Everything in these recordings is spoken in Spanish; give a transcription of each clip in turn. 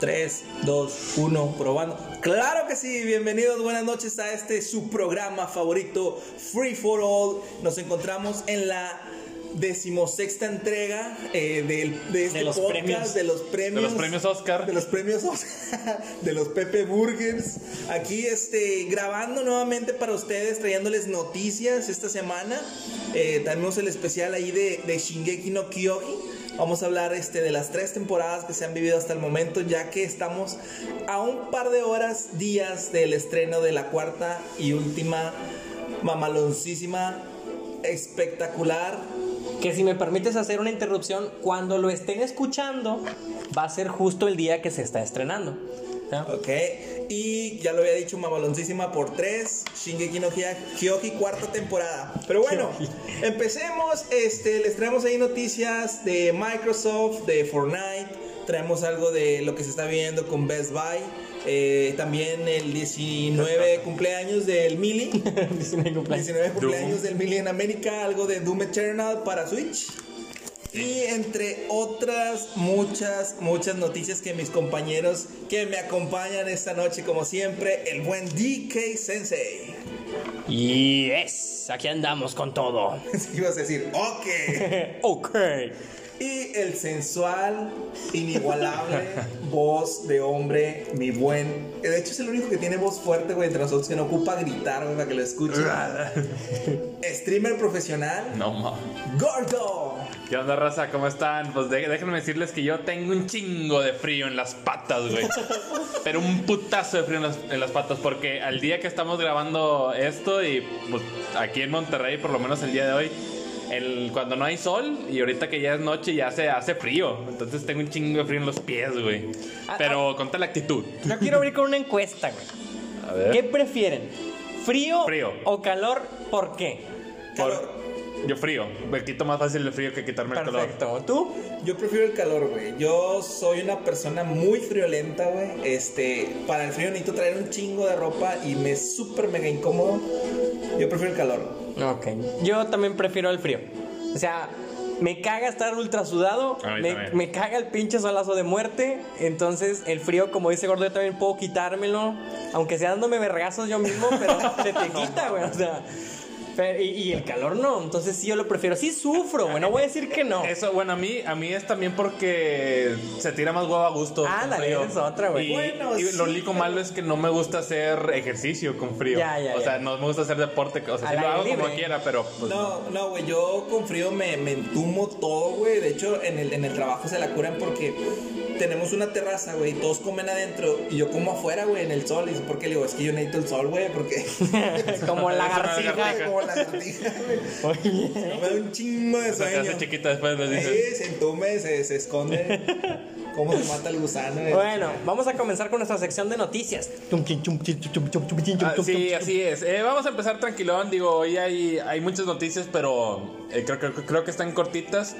3, 2, 1, probando. Claro que sí, bienvenidos, buenas noches a este su programa favorito, Free for All. Nos encontramos en la decimosexta entrega eh, de, este los podcast, premios. de los premios. De los premios Oscar. De los premios Oscar, de los Pepe Burgers. Aquí este, grabando nuevamente para ustedes, trayéndoles noticias esta semana. Eh, tenemos el especial ahí de, de Shingeki no Kyoji. Vamos a hablar este, de las tres temporadas que se han vivido hasta el momento, ya que estamos a un par de horas, días del estreno de la cuarta y última, mamaloncísima, espectacular. Que si me permites hacer una interrupción, cuando lo estén escuchando, va a ser justo el día que se está estrenando. ¿ya? Ok, y ya lo había dicho, mamaloncísima por 3, Shingeki no Kyoji, cuarta temporada. Pero bueno, empecemos, este, les traemos ahí noticias de Microsoft, de Fortnite, traemos algo de lo que se está viendo con Best Buy, eh, también el 19 cumpleaños del Mili, 19 cumpleaños. 19 cumpleaños del Mili en América, algo de Doom Eternal para Switch. Y entre otras muchas, muchas noticias que mis compañeros que me acompañan esta noche, como siempre, el buen DK Sensei. Y es, aquí andamos con todo. Ibas a decir, ok. ok. Y el sensual, inigualable voz de hombre, mi buen. De hecho, es el único que tiene voz fuerte, güey, entre nosotros, que no ocupa gritar, güey, para que lo escuchen. Streamer profesional, No mames. Gordo. ¿Qué onda, raza? ¿Cómo están? Pues de- déjenme decirles que yo tengo un chingo de frío en las patas, güey. Pero un putazo de frío en las, en las patas. Porque al día que estamos grabando esto, y pues aquí en Monterrey, por lo menos el día de hoy, el, cuando no hay sol y ahorita que ya es noche, ya se hace frío. Entonces tengo un chingo de frío en los pies, güey. Ah, Pero con tal actitud. Yo quiero abrir con una encuesta, güey. A ver. ¿Qué prefieren? ¿Frío, Frío. o calor? ¿Por qué? Por- yo frío. Me quito más fácil el frío que quitarme el calor. Perfecto. ¿Tú? Yo prefiero el calor, güey. Yo soy una persona muy friolenta, güey. Este, para el frío necesito traer un chingo de ropa y me es súper mega incómodo. Yo prefiero el calor. Ok. Yo también prefiero el frío. O sea, me caga estar ultra sudado. Me caga el pinche solazo de muerte. Entonces, el frío, como dice Gordo, yo también puedo quitármelo. Aunque sea dándome vergazos yo mismo, pero se te quita, güey. O sea. Pero- y, y el calor no. Entonces, sí, yo lo prefiero. Sí sufro, güey. No voy a decir que no. Eso, bueno, a mí, a mí es también porque se tira más huevo a gusto. frío. esa es otra, güey. Y, Bueno, y lo único pero- malo es que no me gusta hacer ejercicio con frío. Ya, ya, o ya. sea, no me gusta hacer deporte. O sea, sí lo hago como quiera, pero pues, no. No, güey, yo con frío me, me entumo todo, güey. De hecho, en el, en el trabajo se la curan porque tenemos una terraza, güey, y todos comen adentro y yo como afuera, güey, en el sol. Y por qué le digo, es que yo necesito el sol, güey, porque... Como Es lagartija. lagartija. Como la lagartija, güey. Oye. Me da un chingo de Se sueño. hace chiquita después les dicen. Sí, se entume, se, se esconde. ¿Cómo se mata el gusano? güey? Bueno, vamos a comenzar con nuestra sección de noticias. Ah, sí, así es. Eh, vamos a empezar tranquilón. Digo, hoy hay, hay muchas noticias, pero eh, creo, creo, creo que están cortitas.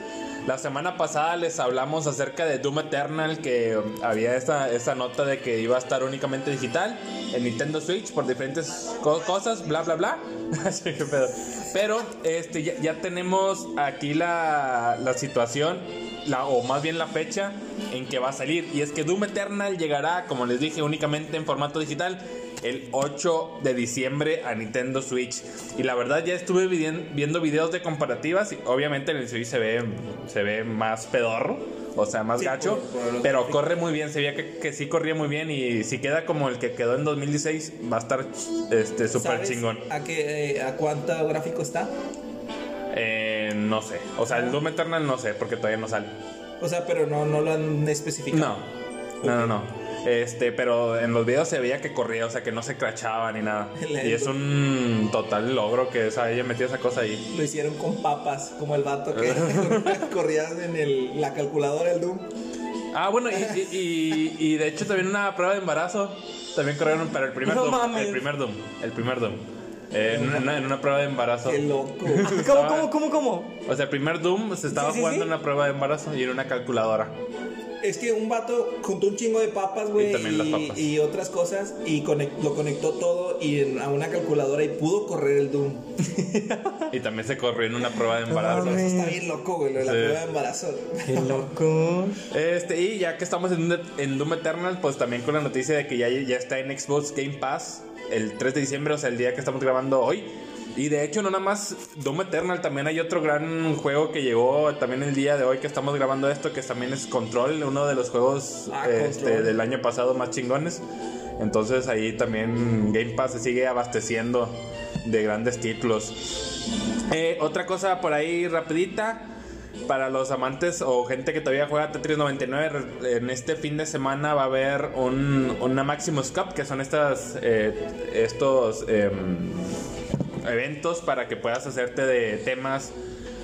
La semana pasada les hablamos acerca de Doom Eternal, que había esta, esta nota de que iba a estar únicamente digital en Nintendo Switch por diferentes co- cosas, bla, bla, bla. Pero este, ya, ya tenemos aquí la, la situación, la, o más bien la fecha en que va a salir. Y es que Doom Eternal llegará, como les dije, únicamente en formato digital el 8 de diciembre a Nintendo Switch. Y la verdad ya estuve viendo videos de comparativas y obviamente en el Switch se ve, se ve más pedorro, o sea, más Sí, gacho, por- por lo pero corre muy bien, se veía que, que sí corría muy bien y si queda como el que quedó en 2016 va a estar este súper ¿Sabes chingón. ¿A, qué, eh, ¿A cuánto gráfico está? Eh, no sé, o sea, el Doom Eternal no sé porque todavía no sale. O sea, pero no, no lo han especificado. No, no, no, no. Este, pero en los videos se veía que corría, o sea, que no se crachaba ni nada. Y es un total logro que esa, haya metido esa cosa ahí. Lo hicieron con papas, como el vato que corría en el, la calculadora del Doom. Ah, bueno, y, y, y- y de hecho también una prueba de embarazo. También corrieron, pero el primer No Doom. mames. El primer Doom. El primer Doom. Eh, en, una, en una prueba de embarazo. Qué loco. ¿Cómo, cómo, cómo, cómo? O sea, el primer Doom se estaba Sí, sí, jugando sí. en una prueba de embarazo y en una calculadora. Es que un vato juntó un chingo de papas, güey, Y también las papas. y otras cosas, y conec- lo conectó todo y en- a una calculadora y pudo correr el Doom. Y también se corrió en una prueba de embarazo. Está bien loco, güey, lo de la prueba de embarazo. Qué loco. Este, y ya que estamos en, en Doom Eternal, pues también con la noticia de que ya, ya está en Xbox Game Pass el 3 de diciembre, o sea, el día que estamos grabando hoy. Y de hecho, no nada más Doom Eternal, también hay otro gran juego que llegó también el día de hoy que estamos grabando esto, que también es Control, uno de los juegos Ah, este, del año pasado más chingones. Entonces ahí también Game Pass se sigue abasteciendo de grandes títulos. Eh, otra cosa por ahí rapidita. Para los amantes o gente que todavía juega Tetris 99, re- en este fin de semana va a haber un, una Maximus Cup, que son estas, eh, estos em, eventos para que puedas hacerte de temas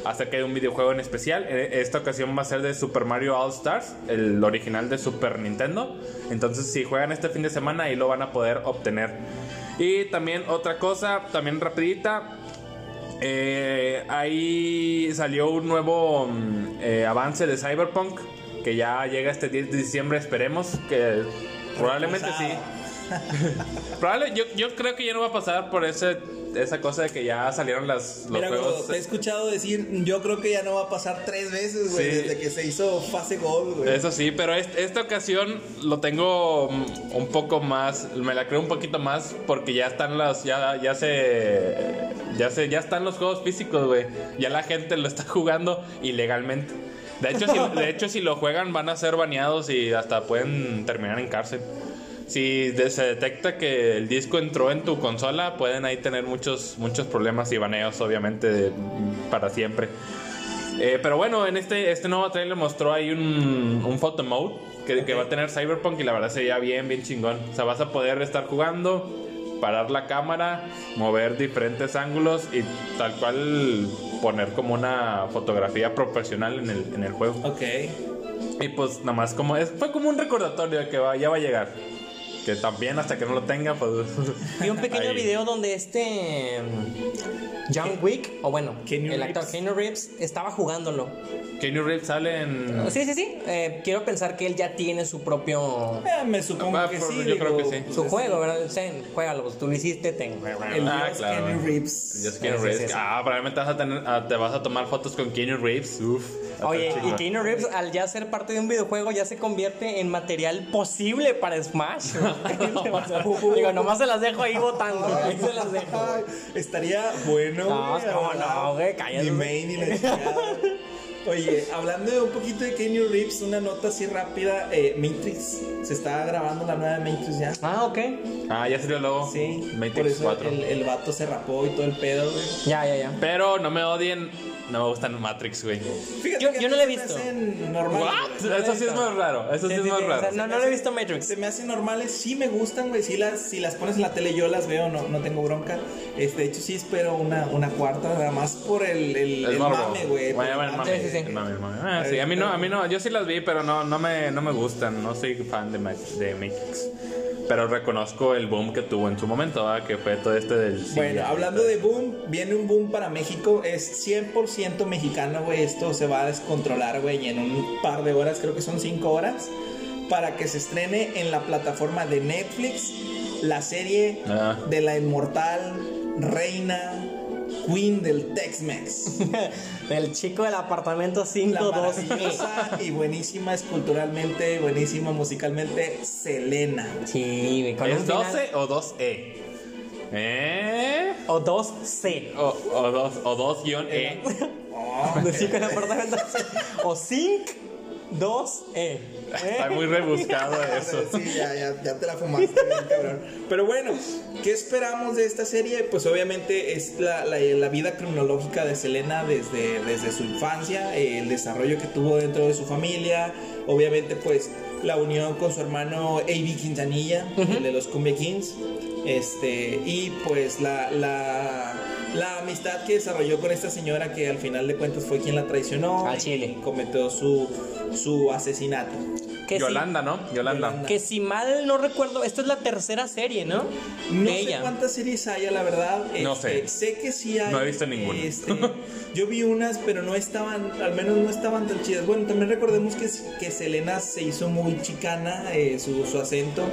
acerca de un videojuego en especial. En esta ocasión va a ser de Super Mario All Stars, el original de Super Nintendo. Entonces, si juegan este fin de semana, ahí lo van a poder obtener. Y también otra cosa, también rapidita. eh, ahí salió un nuevo mm, eh, avance de Cyberpunk que ya llega este 10 de diciembre, esperemos que probablemente sí. Probable, yo, yo creo que ya no va a pasar por ese, esa cosa de que ya salieron las, los Mira, juegos. te he escuchado decir, yo creo que ya no va a pasar tres veces, güey, Sí. desde que se hizo fase gold, güey. Eso sí, pero est- esta ocasión lo tengo mm, un poco más, me la creo un poquito más porque ya están las, ya, ya se, ya se, ya están los juegos físicos, güey. Ya la gente lo está jugando ilegalmente. De hecho, si, de hecho, si lo juegan van a ser baneados y hasta pueden terminar en cárcel. Si se detecta que el disco entró en tu consola, pueden ahí tener muchos, muchos problemas y baneos, obviamente, de- para siempre. Eh, pero bueno, en este, este nuevo trailer mostró ahí un, un photo mode que, que va a tener Cyberpunk y la verdad se veía bien, bien chingón. O sea, vas a poder estar jugando, parar la cámara, mover diferentes ángulos y tal cual poner como una fotografía profesional en el, en el juego. Ok. Y pues nada más como, es, fue como un recordatorio de que va- ya va a llegar. Que también hasta que no lo tenga, pues... Vi un pequeño ahí. video donde este mm, John Wick, o bueno, Keanu el actor. Keanu Reeves estaba jugándolo. Keanu Reeves sale en... Sí, sí, sí. Eh, quiero pensar que él ya tiene su propio Eh, me supongo Ah, que sí. yo creo que sí. su juego, ¿verdad? Ten, juégalo, pues tú lo hiciste, ten. El Ah, dios claro. Keanu Reeves. Keanu Reeves. sí, sí. Ah, probablemente vas a tener, ah, te vas a tomar fotos con Keanu Reeves. Uf. Oye, y. Keanu Reeves al ya ser parte de un videojuego ya se convierte en material posible para Smash. Digo, nomás se las dejo ahí votando. Ahí se las dejo. Ay, estaría bueno. No, güey, ¿cómo ¿verdad? no, güey? Cállate. Ni main ni la. Oye, hablando de un poquito de Keanu Reeves, una nota así rápida. eh, Matrix. Se está grabando la nueva Matrix ya. Ah, ok. Ah, ya salió luego. Sí, por Matrix eso 4. el, el vato se rapó y todo el pedo, güey. Ya, ya, ya. Pero no me odien, no me gustan Matrix, güey. Fíjate Yo- que yo no la he se me visto. hacen normales, What? güey. Eso sí es más raro. Eso sí, Sí, es sí, más sí, o sea, raro. no, no le he visto Matrix. Se me hacen normales, sí me gustan, güey. Si las, si las pones en la tele, yo las veo, no, no tengo bronca. Este, de hecho, sí espero una, una cuarta, nada más por el, el, El el mame, güey. por Bueno, bueno, el mame. mame. Sí, sí, el mame. Ah, sí, a mí no, a mí no. Yo sí las vi, pero no, no me, no me gustan. No soy fan de, de Matrix. Pero reconozco el boom que tuvo en su momento, ¿verdad? que fue todo este del. Bueno, hablando de boom, viene un boom para México. Es 100% mexicano, güey. Esto se va a descontrolar, güey. Y en un par de horas, creo que son 5 horas, para que se estrene en la plataforma de Netflix la serie Ah. de la inmortal reina Queen del Tex-Mex. El chico del apartamento La 5-2. maravillosa y buenísima esculturalmente, buenísima musicalmente, Selena. Sí, con un ¿Es final- 12 o 2E? ¿Eh? O 2C. O, o 2 o 2 guion E. El chico del apartamento O Sync 2E. Está muy rebuscado eso. Sí, ya, ya, ya te la fumaste, cabrón. Pero bueno, ¿qué esperamos de esta serie? Pues obviamente es la, la- la vida cronológica de Selena desde, desde su infancia, eh, el desarrollo que tuvo dentro de su familia, obviamente pues la unión con su hermano A.B. Quintanilla, el de los Cumbia Kings, este, y pues la, la, la amistad que desarrolló con esta señora que al final de cuentas fue quien la traicionó. Al y chile. Cometió su, su asesinato. Que si- Yolanda, ¿no? Yolanda. Yolanda. que si mal no recuerdo, esto es la tercera serie, ¿no? No De sé ella. cuántas series haya, la verdad. No Este, sé. Sé que sí hay. No he visto ninguna. este, yo vi unas, pero no estaban, al menos no estaban tan chidas. Bueno, también recordemos que, que Selena se hizo muy chicana, eh, su, su acento,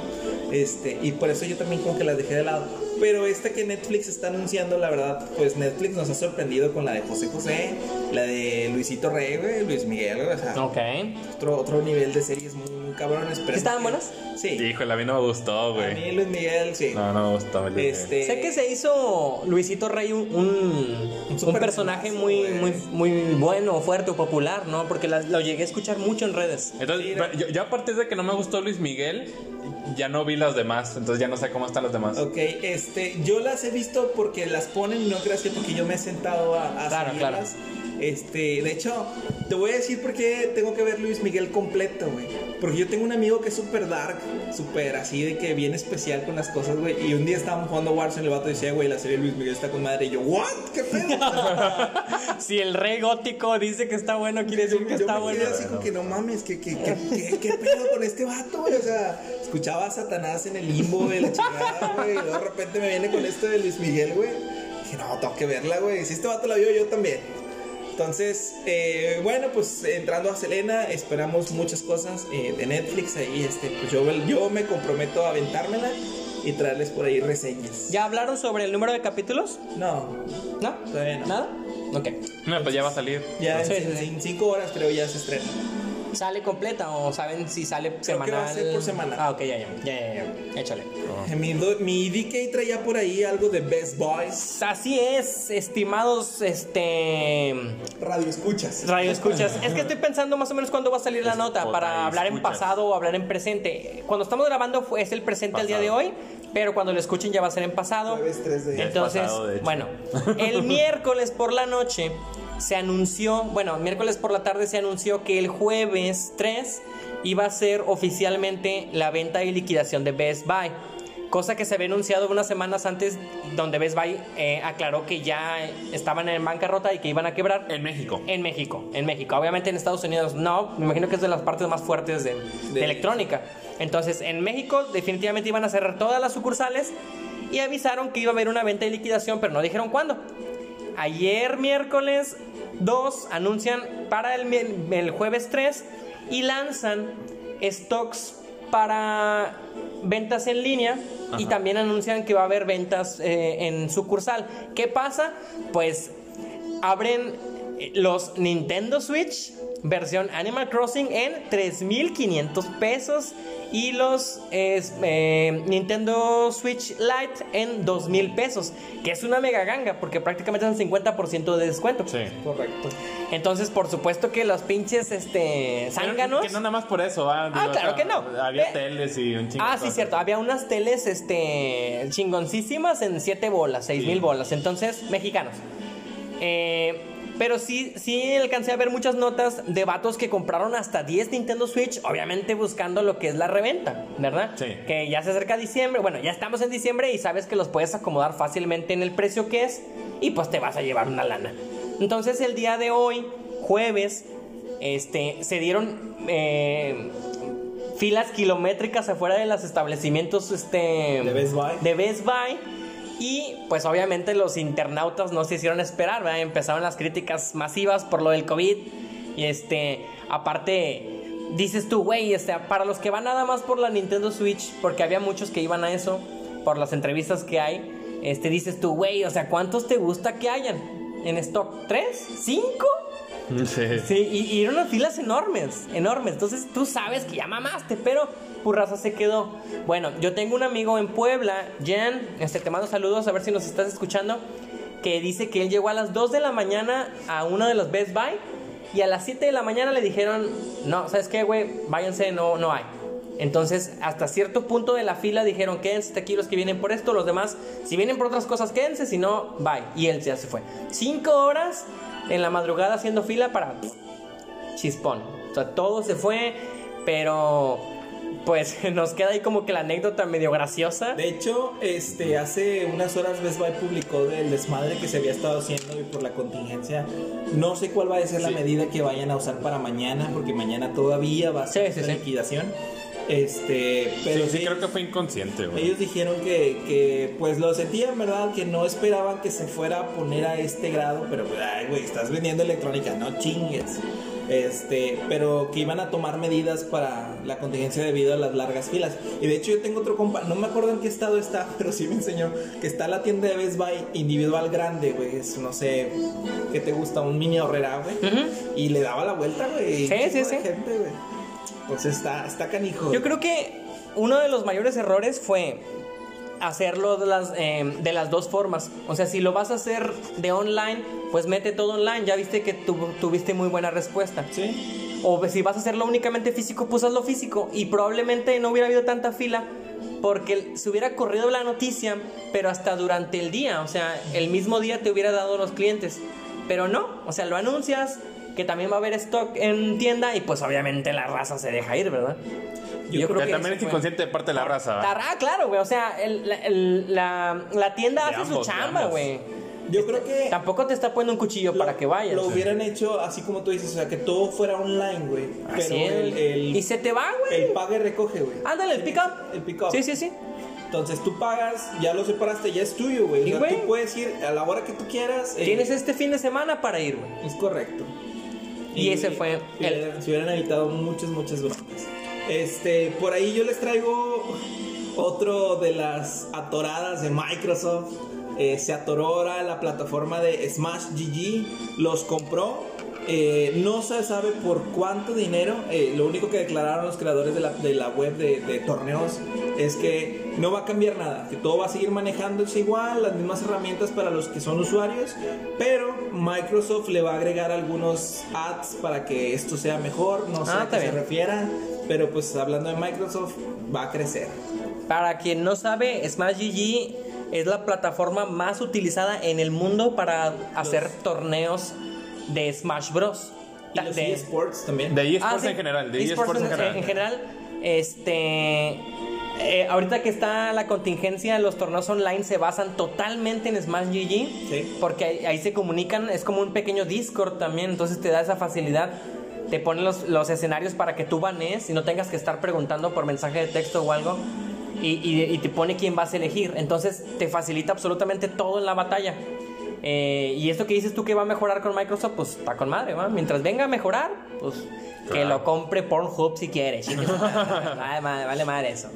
este, y por eso yo también como que las dejé de lado. Pero esta que Netflix está anunciando, la verdad, pues Netflix nos ha sorprendido con la de José José, la de Luisito Rey, Luis Miguel, o sea, Ok. otro, otro nivel de series muy cabrones. Pero ¿Estaban buenas? Sí. Híjole, a mí no me gustó, A güey. mí Luis Miguel, sí. No, no me gustó. Luis. Este, Sé que se hizo Luisito Rey un, un, personaje temazo, muy, muy, muy bueno, fuerte o popular, ¿no? Porque la- lo llegué a escuchar mucho en redes. Entonces, Sí, no. yo, yo a partir de que no me gustó Luis Miguel, ya no vi las demás. Entonces ya no sé cómo están las demás. Ok, este, yo las he visto porque las ponen, no creas que porque yo me he sentado a, a Claro, seguirlas. Este, de hecho, te voy a decir por qué tengo que ver Luis Miguel completo, güey. Porque yo tengo un amigo que es súper dark, súper así de que bien especial con las cosas, güey. Y un día estábamos jugando Warzone y el vato decía, güey, la serie de Luis Miguel está con madre. Y yo, ¿what? ¿Qué pedo? Si el rey gótico dice que está bueno, quiere decir que Yo está me bueno. quedé así como que no mames, ¿qué, qué, qué, qué, qué pedo con este vato, güey? O sea, escuchaba a Satanás en el limbo, güey, la chingada, güey. Y luego de repente me viene con esto de Luis Miguel, güey. Dije, no, tengo que verla, güey. Si este vato la vio, yo también. Entonces, eh, bueno, pues entrando a Selena, esperamos muchas cosas eh, de Netflix. Ahí, este, pues yo, yo me comprometo a aventármela y traerles por ahí reseñas. ¿Ya hablaron sobre el número de capítulos? No, ¿No? todavía no. ¿Nada? Ok. No, pues ya va a salir. Ya en, Sí, sí, en- sí. en cinco horas creo ya se estrena. ¿Sale completa o saben si sale que semanal? va a ser por semana. Ah, ok, ya, ya, ya, ya, ya. Échale. Mi, do- mi DK traía por ahí algo de Best Boys. Así es, estimados, este... Radio escuchas. Radio escuchas. Es que estoy pensando más o menos cuándo va a salir la nota para hablar en pasado o hablar en presente. Cuando estamos grabando fue, es el presente el día de hoy, pero cuando lo escuchen ya va a ser en pasado. Jueves 3 de- Ya es Entonces, pasado, de hecho. bueno, el miércoles por la noche se anunció, bueno, miércoles por la tarde se anunció que el jueves 3 iba a ser oficialmente la venta y liquidación de Best Buy. Cosa que se había anunciado unas semanas antes, donde Best Buy eh, aclaró que ya estaban en bancarrota y que iban a quebrar. En México. En México, en México. Obviamente en Estados Unidos no, me imagino que es de las partes más fuertes de, de electrónica. Entonces en México definitivamente iban a cerrar todas las sucursales y avisaron que iba a haber una venta y liquidación, pero no dijeron cuándo. Ayer miércoles 2 anuncian para el, el jueves 3 y lanzan stocks para ventas en línea y también anuncian que va a haber ventas eh, en sucursal. ¿Qué pasa? Pues abren los Nintendo Switch versión Animal Crossing en 3.500 pesos y los eh, Nintendo Switch Lite en 2.000 pesos, que es una mega ganga porque prácticamente es un 50% de descuento. Sí. Correcto. Entonces, por supuesto que los pinches este, zánganos... Que no nada más por eso, ¿ah? Ah, claro que no. Había Eh, teles y un chingo. Ah, sí, cierto. Había unas teles este, chingoncísimas en 7 bolas, 6 mil Sí. bolas. Entonces, mexicanos. Eh, pero sí, sí alcancé a ver muchas notas de vatos que compraron hasta 10 Nintendo Switch, obviamente buscando lo que es la reventa, ¿verdad? Sí. Que ya se acerca diciembre. Bueno, ya estamos en diciembre y sabes que los puedes acomodar fácilmente en el precio que es y pues te vas a llevar una lana. Entonces, el día de hoy, jueves, este, se dieron eh, filas kilométricas afuera de los establecimientos este, De Best Buy. de Best Buy. Y pues obviamente los internautas no se hicieron esperar. Empezaron las críticas masivas por lo del COVID. Y este, aparte, dices tú, güey, este, para los que van nada más por la Nintendo Switch, porque había muchos que iban a eso, por las entrevistas que hay, este, dices tú, güey, o sea, ¿cuántos te gusta que hayan en stock? ¿Tres? ¿Cinco? Sí. Y, eran unas filas enormes, enormes. Entonces tú sabes que ya mamaste, pero Purraza se quedó. Bueno, yo tengo un amigo en Puebla, Jan, este, te mando saludos a ver si nos estás escuchando, que dice que él llegó a las 2 de la mañana a uno de los Best Buy y a las 7 de la mañana le dijeron, no, ¿sabes qué, güey? Váyanse, no, no hay. Entonces, hasta cierto punto de la fila dijeron, quédense aquí los que vienen por esto, los demás, si vienen por otras cosas, quédense, si no, bye. Y él ya se fue. Cinco horas en la madrugada haciendo fila para chispón. O sea, todo se fue, pero pues nos queda ahí como que la anécdota medio graciosa. De hecho, este, hace unas horas Best Buy publicó del desmadre que se había estado haciendo y por la contingencia. No sé cuál va a ser la medida que vayan a usar para mañana, porque mañana todavía va a ser Sí, sí. liquidación. Este, pero sí, sí, sí, creo que fue inconsciente, güey. ellos dijeron que, que, pues lo sentían, ¿verdad? Que no esperaban que se fuera a poner a este grado, pero pues, ay, güey, estás vendiendo electrónica, no chingues. Este, pero que iban a tomar medidas para la contingencia debido a las largas filas. Y de hecho yo tengo otro compa, no me acuerdo en qué estado está, pero sí me enseñó que está la tienda de Best Buy individual grande, güey, es no sé, ¿qué te gusta? Un mini horrera, güey. Y le daba la vuelta, güey. Sí, sí, sí. gente, güey. Pues está, está canijo. Yo creo que uno de los mayores errores fue hacerlo de las, eh, de las dos formas. O sea, si lo vas a hacer de online, pues mete todo online. Ya viste que tu- tuviste muy buena respuesta. Sí. O si vas a hacerlo únicamente físico, pues hazlo físico. Y probablemente no hubiera habido tanta fila porque se hubiera corrido la noticia, pero hasta durante el día. O sea, el mismo día te hubiera dado los clientes. Pero no, o sea, lo anuncias que también va a haber stock en tienda y pues obviamente la raza se deja ir, ¿verdad? Yo creo Que también es fue- inconsciente de parte de la raza, ¿verdad? Ah, claro, güey. O sea, el- la, el- la- la tienda De hace ambos, su chamba, güey. Yo creo que Tampoco te está poniendo un cuchillo lo- para que vayas. Lo hubieran hecho así como tú dices, o sea, que todo fuera online, güey. Pero Así el, es. el, Y se te va, güey. el pague recoge, güey. Ándale, el pick up. El pick up. Sí, sí, sí. Entonces tú pagas, ya lo separaste, ya es tuyo, güey. O Y, sea, güey, tú puedes ir a la hora que tú quieras. eh, Tienes este fin de semana para ir, güey. Es correcto. Y ese fue si el- hubieran- Se hubieran evitado muchas, muchas broncas. Este, por ahí yo les traigo otro de las atoradas de Microsoft. Eh, se atoró ahora la plataforma de Smash GG. Los compró. Eh, no se sabe por cuánto dinero. Eh, lo único que declararon los creadores de la, de la web de, de torneos es que no va a cambiar nada. Que todo va a seguir manejándose igual. Las mismas herramientas para los que son usuarios. Pero Microsoft le va a agregar algunos ads para que esto sea mejor. No sé Ah, a qué se refiera. Pero pues hablando de Microsoft, va a crecer. Para quien no sabe, Smash GG es la plataforma más utilizada en el mundo para hacer torneos de Smash Bros. Y los De- eSports también. De eSports Ah, sí. en general, de eSports eSports en general. En general, este. eh, ahorita que está la contingencia, los torneos online se basan totalmente en Smash GG. Sí. Porque ahí, ahí se comunican, es como un pequeño Discord también, entonces te da esa facilidad. Te ponen los, los escenarios para que tú banees y no tengas que estar preguntando por mensaje de texto o algo. Y, y- y te pone quién vas a elegir. Entonces te facilita absolutamente todo en la batalla. Eh, y esto que dices tú que va a mejorar con Microsoft, pues está con madre, ¿va? Mientras venga a mejorar, pues que lo compre Pornhub si quiere. vale, madre, vale madre eso.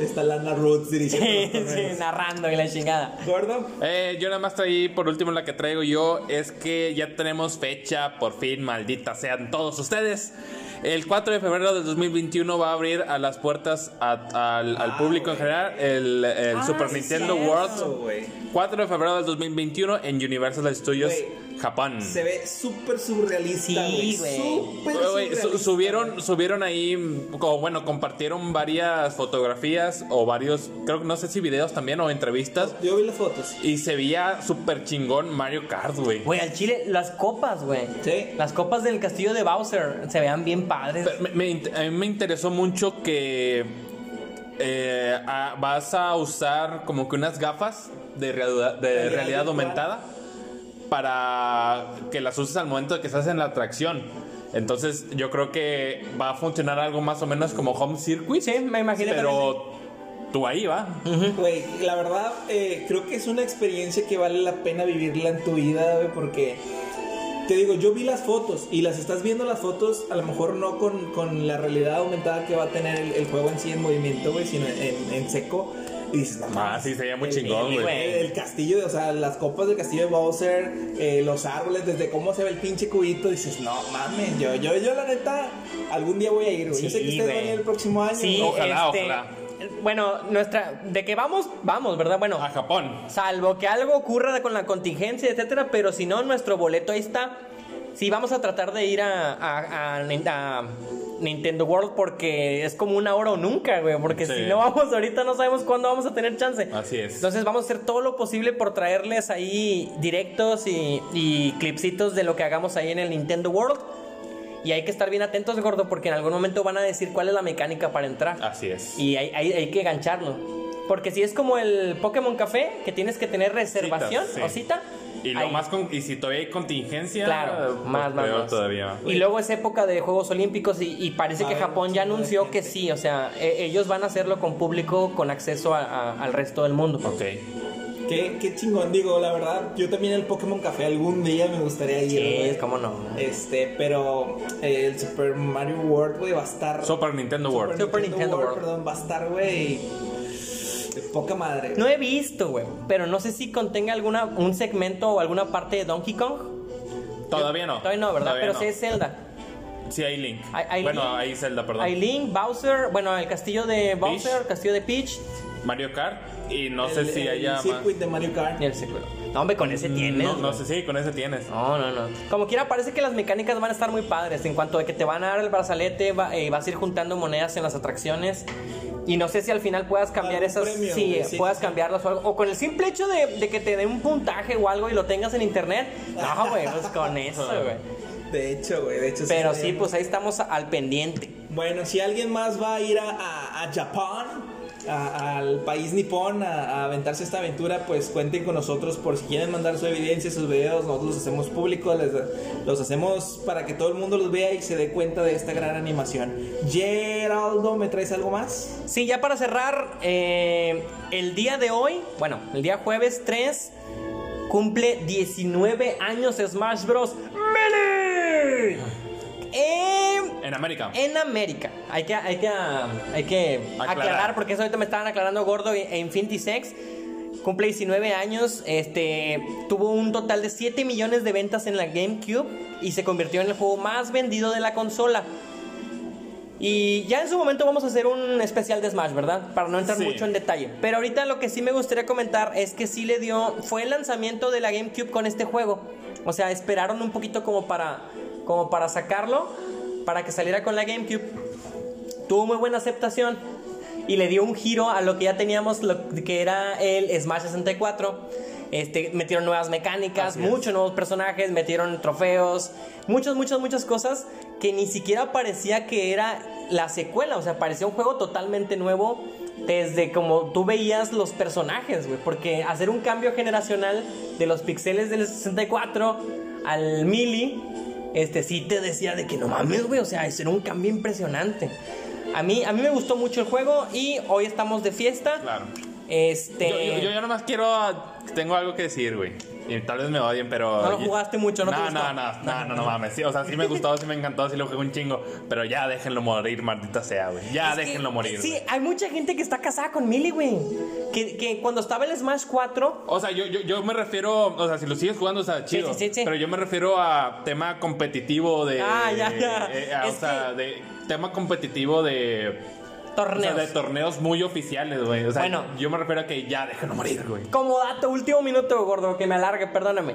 Está Lana Roots dirigiendo Sí, narrando y la chingada. Gordo. Eh, yo nada más traí, por último, la que traigo yo es que ya tenemos fecha, por fin, maldita sean todos ustedes. El 4 de febrero del 2021 va a abrir a las puertas a- al, al Ah, público en general el, el Ah, Super sí, Nintendo cierto. World. güey. 4 de febrero del 2021 en Universal Studios, Güey, Japón. Se ve súper surrealista, Sí, güey. Súper surrealista, subieron, subieron ahí, como, bueno, compartieron varias fotografías o varios, creo que no sé si videos también o entrevistas. Yo vi las fotos. Y se veía súper chingón Mario Kart, güey. Güey, al chile, las copas, güey. Sí. Las copas del castillo de Bowser se vean bien padres. Pero me- a mí me interesó mucho que eh, vas a usar como que unas gafas de realidad, de Realidad realidad virtual. Para que las uses al momento de que estás en la atracción. Entonces yo creo que va a funcionar algo más o menos como Home Circuit. Sí, me imagino Pero tú ahí va. Güey, la verdad, eh, creo que es una experiencia que vale la pena vivirla en tu vida, güey, porque te digo, yo vi las fotos y las estás viendo las fotos, a lo mejor no con, con la realidad aumentada que va a tener el, el juego en sí en movimiento, güey, sino en, en seco. Y dices, no, Ah, mames, sí, sería muy el- chingón, güey. El, castillo, o sea, las copas del castillo de Bowser, eh, los árboles, desde cómo se ve el pinche cubito, dices, no mames, yo, yo, yo la neta, algún día voy a ir, güey. yo sé que Sí, ustedes van a ir el próximo año. Sí. Ojalá, este, ojalá. Bueno, nuestra. De que vamos, vamos, ¿verdad? Bueno, A Japón. salvo que algo ocurra con la contingencia, etcétera, pero si no, nuestro boleto ahí está. Sí, vamos a tratar de ir a, a- a Nin- a Nintendo World porque es como una hora o nunca, güey. Porque Sí. si no vamos ahorita, no sabemos cuándo vamos a tener chance. Así es. Entonces vamos a hacer todo lo posible por traerles ahí directos y, y clipsitos de lo que hagamos ahí en el Nintendo World. Y hay que estar bien atentos, gordo, porque en algún momento van a decir cuál es la mecánica para entrar. Así es. Y hay, hay- hay que gancharlo. Porque si es como el Pokémon Café, que tienes que tener reservación Citas, sí. o cita. Y lo ahí. más con- y si todavía hay contingencia, Claro, pues, más, más, más. todavía. Y luego es época de Juegos Olímpicos y, y parece Va que a haber Japón ya anunció que sí, o sea, e- ellos van a hacerlo con público, con acceso a- a- al resto del mundo. Ok. Qué, qué chingón, digo, la verdad. Yo también el Pokémon Café algún día me gustaría ir. Sí, güey. cómo no. Este, pero eh, el Super Mario World, güey, va a estar. Super Nintendo World. Super Nintendo World. Perdón, va a estar, güey. De poca madre. No he visto, güey, pero no sé si contenga alguna un segmento o alguna parte de Donkey Kong. Todavía no. Todavía no, ¿verdad? Todavía pero no. sí es Zelda. Sí, hay Link. Hay- hay bueno, Link. hay Zelda, perdón. Hay Link, Bowser, bueno, el castillo de Bowser, castillo de Peach Mario Kart. Y no El- sé si el haya más. circuit de Mario Kart. y el secuelo. No, hombre, con ese tienes. No, no sé, sí, con ese tienes. No, no, no. Como quiera, parece que las mecánicas van a estar muy padres. En cuanto a que te van a dar el brazalete, va- eh, vas a ir juntando monedas en las atracciones. Y no sé si al final puedas cambiar esas. premio, sí, sí, puedas sí. cambiarlas o algo. O con el simple hecho de, de que te den un puntaje o algo y lo tengas en internet. No, güey, pues con eso, güey. De hecho, güey, de hecho Pero sí, pues ahí estamos al pendiente. Bueno, si alguien más va a ir a, a, a Japón, a- al país nipón, a, a aventarse esta aventura, pues cuenten con nosotros por si quieren mandar su evidencia, sus videos, nosotros los hacemos públicos, los hacemos para que todo el mundo los vea y se dé cuenta de esta gran animación. Geraldo, ¿me traes algo más? Sí, ya para cerrar, eh, el día de hoy, bueno, el día jueves 3, cumple 19 años Smash Bros. Melee. En, En América. en América. Hay que, hay que, hay que Aclarar. aclarar. porque eso ahorita me estaban aclarando gordo e Infinity Sex. Cumple 19 años, este, tuvo un total de 7 millones de ventas en la GameCube y se convirtió en el juego más vendido de la consola. Y ya en su momento vamos a hacer un especial de Smash, ¿verdad? Para no entrar Sí. mucho en detalle. Pero ahorita lo que sí me gustaría comentar es que sí le dio. Fue el lanzamiento de la GameCube con este juego. O sea, esperaron un poquito como para. como para sacarlo. Para que saliera con la GameCube. Tuvo muy buena aceptación. Y le dio un giro a lo que ya teníamos, lo que era el Smash 64. Este, metieron nuevas mecánicas, Así es. muchos nuevos personajes, metieron trofeos, muchas, muchas, muchas cosas que ni siquiera parecía que era la secuela, o sea, parecía un juego totalmente nuevo desde como tú veías los personajes, güey, porque hacer un cambio generacional de los pixeles del 64 al mili, este sí te decía de que no mames, güey, o sea, ese era un cambio impresionante. A mí, a mí me gustó mucho el juego y hoy estamos de fiesta. Claro. Este. Yo, yo, nomás quiero. Tengo algo que decir, güey. Y tal vez me odien, pero. No lo jugaste mucho, ¿no te No, gustó? no, no, no, no, no mames. Sí, o sea, sí me gustó, sí me encantó, sí lo jugué un chingo. Pero ya déjenlo morir, maldita sea, güey. Ya Es que, déjenlo morir. Sí, hay mucha gente que está casada con Millie, güey. Que, que cuando estaba el Smash 4, O sea, yo, yo, yo me refiero, o sea, si lo sigues jugando, o sea, chido. sí, sí, sí. Pero yo me refiero a tema competitivo de. Ah, ya, ya. eh, a- o sea, de tema competitivo de. O torneos. sea, de torneos muy oficiales, güey. O sea, Bueno. yo me refiero a que ya déjenlo morir, güey. Como dato, último minuto, gordo, que me alargue, perdóname.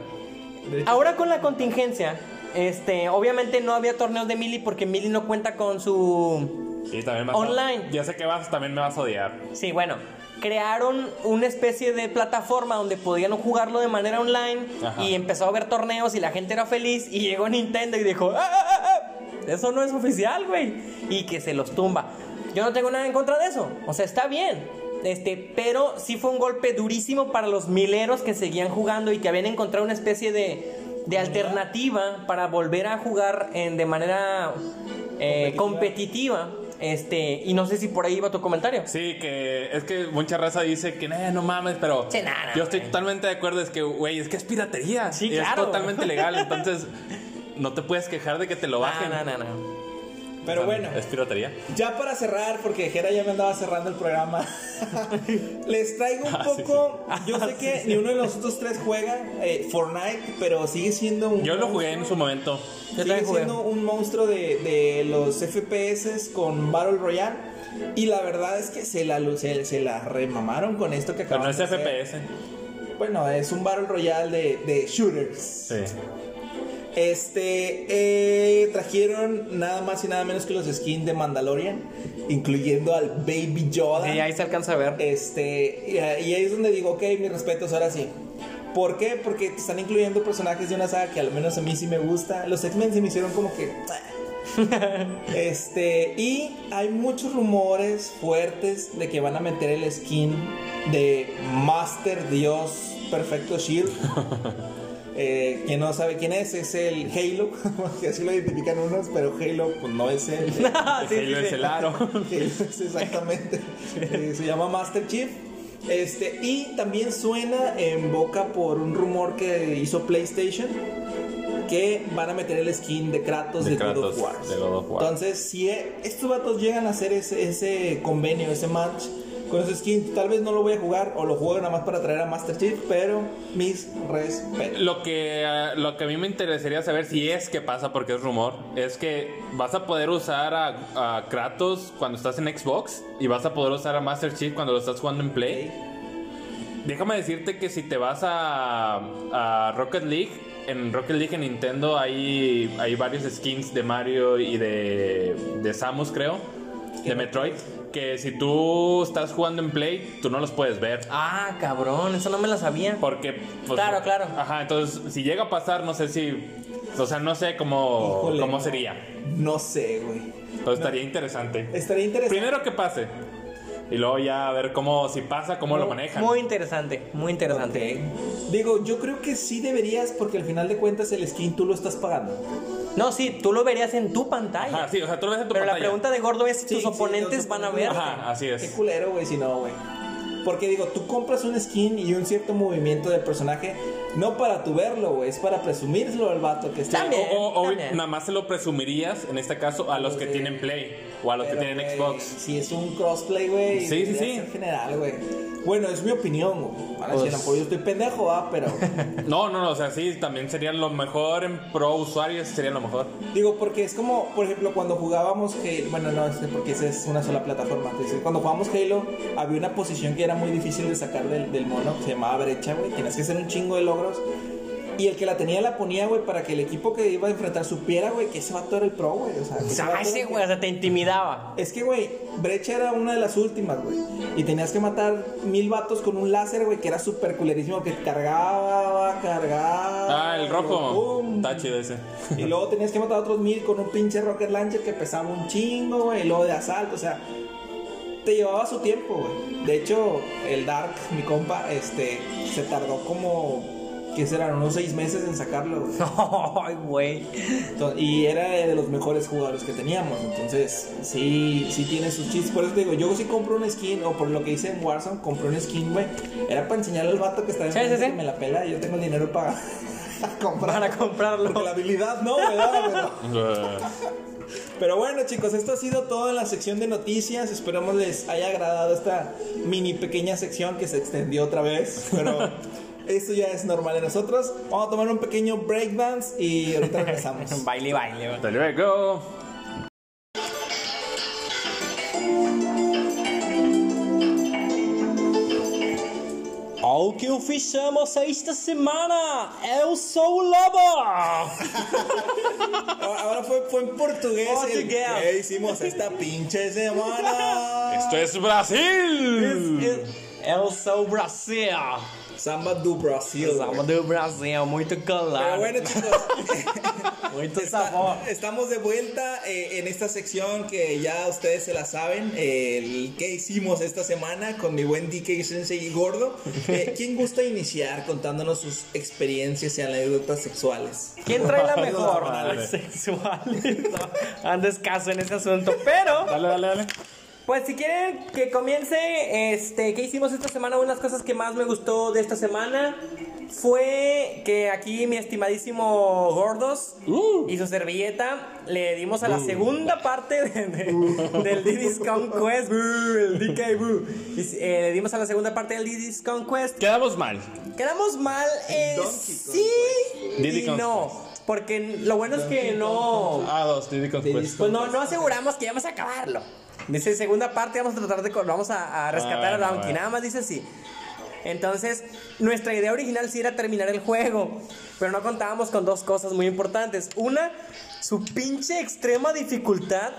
Ahora con la contingencia, este, obviamente no había torneos de Millie porque Millie no cuenta con su. Y también vas a- Online. ya sé que vas, también me vas a odiar. Sí, bueno. Crearon una especie de plataforma donde podían jugarlo de manera online Ajá. y empezó a haber torneos y la gente era feliz y llegó Nintendo y dijo, "Ah, ah, ah, ah, eso no es oficial, güey, y que se los tumba. Yo no tengo nada en contra de eso, o sea, está bien. Este, pero sí fue un golpe durísimo para los mileros que seguían jugando y que habían encontrado una especie de, de alternativa para volver a jugar en, de manera eh, competitiva. Este, y no sé si por ahí iba tu comentario. Sí, que es que mucha raza dice que "Eh, no mames, pero Sí, nada, yo estoy totalmente de acuerdo. Es que, güey, es que es piratería. Sí, Y claro. Es totalmente legal. Entonces, no te puedes quejar de que te lo bajen. No, no, no, no. Pero bueno, Es piratería. ya para cerrar, porque Jera ya me andaba cerrando el programa, les traigo un Ah, sí, poco. Yo sé que ni uno de los otros tres juega eh, Fortnite, pero sigue siendo un. Yo lo jugué en su momento. Yo Sigue siendo un monstruo de, de los FPS con Battle Royale. Y la verdad es que se la, se, se la remamaron con esto que Pero no acaban es de hacer. FPS. Bueno, es un Battle Royale de, de shooters. Sí. Este, eh, trajeron nada más y nada menos que los skins de Mandalorian, incluyendo al Baby Yoda. Sí, ahí se alcanza a ver. Este, y, y ahí es donde digo, ok, mis respetos, ahora sí. ¿Por qué? Porque te están incluyendo personajes de una saga que al menos a mí sí me gusta. Los X-Men se me hicieron como que. ah. Este, y hay muchos rumores fuertes de que van a meter el skin de Master Dios Perfecto Shield. Eh, quien no sabe quién es, es el Halo, que así lo identifican unos, pero Halo pues no es él. Sí, Halo sí, es sí. el aro. Halo es exactamente. Eh, se llama Master Chief. Este, y también suena en boca por un rumor que hizo PlayStation que van a meter el skin de Kratos de, De God Kratos, of War. de God of War. Entonces, si e- estos vatos llegan a hacer ese, ese convenio, ese match con ese skin, tal vez no lo voy a jugar o lo juego nada más para traer a Master Chief, pero mis respetos. Lo que, ah, lo que a mí me interesaría saber si es que pasa, porque es rumor, es que vas a poder usar a, a Kratos cuando estás en Xbox y vas a poder usar a Master Chief cuando lo estás jugando en Play. Déjame decirte que si te vas a, a Rocket League, en Rocket League en Nintendo hay, hay varios skins de Mario y de, de Samus, creo, de Metroid, que si tú estás jugando en Play, tú no los puedes ver. Ah, cabrón, eso no me lo sabía. Porque. pues, Claro, claro. Ajá, entonces, si llega a pasar, no sé si. O sea, no sé cómo, Híjole, cómo sería. No sé, güey. Pero estaría interesante. Estaría interesante. Primero que pase. Y luego ya a ver cómo, si pasa, cómo lo manejan. Muy interesante, muy interesante. Ok. Digo, yo creo que sí deberías, porque al final de cuentas el skin tú lo estás pagando. No, sí, tú lo verías en tu pantalla. Ajá, sí, o sea, tú lo ves en tu Pero la pantalla. pregunta de Gordo es si Sí, tus sí, oponentes van a ver. Ajá, así Qué es. culero, güey, si no, güey. Porque digo, tú compras un skin y un cierto movimiento del personaje, no para tu verlo, güey, es para presumírselo al vato que está. También. O, o- o También. nada más se lo presumirías, en este caso, a los que tienen Play o a los que Pero, tienen güey, Xbox. Si es un crossplay, güey. Sí, sí, sí. ser general, güey. Bueno, es mi opinión, güey. Ahora a lo mejor yo estoy pendejo, ah, pero. No, no, no, o sea, sí, también sería lo mejor en pro usuarios, sería lo mejor. Digo, porque es como, por ejemplo, cuando jugábamos Halo, bueno, no, es porque esa es una sola plataforma. cuando jugábamos Halo, había una posición que era muy difícil de sacar del, del mono, que se llamaba brecha, güey. Tenías que hacer un chingo de logros. Y el que la tenía la ponía, güey, para que el equipo que iba a enfrentar supiera, güey, que ese vato era el pro, güey. O sea, que ese que- güey, o sea, te intimidaba. Es que, güey, Brecha era una de las últimas, güey. Y tenías que matar mil vatos con un láser, güey, que era súper culerísimo, que cargaba, cargaba. Ah, el rojo. pum. Está chido ese. Y luego tenías que matar a otros mil con un pinche rocket launcher que pesaba un chingo, güey. Y luego de asalto, o sea, te llevaba su tiempo, güey. De hecho, el Dark, mi compa, este, se tardó como, ¿qué serán? Unos seis meses en sacarlo, güey. Ay, güey. Y era de los mejores jugadores que teníamos. Entonces, sí, sí tiene sus chistes. Por eso te digo, yo sí compro un skin, o por lo que hice en Warzone, compré un skin, güey. Era para enseñarle al vato que está Sí, enfrente sí, sí. que me la pela y yo tengo el dinero para comprar. Para comprarlo. Porque la habilidad no, ¿verdad? Pero, pero bueno, chicos, esto ha sido todo en la sección de noticias. Esperamos les haya agradado esta mini pequeña sección que se extendió otra vez. Pero esto ya es normal de nosotros. Vamos a tomar un pequeño breakdance y ahorita regresamos. Baile, baile. Hasta luego. O que esta semana? Eu sou o Lobo! Ahora fue, fue en portugués. el-. ¿Qué hicimos esta pinche semana? Esto es Brasil. Eu sou o Brasil! Samba do Brasil. Samba do Brasil, muito Pero colado. bueno, chicos. Muito Está- sabor. estamos de vuelta eh, en esta sección que ya ustedes se la saben, eh, el que hicimos esta semana con mi buen DK Sensei y Gordo. Eh, ¿Quién gusta iniciar contándonos sus experiencias y anécdotas sexuales? ¿Quién trae la mejor? dale. Sexual. No, Andes caso en ese asunto. Pero, Dale, dale, dale. Pues si quieren que comience, este, ¿qué hicimos esta semana? Una de las cosas que más me gustó de esta semana fue que aquí mi estimadísimo Gordos Uh. y su servilleta le dimos a la segunda parte de- de- del Diddy's Conquest. Boo, el DK Boo. Y, eh, le dimos a la segunda parte del Diddy's Conquest. Quedamos mal. Quedamos mal, eh, sí Diddy y no. Porque lo bueno es que no. Ah, dos, Diddy Kong Diddy Quest. Pues no, no aseguramos que vamos a acabarlo. Dice segunda parte, vamos a tratar de. Vamos a, a rescatar Bueno, a Donkey. bueno. Nada más dice así. Entonces, nuestra idea original sí era terminar el juego. Pero no contábamos con dos cosas muy importantes. Una, su pinche extrema dificultad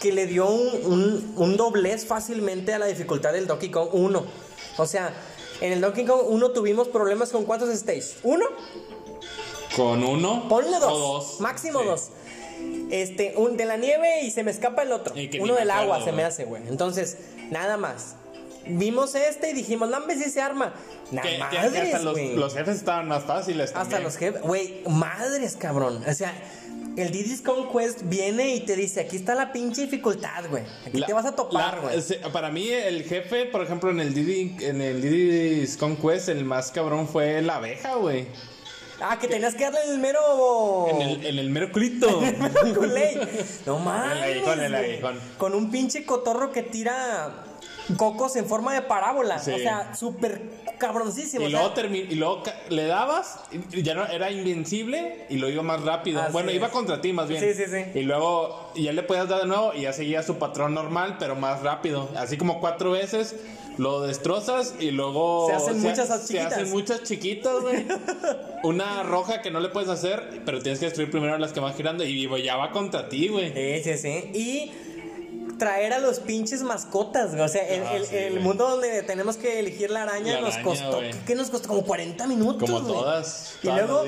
que le dio un, un- un doblez fácilmente a la dificultad del Donkey Kong 1. O sea, en el Donkey Kong 1 tuvimos problemas con cuántos stages? ¿Uno? Con uno. Ponle dos. O dos. Máximo Sí. dos. Este, un de la nieve y se me escapa el otro. Uno del agua se me hace, güey. Entonces, nada más. Vimos este y dijimos, no, hombre, sí se arma. Nada Que, que- que madres, hasta los, los jefes estaban más fáciles. Hasta también. los jefes, güey, madres, cabrón. O sea, el Diddy's Conquest viene y te dice, aquí está la pinche dificultad, güey. Aquí La- te vas a topar, güey. para mí, el jefe, por ejemplo, en el Diddy, en el Diddy's Conquest, el más cabrón fue la abeja, güey. Ah, que tenías que darle el mero... En el, en el mero culito. Culé. No mames. aguijón, el aguijón. Con un pinche cotorro que tira cocos en forma de parábola. Sí. O sea, súper cabroncísimo. Y o sea, luego, termi- y luego le dabas, y ya no era invencible y lo iba más rápido. Así bueno, es. iba contra ti más bien. Sí, sí, sí. Y luego ya le podías dar de nuevo y ya seguía su patrón normal, pero más rápido. Así como cuatro veces lo destrozas y luego Se hacen muchas se chiquitas. hacen muchas chiquitas, güey. Una roja que no le puedes hacer, pero tienes que destruir primero las que van girando y ya va contra ti, güey. Sí, sí, sí. Y traer a los pinches mascotas, güey. O sea, el, Ah, el- sí, el güey. mundo donde tenemos que elegir la araña La nos araña, costó. güey. ¿Qué nos costó? Como 40 minutos. Como güey. todas, Y todas luego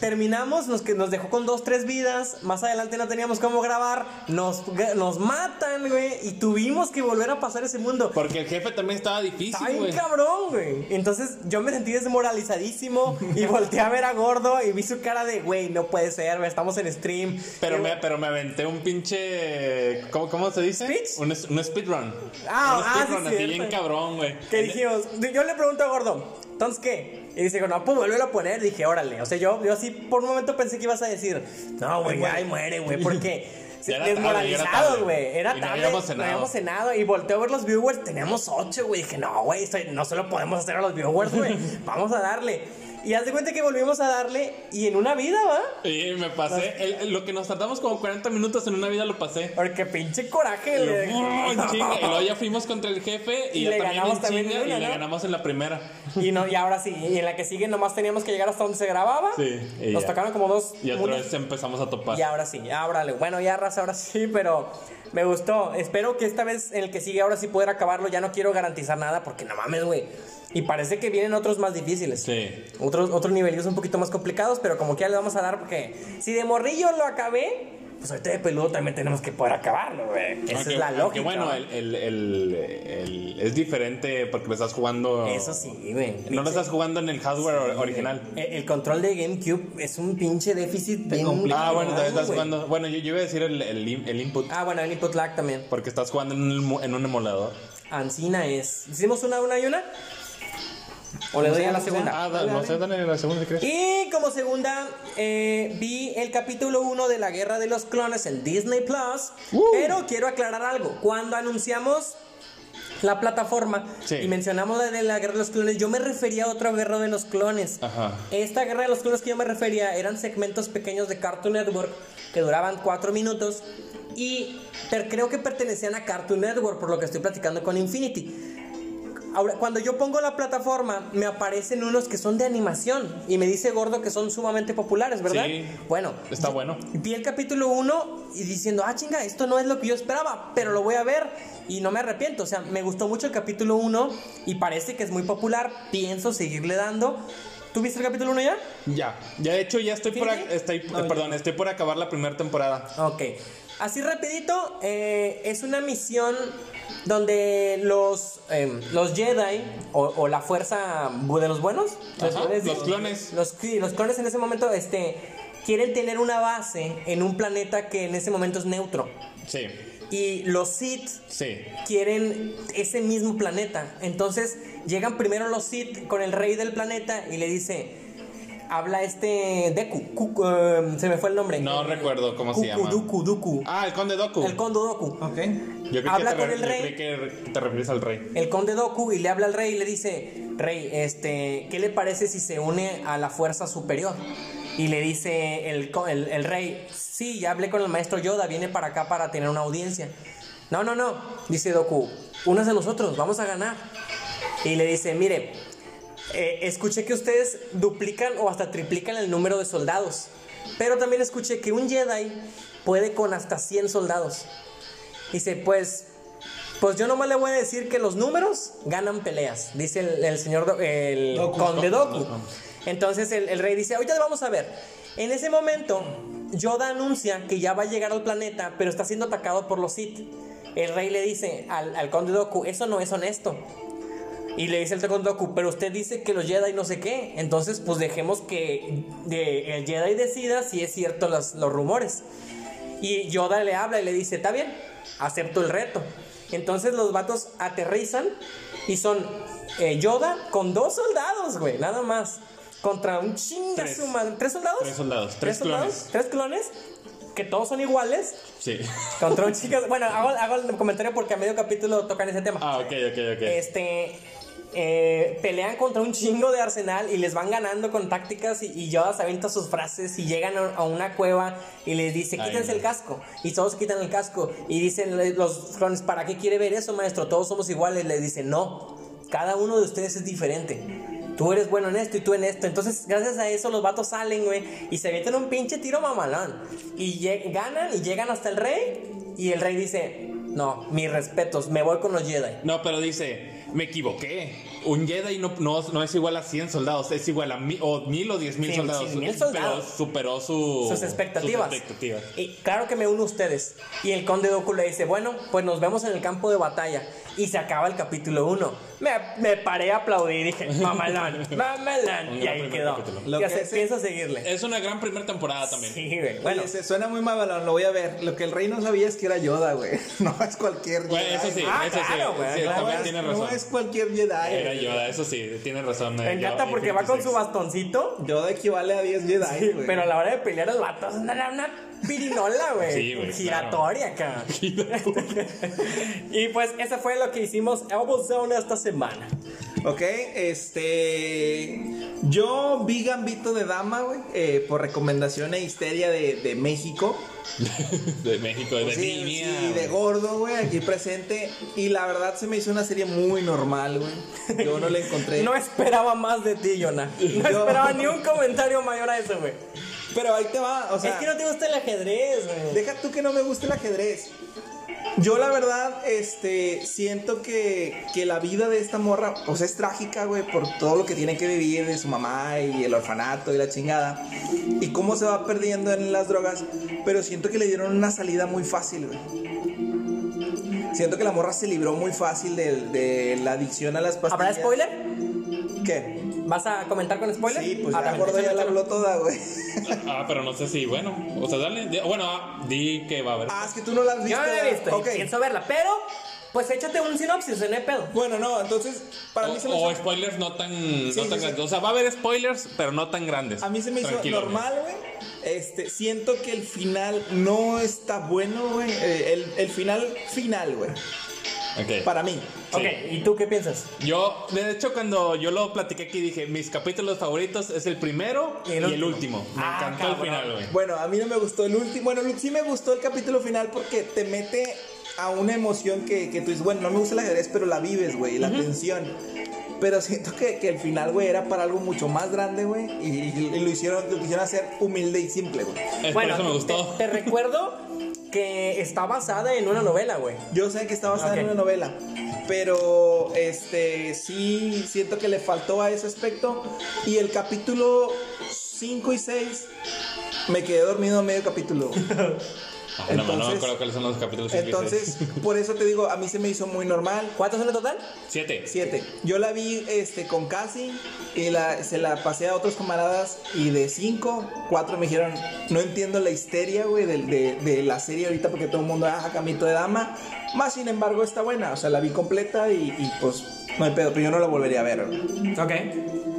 terminamos, nos, que nos dejó con dos, tres vidas. Más adelante no teníamos cómo grabar. Nos, nos matan, güey. Y tuvimos que volver a pasar ese mundo. Porque el jefe también estaba difícil, Está bien güey. cabrón, güey. Entonces yo me sentí desmoralizadísimo y volteé a ver a Gordo y vi su cara de, güey, no puede ser, güey, estamos en stream. Pero Y- me, pero me aventé un pinche. ¿Cómo, cómo se dice? ¿Speech? Un, un speedrun. Ah, un ah, speedrun sí, así cierto. bien cabrón, güey. Que dijimos, yo le pregunto a Gordo, ¿entonces qué? Y dice, no, pues vuélvelo a poner. Dije, órale. O sea, yo, yo sí por un momento pensé que ibas a decir, no, güey, ay, muere, güey, porque. Desmoralizados, güey. Era no tarde. habíamos no habíamos cenado. Y volteo a ver los viewers. Teníamos ocho, güey. Dije, no, güey. No se lo podemos hacer a los viewers, güey. Vamos a darle. Y haz de cuenta que volvimos a darle. Y en una vida, ¿va? Y me pasé. el- lo que nos tardamos como 40 minutos en una vida lo pasé. Porque pinche coraje. Y, le- chinga, y luego ya fuimos contra el jefe y, Y le también ganamos en también chinga en una, y le ¿no? ganamos en la primera. Y, no, y ahora sí, y en la que sigue nomás teníamos que llegar hasta donde se grababa. Sí, y Nos ya. tocaron como dos. Y otra vez empezamos a topar. Y ahora sí, ahora le- Bueno, ya raza, ahora sí, pero me gustó. Espero que esta vez en el que sigue ahora sí poder acabarlo. Ya no quiero garantizar nada porque no mames, güey. Y parece que vienen otros más difíciles. Sí. Otros, otros niveles un poquito más complicados, pero como que ya le vamos a dar porque si de morrillo lo acabé, pues ahorita de peludo también tenemos que poder acabarlo, güey. Esa Aunque- es la lógica. bueno, el, el- el- el- es diferente porque lo estás jugando. Eso sí, güey. No lo estás jugando en el hardware or- original. El, el control de GameCube es un pinche déficit bien Ah, bueno, cabrón, estás jugando. Bueno, yo, yo iba a decir el, el, in- el input. Ah, bueno, el input lag también. Porque estás jugando en un, en un emulador. Ancina es. ¿Hicimos una, una y una? ¿O le doy a la segunda? Ah, no sé, dale la segunda, ¿crees? Y como segunda, eh, vi el capítulo 1 de la Guerra de los Clones en Disney Plus. Uh. Pero quiero aclarar algo. Cuando anunciamos la plataforma Sí. y mencionamos la de la Guerra de los Clones, yo me refería a otra Guerra de los Clones. Ajá. Esta Guerra de los Clones que yo me refería eran segmentos pequeños de Cartoon Network que duraban 4 minutos. Y creo que pertenecían a Cartoon Network, por lo que estoy platicando con Infinity. Ahora, cuando yo pongo la plataforma, me aparecen unos que son de animación. Y me dice Gordo que son sumamente populares, ¿verdad? Sí. Bueno. Está bueno. Vi el capítulo 1 y diciendo, ah, chinga, esto no es lo que yo esperaba, pero lo voy a ver y no me arrepiento. O sea, me gustó mucho el capítulo 1 y parece que es muy popular. Pienso seguirle dando. ¿Tú viste el capítulo 1 ya? Ya. Ya de hecho ya estoy por, estoy, eh, perdón, estoy por acabar la primera temporada. Ok. Así rapidito, eh, es una misión donde los, em, los Jedi o, o la fuerza de los buenos, los clones. los, sí, los clones en ese momento este, quieren tener una base en un planeta que en ese momento es neutro. Sí. Y los Sith Sí. quieren ese mismo planeta. Entonces llegan primero los Sith con el rey del planeta y le dice, habla este Deku, Ku- em, se me fue el nombre. No recuerdo cómo se llama. Duku, Duku. Ah, el conde Doku. El conde Doku. Ok. Yo creo Habla que te con el yo rey. que te refieres al rey. El conde Doku y le habla al rey y le dice, rey, este, ¿qué le parece si se une a la fuerza superior? Y le dice el, el, el rey, sí, ya hablé con el maestro Yoda, viene para acá para tener una audiencia. No, no, no, dice Doku, unas de nosotros, vamos a ganar. Y le dice, mire, eh, escuché que ustedes duplican o hasta triplican el número de soldados. Pero también escuché que un Jedi puede con hasta 100 soldados. Dice, pues, pues yo nomás le voy a decir que los números ganan peleas. Dice el, el señor, el Doku. conde Doku. Entonces el, el rey dice, ahorita vamos a ver. En ese momento, Yoda anuncia que ya va a llegar al planeta, pero está siendo atacado por los Sith. El rey le dice al, al conde Doku, eso no es honesto. Y le dice el conde Doku, pero usted dice que los Jedi no sé qué. Entonces, pues dejemos que de- el Jedi decida si es cierto los, los rumores. Y Yoda le habla y le dice, está bien, acepto el reto. Entonces los vatos aterrizan y son eh, Yoda con dos soldados, güey, nada más. Contra un chinga Tres. su madre. ¿Tres soldados? Tres soldados, ¿Tres, soldados? clones. ¿Tres clones? Que todos son iguales. Sí. Contra un. Bueno, hago, hago el comentario porque a medio capítulo tocan ese tema. Ah, ok, ok, ok. Este. Eh, pelean contra un chingo de arsenal y les van ganando con tácticas y, y Yoda se avienta sus frases y llegan a, a una cueva y les dice quítense el casco y todos quitan el casco y dicen le- los clones ¿para qué quiere ver eso maestro? Todos somos iguales le dicen no cada uno de ustedes es diferente. Tú eres bueno en esto y tú en esto entonces gracias a eso los vatos salen güey y se avientan un pinche tiro mamalón. Y ganan y llegan hasta el rey y el rey dice no mis respetos me voy con los Jedi No, pero dice, me equivoqué. Un Jedi no, no, no es igual a 100 soldados, es igual a mil o, mil o diez mil Sí, soldados. mil soldados. Pero superó su, sus expectativas. sus expectativas. Y claro que me uno a ustedes. Y el conde Doku le dice, bueno, pues nos vemos en el campo de batalla. Y se acaba el capítulo 1. Me, me paré a aplaudir y dije, mamalón, mamalón. Un Y ahí quedó. Ya es- pienso seguirle. Es una gran primera temporada también. Sí, güey. Bueno, se suena muy mamalón, lo voy a ver. Lo que el rey no sabía es que era Yoda, güey. No es cualquier Bueno, Jedi. eso sí, Ah, eso claro, sí. güey, sí, claro. también No tiene es- razón. No es cualquier Jedi. Era. Yoda, eso sí, tiene razón. me eh, encanta Yoda, porque va con su 56. bastoncito. Yoda equivale a 10 Jedi, Sí, güey. pero a la hora de pelear el vato es una, una pirinola, güey. Sí, güey, Giratoria acá. y pues eso fue lo que hicimos Elbow Zone esta semana. Ok, este. Yo vi Gambito de Dama, güey, eh, por recomendación e histeria de, de México. De México, de Pues sí, niña. sí, de gordo, güey, aquí presente. Y la verdad se me hizo una serie muy normal, güey. Yo no le encontré. No esperaba más de ti, Jonah. No Yo- esperaba ni un comentario mayor a eso, güey. Pero ahí te va, o sea. es que no te gusta el ajedrez, güey. Deja tú que no me guste el ajedrez. Yo la verdad, este, siento que, que la vida de esta morra, o sea, es trágica, güey, por todo lo que tiene que vivir de su mamá y el orfanato y la chingada. Y cómo se va perdiendo en las drogas. Pero siento que le dieron una salida muy fácil, güey. Siento que la morra se libró muy fácil de, de la adicción a las pastillas. ¿Habrá spoiler? ¿Qué? ¿Vas a comentar con spoiler? Sí, pues Ah, ya gordo ya la habló toda, güey. Ah, pero no sé si, bueno. O sea, dale. di- Bueno, ah, di que va a haber. Ah, es que tú no la has visto. Yo no la he ¿verdad? visto Ok. y pienso verla, pero pues échate un sinopsis, no hay pedo. Bueno, no, entonces, para mí se me o, o hizo- spoilers no tan, no sí, tan sí. grandes. O sea, va a haber spoilers, pero no tan grandes. A mí se me hizo normal, güey. Este, siento que el final no está bueno, güey. Eh, el, el final, final, güey. Ok. Para mí. Sí. Ok, ¿y tú qué piensas? Yo, de hecho, cuando yo lo platiqué aquí, dije, mis capítulos favoritos es el primero Y y el el, último. último. Me Ah, encantó cabrón. el final, güey. Bueno, a mí no me gustó el último. Bueno, sí me gustó el capítulo final porque te mete a una emoción que, que tú dices, bueno, no me gusta el ajedrez, pero la vives, güey, la tensión. Pero siento que, que el final, güey, era para algo mucho más grande, güey. Y, y lo hicieron, lo quisieron hacer humilde y simple, güey. Es por eso me gustó. Te, te recuerdo que está basada en una novela, güey. Yo sé que está basada en una novela, pero este sí siento que le faltó a ese aspecto. Y el capítulo 5 y 6 me quedé dormido a medio capítulo. Ah, no, no, no me entonces- acuerdo cuáles son los capítulos. cinco Entonces, por eso te digo, a mí se me hizo muy normal. ¿Cuántos son en total? Siete. 7. Yo la vi este, con Casi y la, se la pasé a otros camaradas y de 5, 4 me dijeron, no entiendo la histeria, güey, de, de- de la serie ahorita porque todo el mundo, ah, camito de dama. Más sin embargo está buena, o sea, la vi completa y, y, pues no hay pedo, pero yo no la volvería a ver. güey. Ok.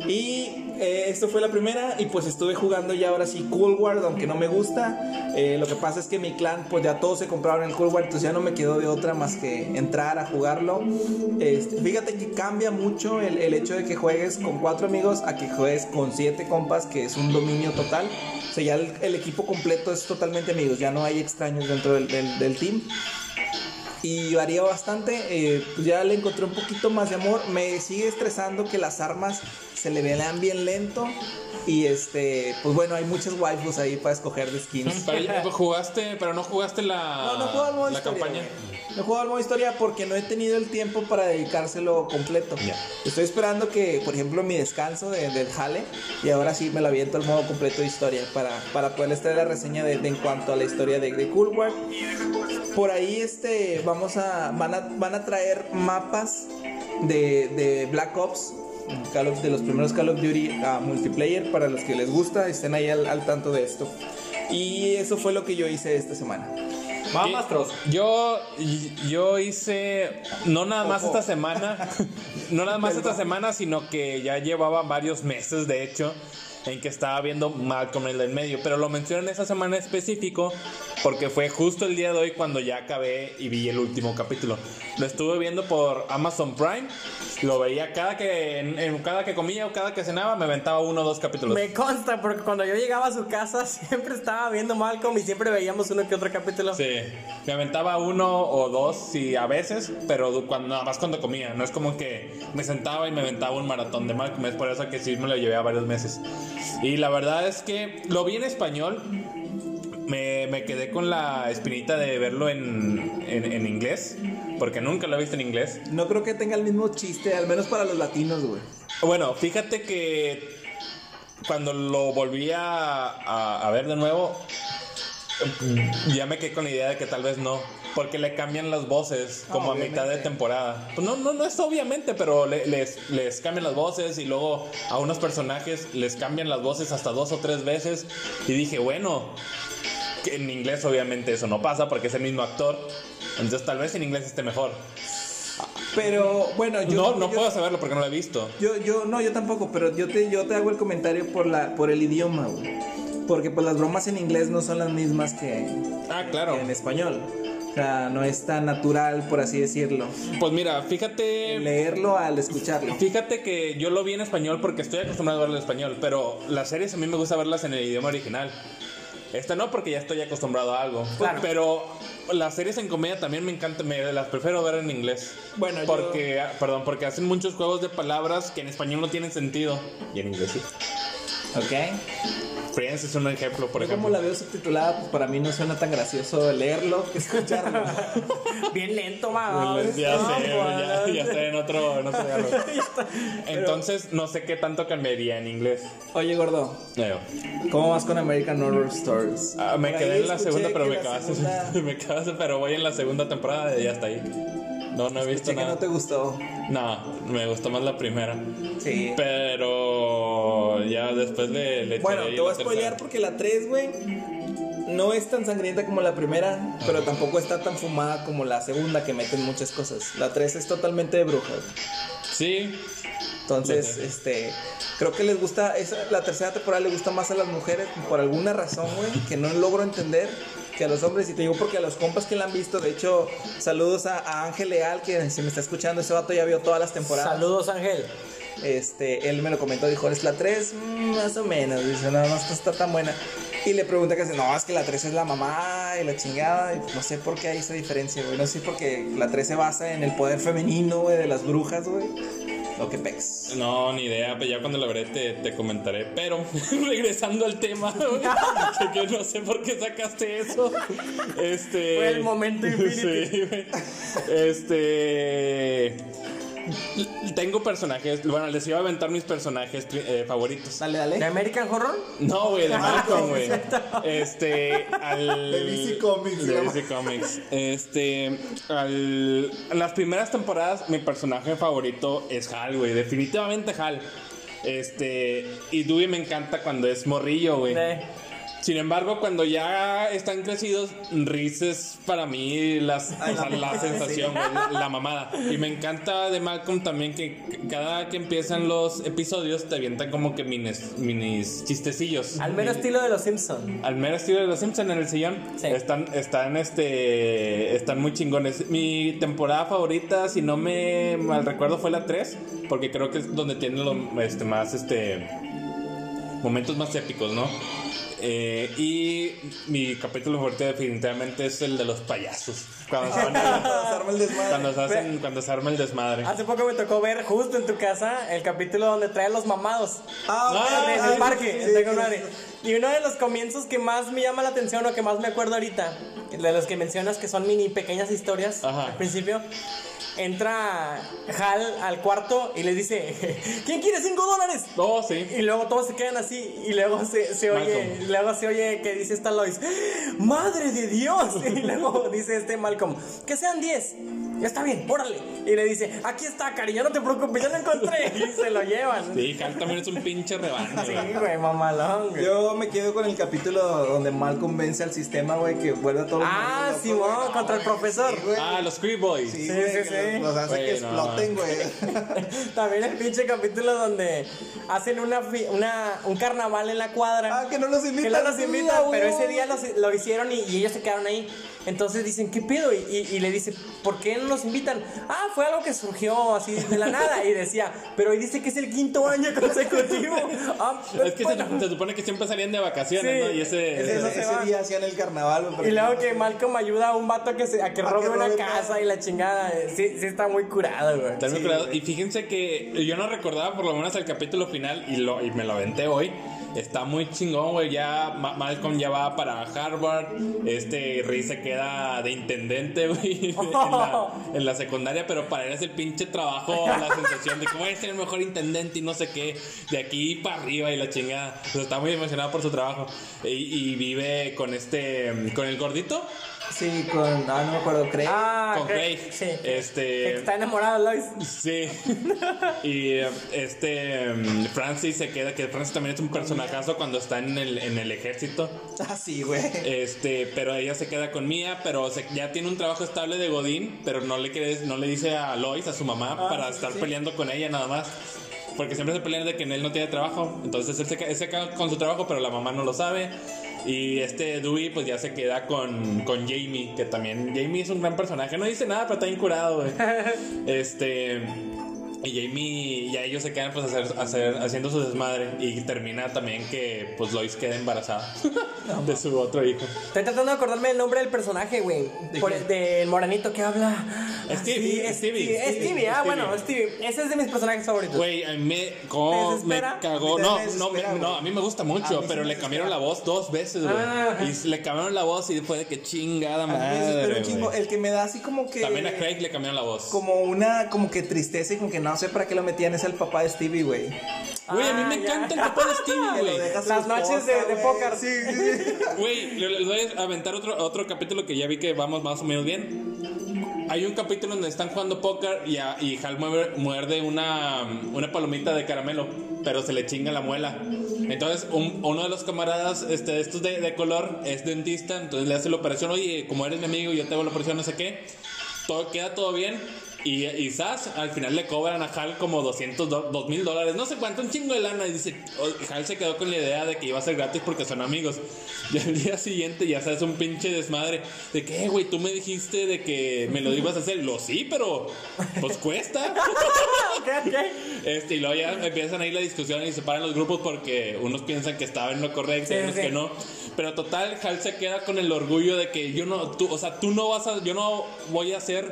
Y eh, esto fue la primera y pues estuve jugando ya ahora sí Cool War, aunque no me gusta. Eh, lo que pasa es que mi clan pues ya todos se compraron el Cool War, entonces ya no me quedó de otra más que entrar a jugarlo. Este, fíjate que cambia mucho el, el hecho de que juegues con cuatro amigos a que juegues con siete compas, que es un dominio total. O sea, ya el, equipo completo es totalmente amigos, ya no hay extraños dentro del- del team y varía bastante. eh, pues ya le encontré un poquito más de amor. Me sigue estresando que las armas se le vean bien lento. Y este, pues bueno, hay muchos waifus ahí para escoger de skins. Pero jugaste, pero no jugaste la, No, no la historia. campaña. güey. No juego al modo historia porque no he tenido el tiempo para dedicárselo completo. Ya. Estoy esperando que, por ejemplo, mi descanso de- del jale, y ahora sí me lo aviento al modo completo de historia para, para poderles traer la reseña de, de en cuanto a la historia de, de Cool War. Por ahí este, vamos a, van a, van a traer mapas de, de Black Ops. Call of- de los primeros Call of Duty a multiplayer para los que les gusta estén ahí al, al tanto de esto y eso fue lo que yo hice esta semana Vamos. Yo, yo hice, no nada más Ojo. esta semana, no nada más esta semana, sino que ya llevaba varios meses, de hecho, en que estaba viendo Malcolm en el medio. Pero lo menciono en esa semana específico porque fue justo el día de hoy cuando ya acabé y vi el último capítulo. Lo estuve viendo por Amazon Prime. Lo veía cada que, en, en cada que comía o cada que cenaba, me aventaba uno o dos capítulos. Me consta, porque cuando yo llegaba a su casa siempre estaba viendo Malcolm y siempre veíamos uno que otro capítulo. Sí, me aventaba uno o dos, sí, a veces, pero cuando, nada más cuando comía. No es como que me sentaba y me aventaba un maratón de Malcolm. Es por eso que sí me lo llevé a varios meses. Y la verdad es que lo vi en español. Me, me quedé con la espinita de verlo en, en, en inglés, porque nunca lo he visto en inglés. no creo que tenga el mismo chiste al menos para los latinos güey Bueno, fíjate que cuando lo volví a, a- a ver de nuevo, ya me quedé con la idea de que tal vez no. Porque le cambian las voces como a mitad de obviamente. temporada. Pues no, no, no es obviamente, pero le- les, les cambian las voces y luego a unos personajes les cambian las voces hasta dos o tres veces. Y dije, bueno, que en inglés obviamente eso no pasa porque es el mismo actor. Entonces tal vez en inglés esté mejor. pero bueno yo no, no yo- puedo saberlo porque no lo he visto. yo, yo no yo tampoco pero yo te yo te hago el comentario por la por el idioma güey porque pues las bromas en inglés no son las mismas que, Ah, claro. que en español o sea no es tan natural por así decirlo Pues mira, fíjate. leerlo al escucharlo Fíjate que yo lo vi en español porque estoy acostumbrado a verlo en español, pero las series a mí me gusta verlas en el idioma original. Esta no porque ya estoy acostumbrado a algo. Claro. Pero las series en comedia también me encanta, me las prefiero ver en inglés. Bueno, yo- porque, perdón, porque hacen muchos juegos de palabras que en español no tienen sentido. Y en inglés sí. ¿ok? Friends es un ejemplo, por Yo como ejemplo. la veo subtitulada, pues para mí no suena tan gracioso leerlo que escucharlo. Bien lento, ma. Ya No, sé, ya, pues. ya estoy en otro, en otro. Entonces, no sé qué tanto cambiaría en inglés. Oye, gordo, Digo, ¿cómo vas con American Horror Stories? Ah, me Por quedé en la segunda, pero me acabaste. segunda- Me acabaste, pero voy en la segunda temporada y ya está ahí. No, no he visto Escuché que nada. no te gustó. No, me gustó más la primera. Sí. Pero ya después le, le Bueno, te voy a spoilear porque la 3, güey, no es tan sangrienta como la primera, pero tampoco está tan fumada como la segunda que meten muchas cosas. La 3 es totalmente de brujas. Sí, Entonces, este, creo que les gusta, esa, la tercera temporada le gusta más a las mujeres por alguna razón, güey, que no logro entender que a los hombres, y te digo porque a los compas que la han visto, de hecho, saludos a, a Ángel Leal, que si me está escuchando, ese vato ya vio todas las temporadas. Saludos, Ángel. Este, él me lo comentó, dijo, ¿es la 3? Mm, más o menos, dice, no, no está, está tan buena. Y le pregunta que no, es que la 3 es la mamá y la chingada, y no sé por qué hay esa diferencia, güey, no sé porque la 3 se basa en el poder femenino, güey, de las brujas, güey. Lo que pex. no, ni idea, pero ya cuando la veré te, te comentaré. Pero regresando al tema, güey, que, que no sé por qué sacaste eso. Este. Fue el momento Infinity. Sí, güey. Este. Tengo personajes. Bueno, les iba a aventar mis personajes eh, favoritos. Dale, ¿De dale. American Horror? No, güey, de Malcolm, güey. Este, al. De DC Comics, De DC Comics. Este, al. En las primeras temporadas, mi personaje favorito es Hal, güey. Definitivamente Hal. Este, y Dewey me encanta cuando es morrillo, güey. Sin embargo, cuando ya están crecidos, Reese es para mí las, o sea, la sensación, güey, la, la mamada. Y me encanta de Malcolm también que cada que empiezan los episodios te avientan como que minis, minis chistecillos. al mero estilo de los Simpsons. Al mero estilo de los Simpson en el sillón. Sí. Están, están, este, están muy chingones. Mi temporada favorita, si no me mal recuerdo, fue la 3. Porque creo que es donde tienen los este, más, este, momentos más épicos, ¿no? Eh, y mi capítulo favorito definitivamente es el de los payasos. Cuando se, van a- Se arma el desmadre. cuando se hacen- cuando se arma el desmadre. Hace poco me tocó ver justo en tu casa el capítulo donde traen los mamados. Ah, Ah, en el parque, sí, en sí. Y uno de los comienzos que más me llama la atención o que más me acuerdo ahorita, de los que mencionas que son mini pequeñas historias Ajá. al principio, entra Hal al cuarto y les dice, ¿quién quiere 5 dólares? Oh, sí. Y luego todos se quedan así y luego se, se oye, luego se oye que dice esta Lois, ¡Madre de Dios! Y luego dice este Malcolm, que sean 10. Está bien, órale. Y le dice, aquí está, cariño, no te preocupes, ya lo encontré. Y se lo llevan. Sí, Hal también es un pinche rebano. Sí, güey. mamalón, güey. Yo me quedo con el capítulo donde Malcolm vence al sistema, güey, que vuelve a todos los Ah, morros Simón, locos, güey. contra el profesor. Sí, güey. Ah, los Creep Boys. Sí, Sí, sí, Los hace que no, exploten, güey. También el pinche capítulo donde hacen una, fi- una un carnaval en la cuadra. Ah, que no los invitan. Que no los invitan, pero ese día los- lo hicieron y, y ellos se quedaron ahí. Entonces dicen, ¿qué pedo? Y, y- y le dice, ¿por qué no nos invitan? Ah, fue algo que surgió así de la nada. Y decía, pero hoy dice que es el quinto año consecutivo. Ah, Es que se, bueno. se supone que siempre salían de vacaciones, Sí. ¿no? Y ese. Ese- Ese, se ese día hacían el carnaval, Y luego que. Malcolm ayuda a un vato a que, se, a que A robe que una robe casa y la chingada. Sí, sí está muy curado, güey. Está muy Sí, curado. güey. Y fíjense que yo no recordaba por lo menos el capítulo final y, lo, y me lo aventé hoy. Está muy chingón, güey. Ya Ma- Malcolm ya va para Harvard. Este Reese se queda de intendente, güey, en la, en la secundaria. Pero para él es el pinche trabajo, la sensación de que voy a ser el mejor intendente y no sé qué. De aquí para arriba y la chingada. O sea, está muy emocionado por su trabajo. Y, y vive con este, con el gordito. Sí, con. Ah, no me acuerdo, creo. Ah, Con Craig, Craig. Sí. Este- Que está enamorado, Lois. Sí. y este mm, Francis se queda, que Francis también es un personajazo cuando está en el, en el ejército. Ah, sí, güey. Este, pero ella se queda con Mia, pero se- ya tiene un trabajo estable de Godín, pero no le quiere, no le dice a Lois, a su mamá, para estar peleando con ella nada más. Porque siempre se pelean de que él no tiene trabajo. Entonces él se, él se queda con su trabajo, pero la mamá no lo sabe. Y este Dewey pues ya se queda con, con Jamie, que también Jamie es un gran personaje. No dice nada, pero está bien curado, güey. Este... Y Jamie, ya ellos se quedan pues hacer, hacer, haciendo su desmadre. Y termina también que pues Lois queda embarazada de su otro hijo. Estoy tratando de acordarme el nombre del personaje, güey. ¿De del moranito que habla. Stevie, Así, Stevie, Stevie, Stevie, ah, Stevie. bueno, Stevie. Ese es de mis personajes favoritos. Güey, a mí me, como cagó. No, no, me- no, a mí me gusta mucho, sí pero le cambiaron la voz dos veces, güey. Ah, y le cambiaron la voz y fue de que chingada madre. un chingo. güey. El que me da así como que. También a Craig le cambiaron la voz. Como una, como que tristeza y como que no sé para qué lo metían, es el papá de Stevie, güey. Güey, a mí Ah, me ya. encanta el papá de Stevie, güey. Las noches de- de póker. Sí, sí, sí. Güey, le- les voy a aventar otro, otro capítulo que ya vi que vamos más o menos bien. Hay un capítulo donde están jugando póker y, a- y Hal muerde, muerde una, una palomita de caramelo, pero se le chinga la muela. Entonces, un- uno de los camaradas este, estos de, de color es dentista, entonces le hace la operación. Oye, como eres mi amigo, yo te hago la operación, no sé qué. Todo, queda todo bien. Y, y Sass al final le cobran a Hal como 200, do- 2 mil dólares, no sé cuánto, un chingo de lana. Y dice, Hal se quedó con la idea de que iba a ser gratis porque son amigos. Y al día siguiente ya sabes un pinche desmadre de que, "Eh, güey, tú me dijiste de que me lo ibas a hacer. Lo sí, pero pues cuesta. Este, y luego ya empiezan ahí la discusión y se paran los grupos porque unos piensan que estaba en lo correcto y Sí, otros sí. que no. Pero total, Hal se queda con el orgullo de que yo no, tú, o sea, tú no vas a, yo no voy a hacer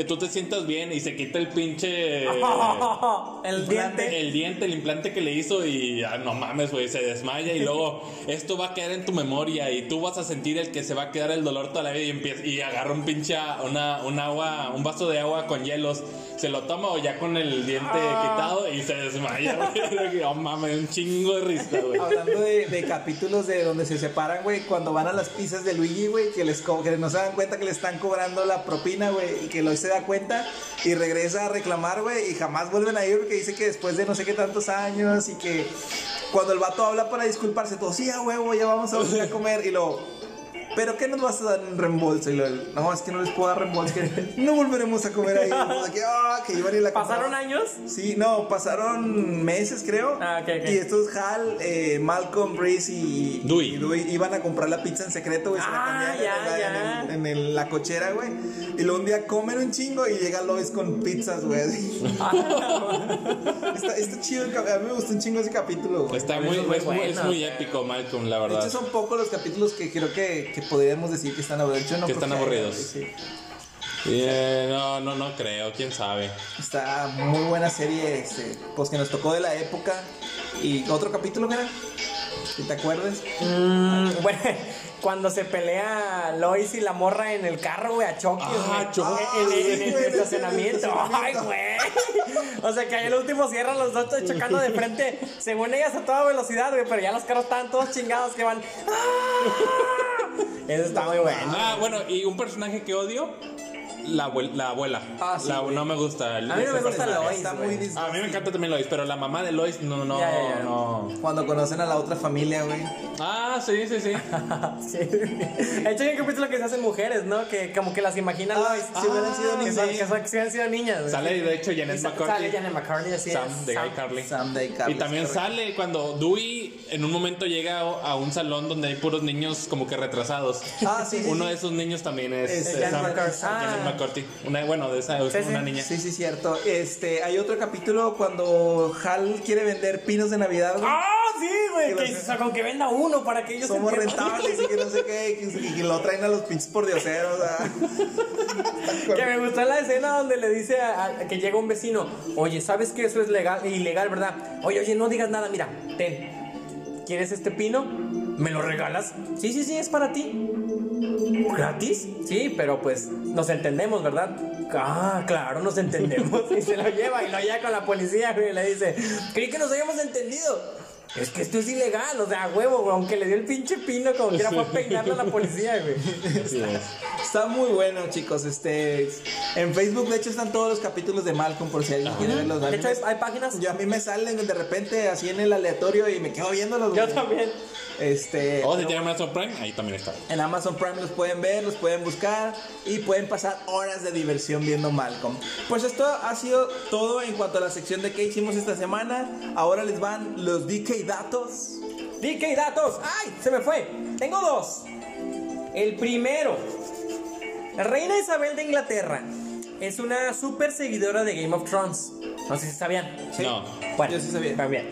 que tú te sientas bien y se quita el pinche el diente. el diente, el implante que le hizo y ah, no mames, güey, se desmaya y luego esto va a quedar en tu memoria y tú vas a sentir el que se va a quedar el dolor toda la vida y empieza y agarra un pinche una, un agua, un vaso de agua con hielos, se lo toma o ya con el diente Ah. quitado y se desmaya, güey. No mames, un chingo de risa, güey. Hablando de, de capítulos de donde se separan, güey, cuando van a las pizzas de Luigi, güey, que les que no se dan cuenta que le están cobrando la propina, güey, y que Lois se da cuenta y regresa a reclamar, güey, y jamás vuelven a ir porque dice que después de no sé qué tantos años y que cuando el vato habla para disculparse, todo, sí, a huevo, ya vamos a volver a comer y lo ¿pero qué nos vas a dar en reembolso? Y lo, no, es que no les puedo dar reembolso, que no volveremos a comer ahí. Que, ah, que iban y la ¿Pasaron años? Sí, no, pasaron meses, creo. Ah, ok, ok. Y estos Hal, eh, Malcolm, Reese y Dewey. y iban a comprar la pizza en secreto, güey. se la Ah, comían en ya, la- ya. En, el- en el- la cochera, güey. Y luego un día comen un chingo y llega Lois con pizzas, güey. está, está chido, a mí me gustó un chingo ese capítulo, güey. Está muy, es muy es muy, épico, Malcolm, la De verdad. hecho, son pocos los capítulos que creo que, que podríamos decir que están aburridos. No Que creo están aburridos. sí. Eh, no, no, no creo, quién sabe. Está muy buena serie, este, pues que nos tocó de la época. ¿Y otro capítulo, que era? ¿Que te acuerdes? Mm, bueno, cuando se pelea Lois y la morra en el carro, güey, a choque, Ah, choque. En, en- en el güey, en el estacionamiento. Ay, güey. O sea, que ahí el último cierran los dos chocando de frente. Según ellas a toda velocidad, güey, pero ya los carros estaban todos chingados que van. ¡Ah! Eso está muy bueno. Ah, bueno, y un personaje que odio, la, abuel- la abuela. Ah, sí, La- no me gusta. el- A mí no me gusta personaje. Lois, Está muy A mí me encanta también Lois, pero la mamá de Lois, no, no, Ya, ya, ya. no. Cuando conocen a la otra familia, güey. Ah, sí, sí, sí. Sí. De hecho, hay un capítulo que se hacen mujeres, ¿no? Que como que las imaginan Ah, Lois. si hubieran sido que niñas. son, que son- que hubieran sido niñas. güey. Sale, de hecho, Y Janet McCarthy. Sale Janet McCarthy, así Sam es. de Sam. Guy Carly. Someday, Y Carlos, también correcto. sale cuando Dewey en un momento llega a un salón donde hay puros niños como que retrasados. Ah, sí, sí, Uno sí. de esos niños también es, Es eh, Janet Sam- McCarthy. Janet Ah. McCarthy. Una, bueno, de esa es Sí, una sí. niña. Sí, sí, cierto. Este, hay otro capítulo cuando Hal quiere vender pinos de Navidad, güey. ¡Ah, sí, güey! Que los- o sea, con que venda uno para que ellos Somos rentables y que no sé qué, y que, lo traen a los pinches por dioseros. Que me gustó la escena donde le dice a, a- que llega un vecino, oye, ¿sabes que eso es legal, ilegal, verdad? Oye, oye, no digas nada, mira, ten. ¿Quieres este pino? ¿Me lo regalas? Sí, sí, sí, es para ti. ¿Gratis? Sí, pero pues nos entendemos, ¿verdad? Ah, claro, nos entendemos. Y se lo lleva y lo lleva con la policía, güey, y le dice, creí que nos habíamos entendido. Es que esto es ilegal, o sea, a huevo, güey, aunque le dio el pinche pino como quiera fue a peinarle a la policía, güey. Así es. Está muy bueno, chicos. Este, en Facebook, de hecho, están todos los capítulos de Malcolm, por si alguien quiere verlos. De hecho, me- hay, hay páginas. yo a mí me salen de repente así en el aleatorio y me quedo viéndolos. Yo güey. también. Este, O si tienen Amazon Prime, ahí también está. En Amazon Prime los pueden ver, los pueden buscar y pueden pasar horas de diversión viendo Malcolm. Pues esto ha sido todo en cuanto a la sección de qué hicimos esta semana. Ahora les van los DK datos. DK Datos. ¡Ay! Se me fue. Tengo dos. El primero. La reina Isabel de Inglaterra es una super seguidora de Game of Thrones. No sé si sabían. ¿sí? No. Bueno, Yo sí sabía. bien.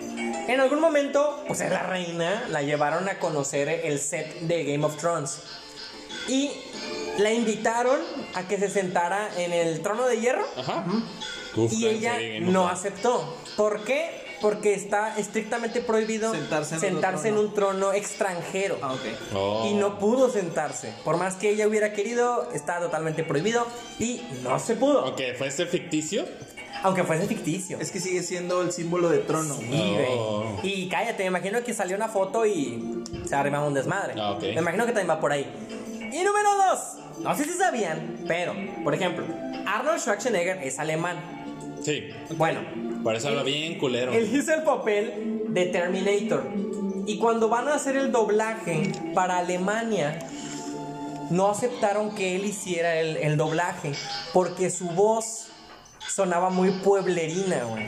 En algún momento, pues es la reina, la llevaron a conocer el set de Game of Thrones. Y la invitaron a que se sentara en el trono de hierro. Ajá. Uf, Y ella no aceptó. ¿Por qué? Porque está estrictamente prohibido Sentarse en sentarse en un trono extranjero. Ah, ok. Oh. Y no pudo sentarse. Por más que ella hubiera querido, está totalmente prohibido y no se pudo. Ok, ¿fue este ficticio? Aunque fuese ficticio. Es que sigue siendo el símbolo de trono. Sí, güey. Oh. Y cállate, me imagino que salió una foto y se arriba un desmadre. Ah, ok. Me imagino que también va por ahí. Y número dos. No sé si sabían, pero, por ejemplo, Arnold Schwarzenegger es alemán. Sí. Bueno, Por eso habla Él- bien culero. Él hizo el papel de Terminator. Y cuando van a hacer el doblaje para Alemania, no aceptaron que él hiciera el, el doblaje. Porque su voz sonaba muy pueblerina, güey.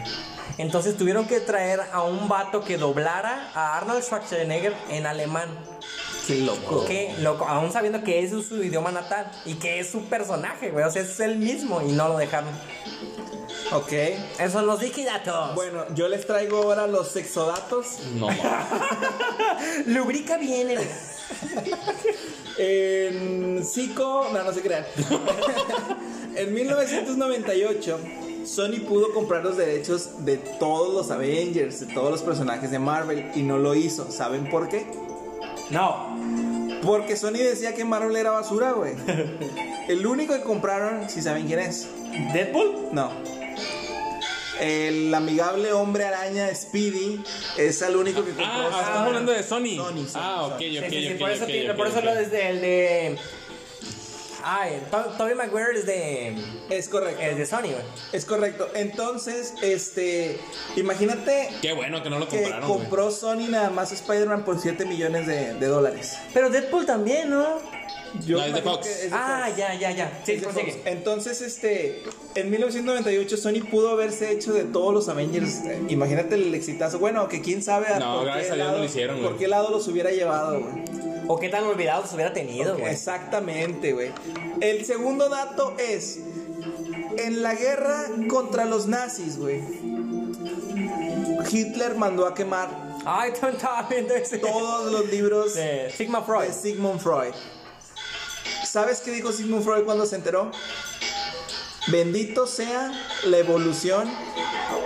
Entonces tuvieron que traer a un vato que doblara a Arnold Schwarzenegger en alemán. Qué loco. Que, loco, aún sabiendo que ese es su idioma natal y que es su personaje, güey. O sea, es el mismo y no lo dejaron. Ok. Esos son los datos. Bueno, yo les traigo ahora los sexodatos. No, Lubrica bien el. En Psico, no, no se crean. en 1998, Sony pudo comprar los derechos de todos los Avengers, de todos los personajes de Marvel, y no lo hizo. ¿Saben por qué? No. Porque Sony decía que Marvel era basura, güey. El único que compraron, si saben quién es. ¿Deadpool? No. El amigable hombre araña Speedy es el único que compró. Ah, ah, estamos hablando de Sony. Sony, Sony, ah, ok, ok, Sí, sí, sí, ok, por eso, ok, tiene- ok, por eso lo desde el de. Ah, el To- Tobey Maguire es de, Es correcto. es de Sony, güey. Es correcto. Entonces, este, imagínate Qué bueno que no lo que compraron, güey. compró Sony nada más Spider-Man por 7 millones de, de dólares. Pero Deadpool también, ¿no? Yo No, es de Fox. que es de Ah, Fox. ya, ya, ya. Sí, Es de prosigue. Fox. Entonces, este, en 1998 Sony pudo haberse hecho de todos los Avengers. Eh, Imagínate el exitazo. Bueno, que quién sabe a No, por, qué no lado, lo hicieron, por qué lado los hubiera llevado, güey. O qué tan olvidado se hubiera tenido, güey. Exactamente, güey. El segundo dato es, en la guerra contra los nazis, güey, Hitler mandó a quemar Ay, también estaba viendo ese. todos los libros De Sigma Freud. de Sigmund Freud. ¿Sabes qué dijo Sigmund Freud cuando se enteró? Bendito sea la evolución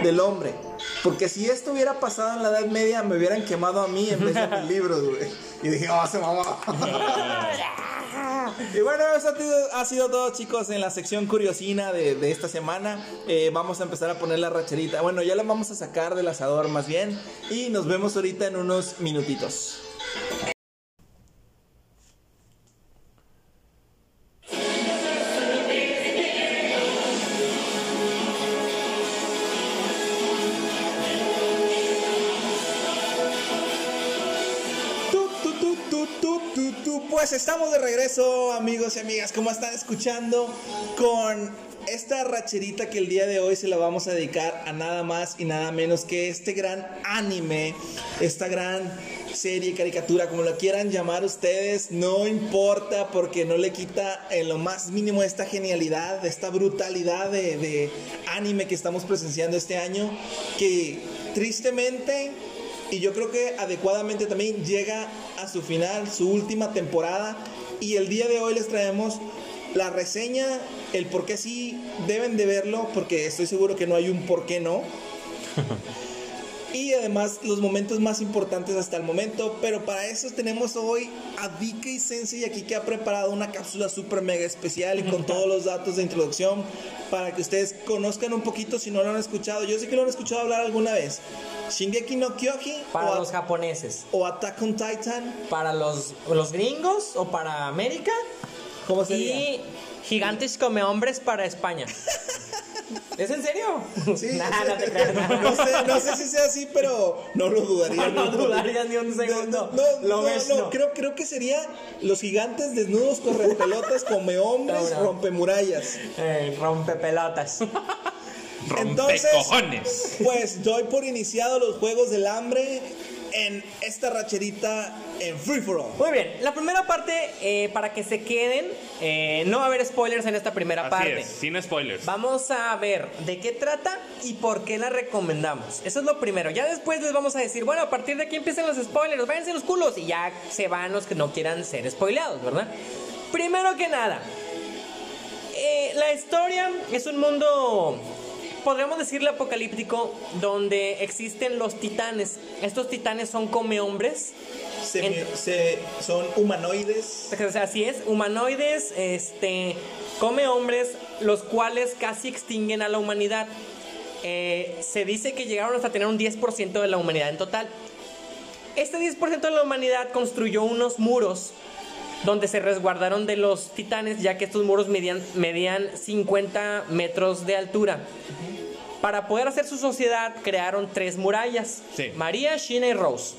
del hombre. Porque si esto hubiera pasado en la Edad Media, me hubieran quemado a mí en vez de mis libros, güey. Y dije, oh, se mamá. y bueno, eso ha sido, ha sido todo, chicos, en la sección curiosina de, de esta semana. Eh, vamos a empezar a poner la racherita. Bueno, ya la vamos a sacar del asador más bien. Y nos vemos ahorita en unos minutitos. Pues estamos de regreso, amigos y amigas. ¿Cómo están escuchando? Con esta racherita que el día de hoy se la vamos a dedicar a nada más y nada menos que este gran anime, esta gran serie, caricatura, como lo quieran llamar ustedes, no importa porque no le quita en lo más mínimo esta genialidad, esta brutalidad de, de anime que estamos presenciando este año, que tristemente y yo creo que adecuadamente también llega a su final, su última temporada. Y el día de hoy les traemos la reseña, el por qué sí deben de verlo, porque estoy seguro que no hay un por qué no. Y además los momentos más importantes hasta el momento. Pero para eso tenemos hoy a DK Sensei aquí que ha preparado una cápsula super mega especial y con todos los datos de introducción para que ustedes conozcan un poquito si no lo han escuchado. Yo sé que lo han escuchado hablar alguna vez. Shingeki no Kyoji Para o, los japoneses. o Attack on Titan. Para los, los gringos o para América. ¿Cómo sería? Y gigantes come hombres para España. ¿Es en serio? Sí, Nah, no te creas. no, sé, no sé si sea así, pero no lo dudaría. No, un dudarías ni un segundo. No, no, Lo no, ves, no, no. Creo, creo que sería los gigantes desnudos corren pelotas come hombres, No, no. rompemurallas. Eh, rompe pelotas. Entonces-. Pues doy por iniciado los Juegos del Hambre en esta racherita en Free For All. Muy bien, la primera parte, eh, para que se queden, eh, no va a haber spoilers en esta primera Así parte. es, sin spoilers. Vamos a ver de qué trata y por qué la recomendamos. Eso es lo primero. Ya después les vamos a decir, bueno, a partir de aquí empiezan los spoilers, váyanse los culos y ya se van los que no quieran ser spoileados, ¿verdad? Primero que nada, eh, la historia es un mundo, podríamos decirle apocalíptico, donde existen los titanes. Estos titanes son come hombres. Se- En- se- son humanoides. O sea, así es, humanoides, este, come hombres, los cuales casi extinguen a la humanidad. Eh, se dice que llegaron hasta tener un 10% de la humanidad en total. Este 10% de la humanidad construyó unos muros donde se resguardaron de los titanes, ya que estos muros medían, medían 50 metros de altura. Para poder hacer su sociedad, crearon tres murallas: Sí. María, Sheena y Rose.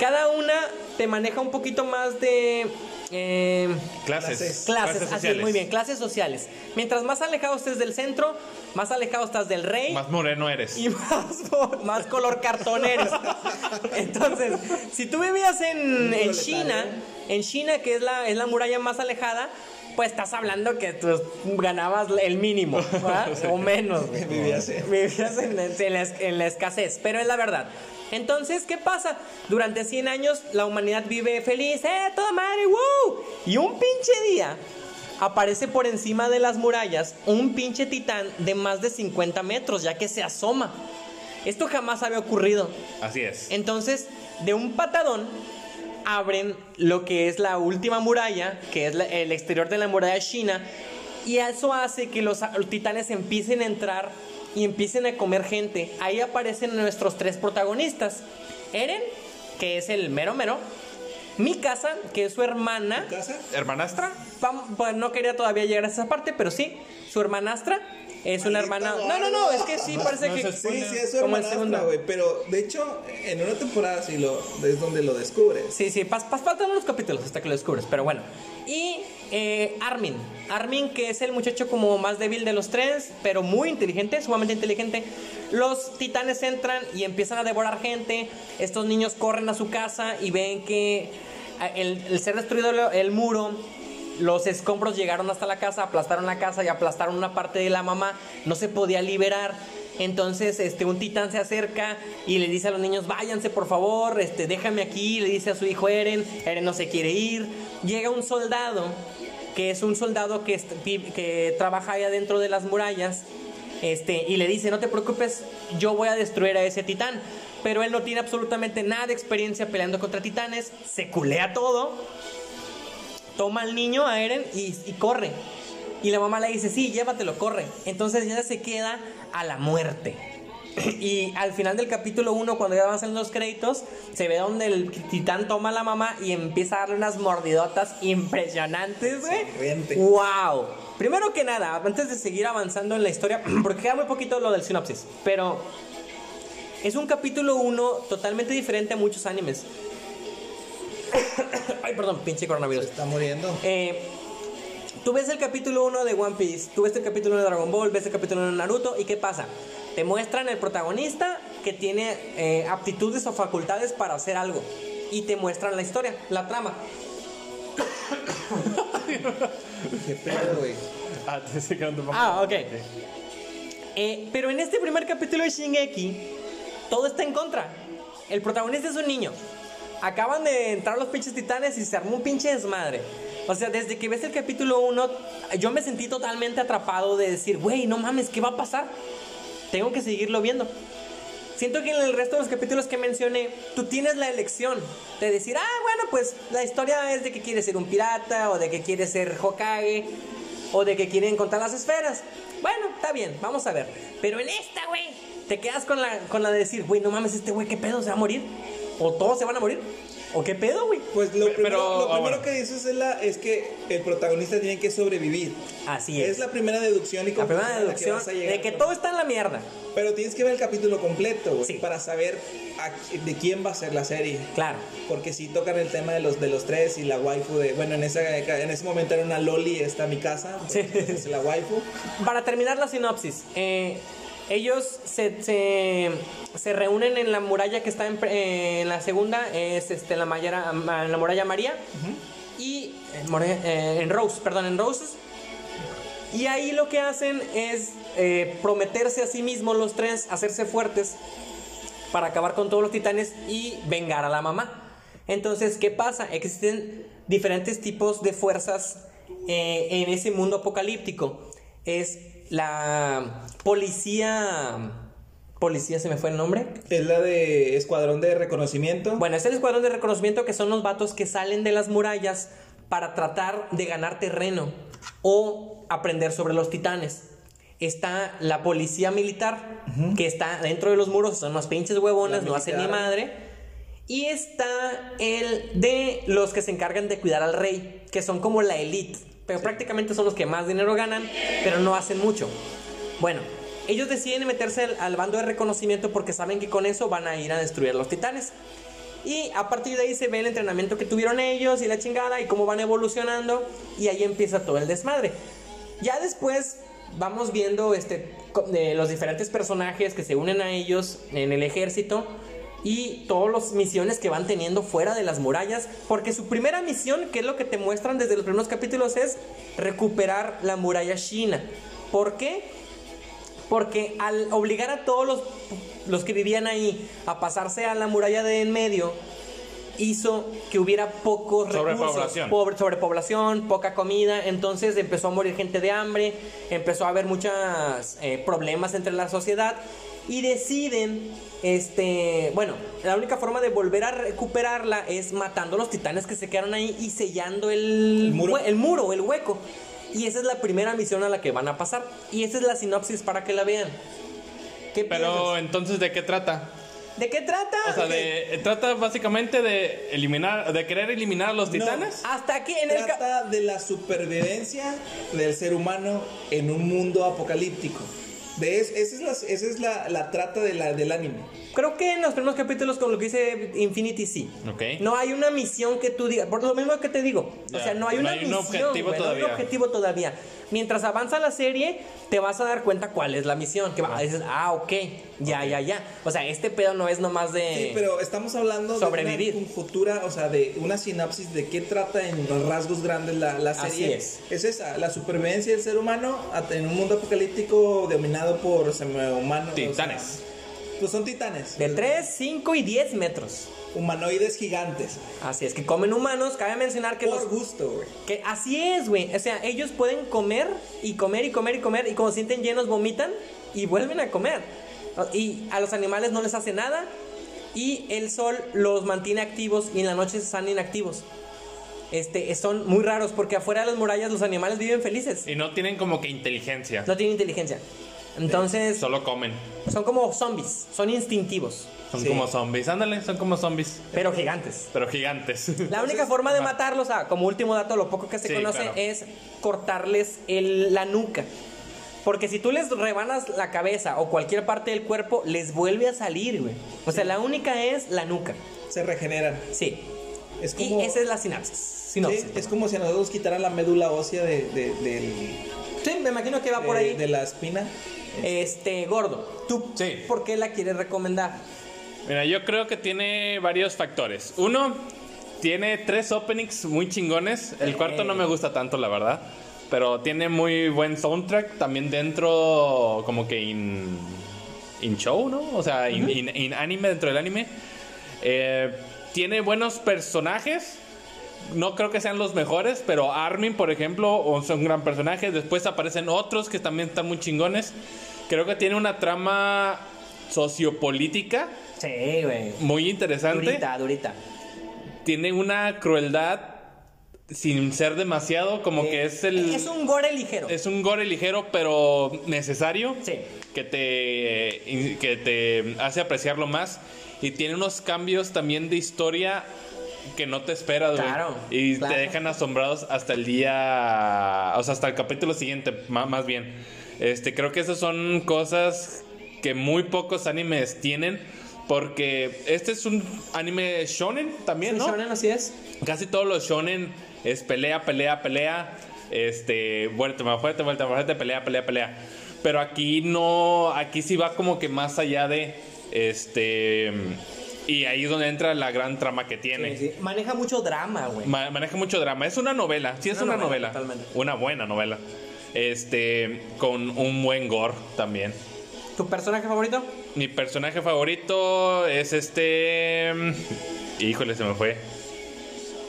Cada una te maneja un poquito más de. eh, Clases. Clases. clases, así, sociales. muy bien, clases sociales. Mientras más alejado estés del centro, más alejado estás del rey Más moreno eres. y más, más color cartón eres. Entonces, si tú vivías en, en China, en China, que es la, es la muralla más alejada, pues estás hablando que tú ganabas el mínimo, ¿verdad? o menos. Vivías en- Vivías en, en la, en la escasez, pero es la verdad. Entonces, ¿qué pasa? Durante 100 años la humanidad vive feliz, ¡eh, toda madre, wow! Y un pinche día aparece por encima de las murallas un pinche titán de más de 50 metros, ya que se asoma. Esto jamás había ocurrido. Así es. Entonces, de un patadón, abren lo que es la última muralla, que es la- el exterior de la muralla china, y eso hace que los, titanes empiecen a entrar y empiecen a comer gente. Ahí aparecen nuestros tres protagonistas. Eren, que es el mero mero. Mikasa, que es su hermana. ¿Casa? ¿Hermanastra? pues, no quería todavía llegar a esa parte, pero sí, su hermanastra es una hermana. No, no, no, es que sí, No, parece no que. Sí, sí, es su Como el hermanastra, segundo. güey. Pero de hecho, en una temporada sí lo, es donde lo descubres. Sí, sí, pas, pas- faltan unos capítulos hasta que lo descubres, pero bueno. Y eh, Armin, Armin que es el muchacho como más débil de los tres, pero muy inteligente, sumamente inteligente. Los titanes entran y empiezan a devorar gente. Estos niños corren a su casa y ven que ah, el, el ser destruido el, el muro, los escombros llegaron hasta la casa, aplastaron la casa y aplastaron una parte de la mamá. No se podía liberar. Entonces, este, un titán se acerca y le dice a los niños, váyanse por favor, este, déjame aquí, le dice a su hijo Eren, Eren no se quiere ir. Llega un soldado, que es un soldado que, trabaja ahí adentro de las murallas, este, y le dice, no te preocupes, yo voy a destruir a ese titán. Pero él no tiene absolutamente nada de experiencia peleando contra titanes, se culea todo, toma al niño a Eren y, y corre. Y la mamá le dice, sí, llévatelo, corre. Entonces ella se queda a la muerte. Y al final del capítulo 1, cuando ya avanzan los créditos, se ve donde el titán toma a la mamá y empieza a darle unas mordidotas impresionantes, güey. ¡Wow! Primero que nada, antes de seguir avanzando en la historia, porque queda muy poquito lo del sinopsis, pero es un capítulo 1 totalmente diferente a muchos animes. Ay, perdón, pinche coronavirus. Se está muriendo. Eh, tú ves el capítulo 1 de One Piece, tú ves el capítulo 1 de Dragon Ball, ves el capítulo 1 de Naruto, ¿y qué pasa? Te muestran el protagonista que tiene eh, aptitudes o facultades para hacer algo. Y te muestran la historia, la trama. Qué pedo, güey. Ah, te estoy quedando un poco- Ah, ok. Eh, pero en este primer capítulo de Shingeki, todo está en contra. El protagonista es un niño. Acaban de entrar los pinches titanes y se armó un pinche desmadre. O sea, desde que ves el capítulo 1, yo me sentí totalmente atrapado de decir, güey, no mames, ¿qué va a pasar? Tengo que seguirlo viendo. Siento que en el resto de los capítulos que mencioné, tú tienes la elección de decir, ah, bueno, pues la historia es de que quieres ser un pirata, o de que quieres ser Hokage, o de que quiere encontrar las esferas. Bueno, está bien, vamos a ver. Pero en esta, güey, te quedas con la, con la de decir, güey, no mames, este güey, ¿qué pedo? ¿Se va a morir? ¿O todos se van a morir? ¿O qué pedo, güey? Pues lo Pero- primero, lo ah, primero bueno. que dices es, la, es que el protagonista tiene que sobrevivir. Así es. Es la primera deducción y la primera la que deducción llegar de que todo está en la mierda. Pero tienes que ver el capítulo completo, güey, Sí. para saber a- de quién va a ser la serie. Claro. Porque si tocan el tema de los de los tres y la waifu de, bueno, en esa en ese momento era una loli esta mi casa, Sí. es la waifu. Para terminar la sinopsis, eh, ellos se, se, se reúnen en la muralla que está en, eh, en la segunda, es este, la, en la muralla María, y en, More- eh, en Rose, perdón, en Roses. Y ahí lo que hacen es eh, prometerse a sí mismos los tres, hacerse fuertes para acabar con todos los titanes y vengar a la mamá. Entonces, ¿qué pasa? Existen diferentes tipos de fuerzas eh, en ese mundo apocalíptico. Es la policía... Policía, se me fue el nombre. Es la de Escuadrón de Reconocimiento. Bueno, es el escuadrón de reconocimiento que son los vatos que salen de las murallas para tratar de ganar terreno o aprender sobre los titanes. Está la policía militar que está dentro de los muros, son unas pinches huevonas, no hacen ni madre. Y está el de los que se encargan de cuidar al rey, que son como la elite, pero prácticamente son los que más dinero ganan, pero no hacen mucho. Bueno, ellos deciden meterse al, al bando de reconocimiento porque saben que con eso van a ir a destruir a los titanes. Y a partir de ahí se ve el entrenamiento que tuvieron ellos y la chingada y cómo van evolucionando y ahí empieza todo el desmadre. Ya después vamos viendo este, co- eh, los diferentes personajes que se unen a ellos en el ejército y todas las misiones que van teniendo fuera de las murallas, porque su primera misión, que es lo que te muestran desde los primeros capítulos, es recuperar la muralla china. ¿Por qué? Porque al obligar a todos los, los que vivían ahí a pasarse a la muralla de en medio, hizo que hubiera pocos recursos. Sobrepoblación. Pobre- sobrepoblación, poca comida. Entonces empezó a morir gente de hambre, empezó a haber muchos problemas entre la sociedad. Y deciden, este, bueno, la única forma de volver a recuperarla es matando a los titanes que se quedaron ahí y sellando el, El muro. el muro, el hueco. Y esa es la primera misión a la que van a pasar. Y esa es la sinopsis para que la vean. ¿Qué Pero piensas? entonces, ¿de qué trata? ¿De qué trata? O sea, de, trata básicamente de eliminar, de querer eliminar a los titanes. Hasta aquí en el... Trata de la supervivencia del ser humano en un mundo apocalíptico. De es- esa es, la, esa es la, la trata de la, del anime. Creo que en los primeros capítulos, con lo que dice Infinity, sí. Ok. No hay una misión que tú digas. Por lo mismo que te digo. O Ya, sea, no hay no una hay un misión. objetivo güey, no hay un objetivo todavía. Mientras avanza la serie, te vas a dar cuenta cuál es la misión. Que va, dices, ah, ok. Ya, ya, ya. O sea, este pedo no es nomás de. Sí, pero estamos hablando Sobrevivir. de una futura, o sea, de una sinapsis de qué trata en rasgos grandes la, la Así serie. es. esa, la supervivencia del ser humano en un mundo apocalíptico dominado por semi-humanos. o sea, Titanes. pues son titanes. De 3, 5 y 10 metros. Humanoides gigantes. Así es, que comen humanos. Cabe mencionar que Por los. gusto, güey. Que así es, güey. O sea, ellos pueden comer y comer y comer y comer. Y como se sienten llenos, vomitan y vuelven a comer. Y a los animales no les hace nada. Y el sol los mantiene activos y en la noche están inactivos. Este, son muy raros porque afuera de las murallas los animales viven felices. Y no tienen como que inteligencia. No tienen inteligencia. Entonces, Solo comen. son como zombies. Son instintivos. Son Sí. como zombies. Ándale, son como zombies. Pero gigantes. Pero gigantes. La única forma de matarlos, ah, como último dato, lo poco que se Sí, conoce, claro. es cortarles el- la nuca. Porque si tú les rebanas la cabeza o cualquier parte del cuerpo, les vuelve a salir, güey. O sea, la única es la nuca. Se regeneran. Sí. Es como, Y esa es la sinapsis. Sinopsis. sí, es como si a nosotros quitaran la médula ósea de, de, del- Sí, me imagino que va por de- ahí. de la espina. Este, gordo, ¿tú Sí. por qué la quieres recomendar? Mira, yo creo que tiene varios factores. Uno, tiene tres openings muy chingones. El cuarto no me gusta tanto, la verdad. Pero tiene muy buen soundtrack. También dentro, como que in, in show, ¿no? O sea, in, in- in anime, dentro del anime. Eh, tiene buenos personajes. No creo que sean los mejores, pero Armin, por ejemplo, es un gran personaje. Después aparecen otros que también están muy chingones. Creo que tiene una trama sociopolítica Sí, güey. muy interesante. Durita, durita. Tiene una crueldad sin ser demasiado, como que es el. Es un gore ligero. es un gore ligero, pero necesario. Sí. Que te, que te hace apreciarlo más. Y tiene unos cambios también de historia que no te esperas, güey. Claro, Y claro. te dejan asombrados hasta el día. O sea, hasta el capítulo siguiente, más bien. Este, creo que esas son cosas que muy pocos animes tienen. Porque este es un anime shonen también, ¿no? Shonen, así es. Casi todos los shonen es pelea, pelea, pelea. Este, vuelta más fuerte, vuelta más fuerte, pelea, pelea, pelea. Pero aquí no, aquí sí va como que más allá de este. Y ahí es donde entra la gran trama que tiene. Sí, sí. Maneja mucho drama, güey. Ma- maneja mucho drama. Es una novela, sí es Una una, novela, novela. totalmente. Una buena novela. Este, con un buen gore también. ¿Tu personaje favorito? Mi personaje favorito es este. mm, Híjole, se me fue.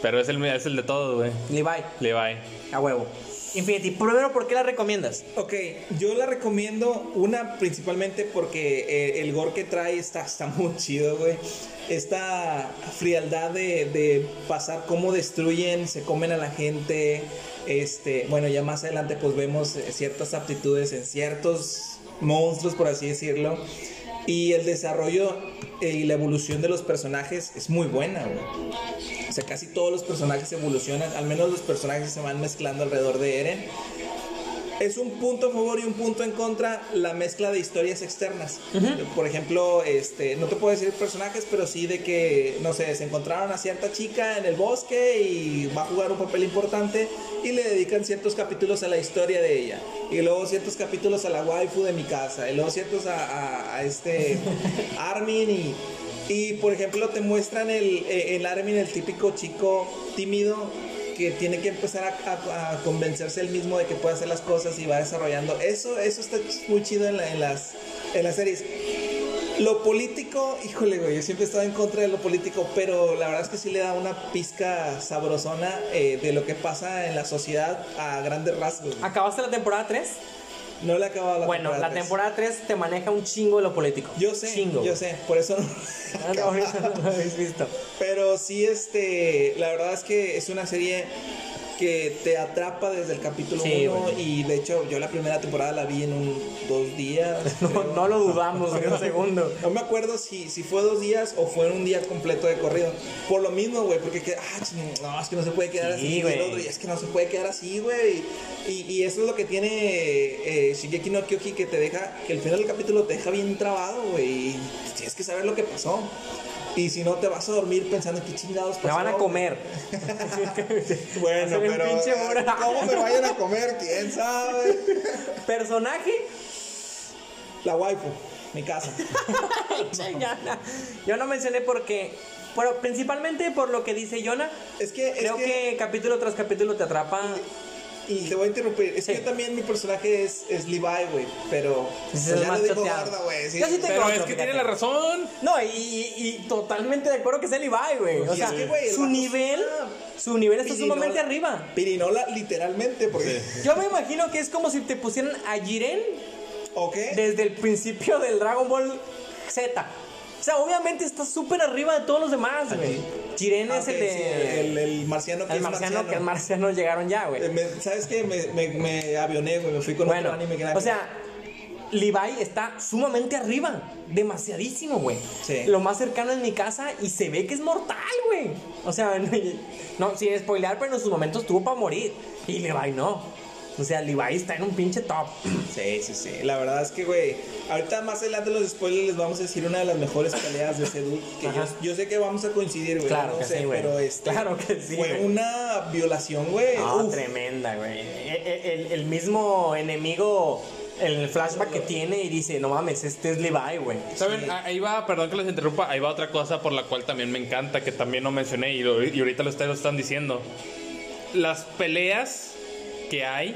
Pero es el, es el de todos, güey. Levi. Levi. A huevo. Infinity. Primero, ¿por qué la recomiendas? Ok, yo la recomiendo, una principalmente porque eh, el gore que trae está, está muy chido, güey. Esta frialdad de, de pasar cómo destruyen, se comen a la gente. Este, bueno, ya más adelante pues vemos eh, ciertas aptitudes en ciertos monstruos, por así decirlo. Y el desarrollo eh, y la evolución de los personajes es muy buena. O sea, casi todos los personajes evolucionan, al menos los personajes se van mezclando alrededor de Eren. Es un punto a favor y un punto en contra la mezcla de historias externas. Por ejemplo, este, no te puedo decir personajes, pero sí de que, no sé, se encontraron a cierta chica en el bosque y va a jugar un papel importante y le dedican ciertos capítulos a la historia de ella. Y luego ciertos capítulos a la waifu de mi casa. Y luego ciertos a, a- a este Armin y... Y por ejemplo te muestran el, eh, el Armin, el típico chico tímido que tiene que empezar a, a- a convencerse él mismo de que puede hacer las cosas y va desarrollando. Eso, eso está muy chido en, la- en las, en las series. Lo político, híjole, güey, yo siempre he estado en contra de lo político, pero la verdad es que sí le da una pizca sabrosona eh, de lo que pasa en la sociedad a grandes rasgos. ¿Acabaste la temporada 3? No le he acabado la bueno, temporada la temporada 3 te maneja un chingo de lo político. Yo sé, Chingo. yo sé, por eso no. Ah, no, no lo habéis visto. Pero sí, este, la verdad es que es una serie que te atrapa desde el capítulo 1 Sí, y de hecho yo la primera temporada la vi en un dos días. No, no lo dudamos ni un segundo. No me acuerdo si, si fue dos días o fue en un día completo de corrido. Por lo mismo, güey, porque que, ah, no, es que no se puede quedar Sí, así. güey. Otro, es que no se puede quedar así, güey. Y, y eso es lo que tiene eh, Shigeki no Kyoki, que te deja, que el final del capítulo te deja bien trabado, güey. Y tienes que saber lo que pasó. Y si no, te vas a dormir pensando qué chingados pasó. Me van a comer. Bueno, pero eh. ¿cómo me vayan a comer? ¿Quién sabe? Personaje. La waifu, mi casa. Yo no mencioné porque. Pero principalmente por lo que dice Yona. Es que, es Creo que... capítulo tras capítulo te atrapa. Y te voy a interrumpir. Es Sí. que yo también mi personaje es, es Levi, güey. Pero pues es ya lo dijo. Gorda, güey. sí. Yo sí te- Pero otro, es que fíjate. tiene la razón. No, y, y- y totalmente de acuerdo que es el Ibai, güey. O Y sea, es que, güey, el su nivel. está Su nivel está pirinola. sumamente arriba. Pirinola, literalmente, porque. Yo me imagino que es como si te pusieran a Jiren ¿Ok? desde el principio del Dragon Ball Z. O sea, obviamente está súper arriba de todos los demás, güey. Jiren Ah, es el de. sí, el, el marciano que el es marciano, que marciano llegaron ya, güey. Eh, ¿Sabes qué? Me, me, me avioné, güey. Me fui con Bueno, otro anime que era- o sea, Levi está sumamente arriba, demasiadísimo, güey. Sí. Lo más cercano en mi casa y se ve que es mortal, güey. O sea, no, sin spoilear, pero en su momento estuvo para morir. Y Levi no. O sea, Levi está en un pinche top. Sí, sí, sí. La verdad es que, güey, ahorita más adelante los spoilers les vamos a decir una de las mejores peleas de ese dude. Que yo, sé que vamos a coincidir, güey. Claro no que sé, sí, güey. Pero este, Claro que sí, Fue una violación, güey. No, Uf. tremenda, güey. E- e- El, el mismo enemigo, el flashback que tiene y dice, no mames, este es Levi, güey. ¿Saben? Ah, Ahí va, perdón que les interrumpa, ahí va otra cosa por la cual también me encanta, que también no mencioné y, lo- y ahorita lo ustedes lo están diciendo. Las peleas que hay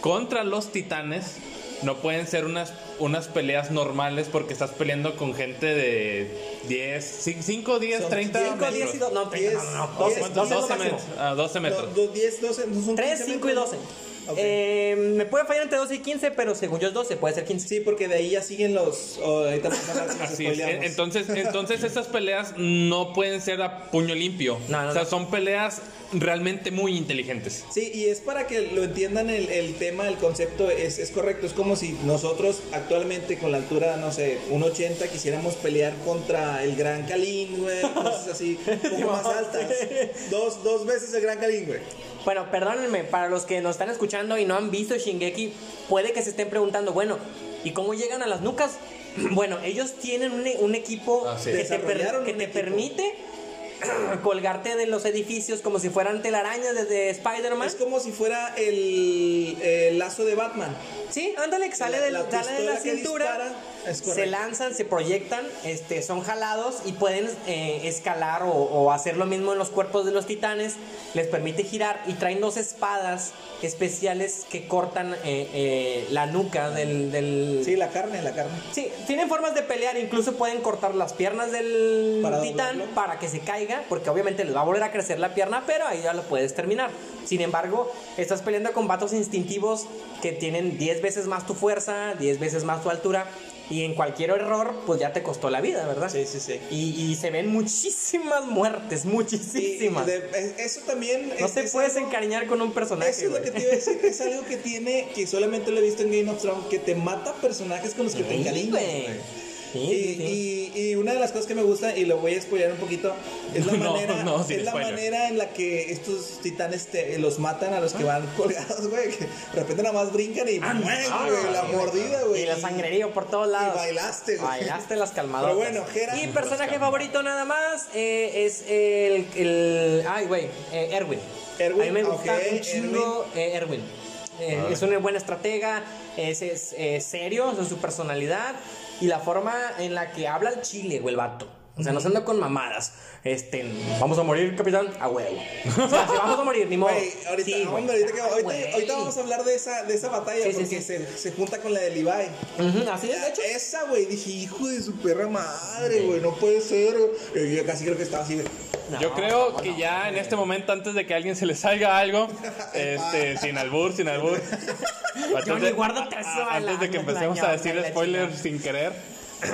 contra los titanes no pueden ser unas, unas peleas normales porque estás peleando con gente de 10, 5, 10, Son 30 cinco, metros. 10 y 2, no, 30, no, no, 12, 12 diez, es lo 12, máximo. met- ah, 12 metros. No, dos, 10, 12, no son 3, 15 5 y metros. 12. Ok. Eh, me puede fallar entre 12 y 15, pero según yo es 12, puede ser 15. Sí, porque de ahí ya siguen los. oh, ahorita Así es. spoileamos. Entonces, entonces estas peleas no pueden ser a puño limpio. No, no, o sea, no. son peleas realmente muy inteligentes. Sí, y es para que lo entiendan el, el tema, el concepto es, es correcto. Es como si nosotros actualmente con la altura, no sé, 1.80 quisiéramos pelear contra el Gran Kalin, güey, cosas así, un poco más altas. Dos, dos veces el Gran Kalin, güey. Bueno, perdónenme, para los que nos están escuchando y no han visto Shingeki, puede que se estén preguntando, bueno, ¿y cómo llegan a las nucas? Bueno, ellos tienen un, un equipo Ah, sí. que, te, per- Desarrollaron que un te equipo. permite colgarte de los edificios como si fueran telarañas desde Spider-Man. Es como si fuera el, el lazo de Batman. Sí, ándale, que sale, La- del- la sale de la cintura, dispara, se lanzan, se proyectan, este, son jalados y pueden eh, escalar o, o hacer lo mismo en los cuerpos de los titanes. Les permite girar y traen dos espadas especiales que cortan eh, eh, la nuca del... del- Sí, la carne, la carne. Sí, tienen formas de pelear, incluso pueden cortar las piernas del Para titán doblarlo. para que se caiga, porque obviamente les va a volver a crecer la pierna, pero ahí ya lo puedes terminar. Sin embargo, estás peleando con vatos instintivos que tienen 10 veces más tu fuerza, 10 veces más tu altura, y en cualquier error, pues ya te costó la vida, ¿verdad? Sí, sí, sí. Y, y se ven muchísimas muertes, muchísimas. de- es- eso también. no es- te es puedes algo- encariñar con un personaje. Eso es lo que te iba a decir. Es algo que tiene, que solamente lo he visto en Game of Thrones, que te mata personajes con los que te encariñas. Sí, Y, sí, sí. y- y una de las cosas que me gusta, y lo voy a spoiler un poquito, es la No, manera, no, es la manera en la que estos titanes te- los matan a los que van colgados, güey. Que de repente nada más brincan y Ah, mueren, ah, güey, la mordida, güey. Y la sangrerío por todos lados. bailaste, güey. Bailaste las calmadotas. Pero bueno, Jera- Y personaje favorito nada más eh, es el, el. Ay, güey. eh, Erwin. Erwin, A mí me gusta ok, un chingo eh, Erwin. Eh, es una buena estratega, es, es, eh, serio, sea, su personalidad y la forma en la que habla el chile, güey, el vato. O sea, no se anda con mamadas. Este, vamos a morir, capitán, a huevo. O sea, si vamos a morir, ni modo. Ahorita, Sí, güey. hombre, ahorita, que- ahorita- güey. ahorita vamos a hablar de esa, de esa batalla Sí, porque sí. Se, se junta con la de Levi. Ujú, así es, de hecho. Esa, güey, dije, hijo de su perra madre, güey, no puede ser. güey. Yo casi creo que estaba así, güey. Yo creo no, que no, ya no, en no. este momento, antes de que a alguien se le salga algo, este, sin albur, sin albur. Antes Johnny, de- guárdate eso, a- Antes de que empecemos a decir spoilers sin querer.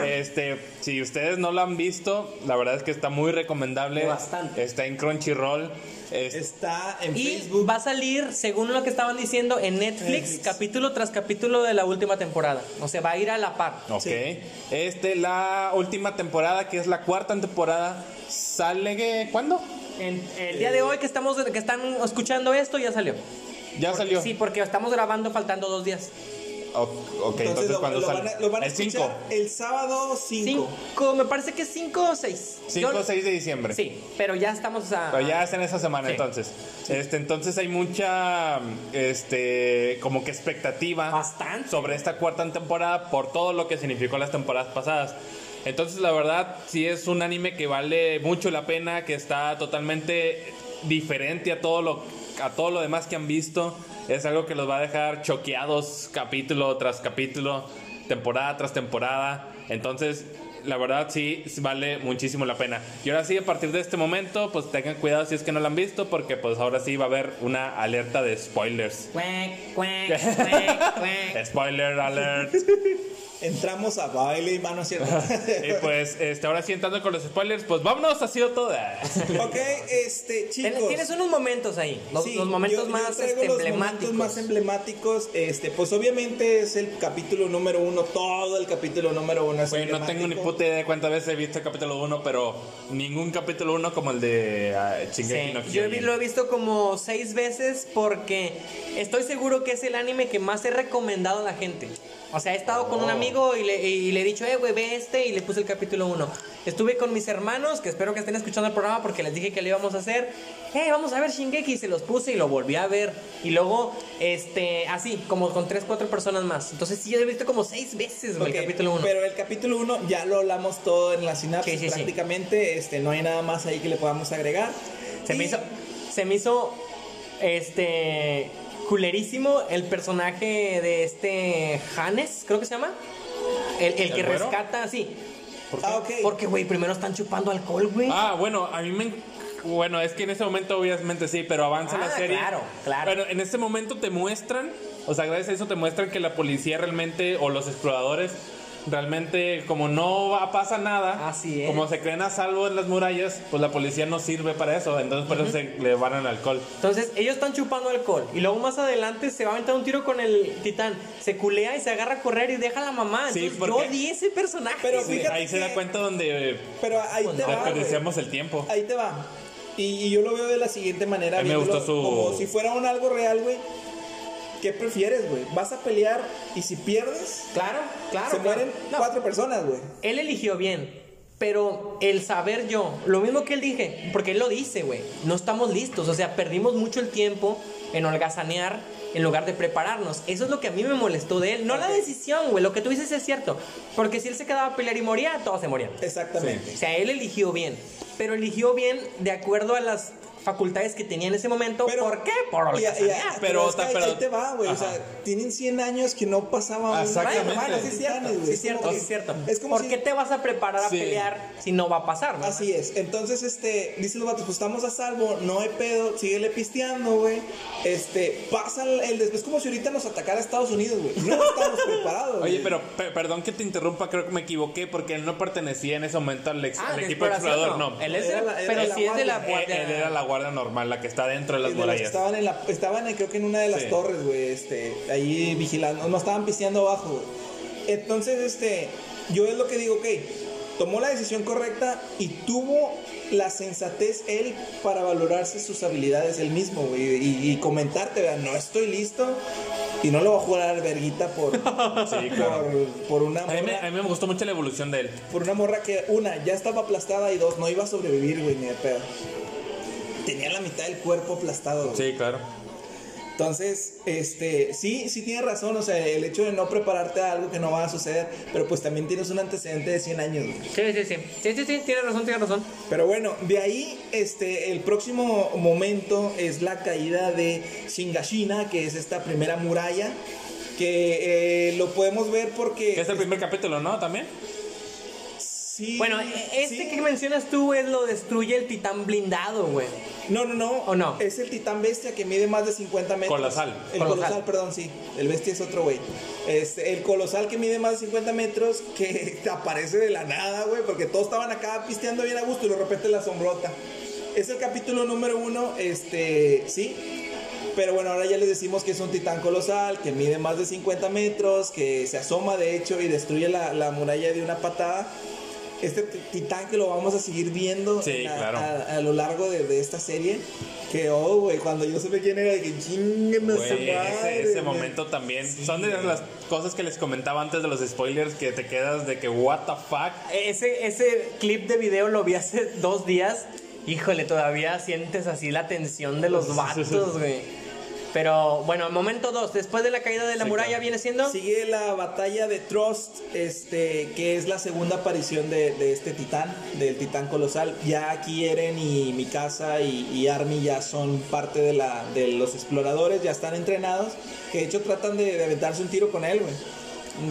Este, si ustedes no lo han visto, la verdad es que está muy recomendable. Bastante. Está en Crunchyroll. Es- Está en Y Facebook. va a salir, según lo que estaban diciendo, en Netflix, Netflix. capítulo tras capítulo de la última temporada. O sea, va a ir a la par. Ok. Sí. Este, la última temporada, que es la cuarta temporada, sale ¿qué? ¿cuándo? En- el día de hoy que estamos que están escuchando esto ya salió. Ya Porque- salió. Sí, porque estamos grabando faltando dos días. O- ok, entonces, lo, ¿cuándo lo sale? van a, lo van a el 5. escuchar el sábado 5. Cinco, me parece que cinco o seis. 5 Yo- o 6 de diciembre. Sí, pero ya estamos a. Pero ya es en esa semana Sí. entonces. Este, entonces hay mucha este como que expectativa Bastante. sobre esta cuarta temporada por todo lo que significó las temporadas pasadas. Entonces, la verdad, sí es un anime que vale mucho la pena, que está totalmente diferente a todo lo a todo lo demás que han visto. Es algo que los va a dejar choqueados capítulo tras capítulo, temporada tras temporada. Entonces, la verdad sí vale muchísimo la pena. Y ahora sí, a partir de este momento, pues tengan cuidado si es que no lo han visto, porque pues ahora sí va a haber una alerta de spoilers. Spoiler alert. Entramos a baile y mano cierto. y pues este, ahora sí entrando con los spoilers, pues vámonos, ha sido todo. ok, este, Tienes, chicos. tienes unos momentos ahí, los, Sí, los momentos yo- yo más este, los emblemáticos. momentos más emblemáticos. Este, pues obviamente es el capítulo número uno, todo el capítulo número uno es Güey, no tengo ni puta idea de cuántas veces he visto el capítulo 1, pero ningún capítulo 1 como el de Shingeki Sí, no yo lo he visto como seis veces porque estoy seguro que es el anime que más he recomendado a la gente. O sea, he estado con un Oh. amigo y le, y le he dicho, eh, güey, ve este y le puse el capítulo 1. Estuve con mis hermanos, que espero que estén escuchando el programa porque les dije que lo íbamos a hacer. Eh, vamos a ver Shingeki, y se los puse y lo volví a ver. Y luego, este, así, como con tres, cuatro personas más. Entonces sí, yo he visto como seis veces güey, el capítulo 1. Pero el capítulo 1 ya lo hablamos todo en la sinapsis Sí, sí, sí. prácticamente. Este, no hay nada más ahí que le podamos agregar. Se me hizo, se me hizo, este, culerísimo el personaje de este Hannes, creo que se llama. El, el que rescata, sí. Ah, ok. Porque, güey, primero están chupando alcohol, güey. Ah, bueno, a mí me... en- Bueno, es que en ese momento obviamente sí, pero avanza la Ah, serie. claro, claro. Bueno, en ese momento te muestran, o sea, gracias a eso te muestran que la policía realmente, o los exploradores, realmente como no va- pasa nada, Así es. como se creen a salvo en las murallas, pues la policía no sirve para eso, entonces por eso se le van al alcohol. Entonces, ellos están chupando alcohol. Y luego más adelante se va a aventar un tiro con el titán. Se culea y se agarra a correr y deja a la mamá. Sí, Entonces, porque- yo di ese personaje. Pero Sí, ahí se da cuenta donde Pero ahí te desperdiciamos el tiempo. Ahí te va. Y, y yo lo veo de la siguiente manera. A mí me viéndolo gustó su- Como si fuera un algo real, güey. ¿Qué prefieres, güey? ¿Vas a pelear y si pierdes, Claro, claro. se claro. mueren No, cuatro personas, güey? Él eligió bien. Pero el saber yo, lo mismo que él dije, porque él lo dice, güey, no estamos listos, o sea, perdimos mucho el tiempo en holgazanear en lugar de prepararnos. Eso es lo que a mí me molestó de él, no la Ok. decisión, güey, lo que tú dices es cierto, porque si él se quedaba a pelear y moría, todos se morían. Exactamente. O sea, él eligió bien, pero eligió bien de acuerdo a las facultades que tenía en ese momento. Pero- ¿Por qué? Por holgazanear. Pero, es que ahí, pero- ahí te va, güey. O sea, tienen 100 años que no pasaba un- Exactamente. Bueno, sí es cierto, sí es Es cierto, como sí que- es cierto. Es como ¿Por si- qué te vas a preparar a Sí. pelear si no va a pasar? verdad? Así es. Entonces, este, dicen los vatos, pues estamos a salvo, no hay pedo, síguele pisteando, güey. Este, pasa el, después, como si ahorita nos atacara Estados Unidos, güey. No estamos preparados. Oye, pero pe- perdón que te interrumpa, creo que me equivoqué porque él no pertenecía en ese momento al, ex- Ah, al equipo explorador, no. no. Él es Era de- la- era pero sí es de la guardia. guardia. Él, él era la guardia normal, la que está dentro de las de murallas. estaban en la, estaban en- creo que en una de las Sí. torres, güey, este, ahí vigilando, no estaban pisteando abajo, güey. Entonces, este, yo es lo que digo, ok, tomó la decisión correcta y tuvo la sensatez él para valorarse sus habilidades él mismo, güey, y, y comentarte, vea, no estoy listo y no lo voy a jugar verguita por, Sí, claro. por, por una A mí, me, morra, a mí me gustó mucho la evolución de él. por una morra que, una, ya estaba aplastada y dos, no iba a sobrevivir, güey, ni de pedo. Tenía la mitad del cuerpo aplastado, güey. Sí, claro. Entonces, este, sí, sí tienes razón, o sea, el hecho de no prepararte a algo que no va a suceder, pero pues también tienes un antecedente de 100 años. Sí, sí, sí. Sí, sí, sí, tiene razón, tiene razón. Pero bueno, de ahí, este, el próximo momento es la caída de Shingashina, que es esta primera muralla, que eh, lo podemos ver porque... Que es el primer capítulo, ¿no? También. Sí. Bueno, e- este sí. que mencionas tú es lo destruye el titán blindado, güey. No, no, no. ¿O no? Es el titán bestia que mide más de 50 metros. Colosal. El Colosal. colosal, perdón, sí. El bestia es otro, güey. Este, el colosal que mide más de 50 metros que aparece de la nada, güey, porque todos estaban acá pisteando bien a gusto y de repente la sombrota. Es el capítulo número uno, este, sí. Pero bueno, ahora ya les decimos que es un titán colosal, que mide más de 50 metros, que se asoma de hecho y destruye la, la muralla de una patada. Este titán que lo vamos a seguir viendo Sí, a, claro. a- a lo largo de, de esta serie. Que, oh, güey, cuando yo supe quién era, que madre, ese, ese momento también. Sí, Son de güey. las cosas que les comentaba antes de los spoilers que te quedas de que, what the fuck. Ese, ese clip de video lo vi hace dos días. Híjole, todavía sientes así la tensión de los vatos, güey. Pero bueno, momento dos. Después de la caída de la Sí, muralla claro. viene siendo. Sigue la batalla de Trust, este, que es la segunda aparición de, de este titán, del titán colosal. Ya aquí Eren y Mikasa y, y Army ya son parte de, la, de los exploradores, ya están entrenados, que de hecho tratan de, de aventarse un tiro con él, güey.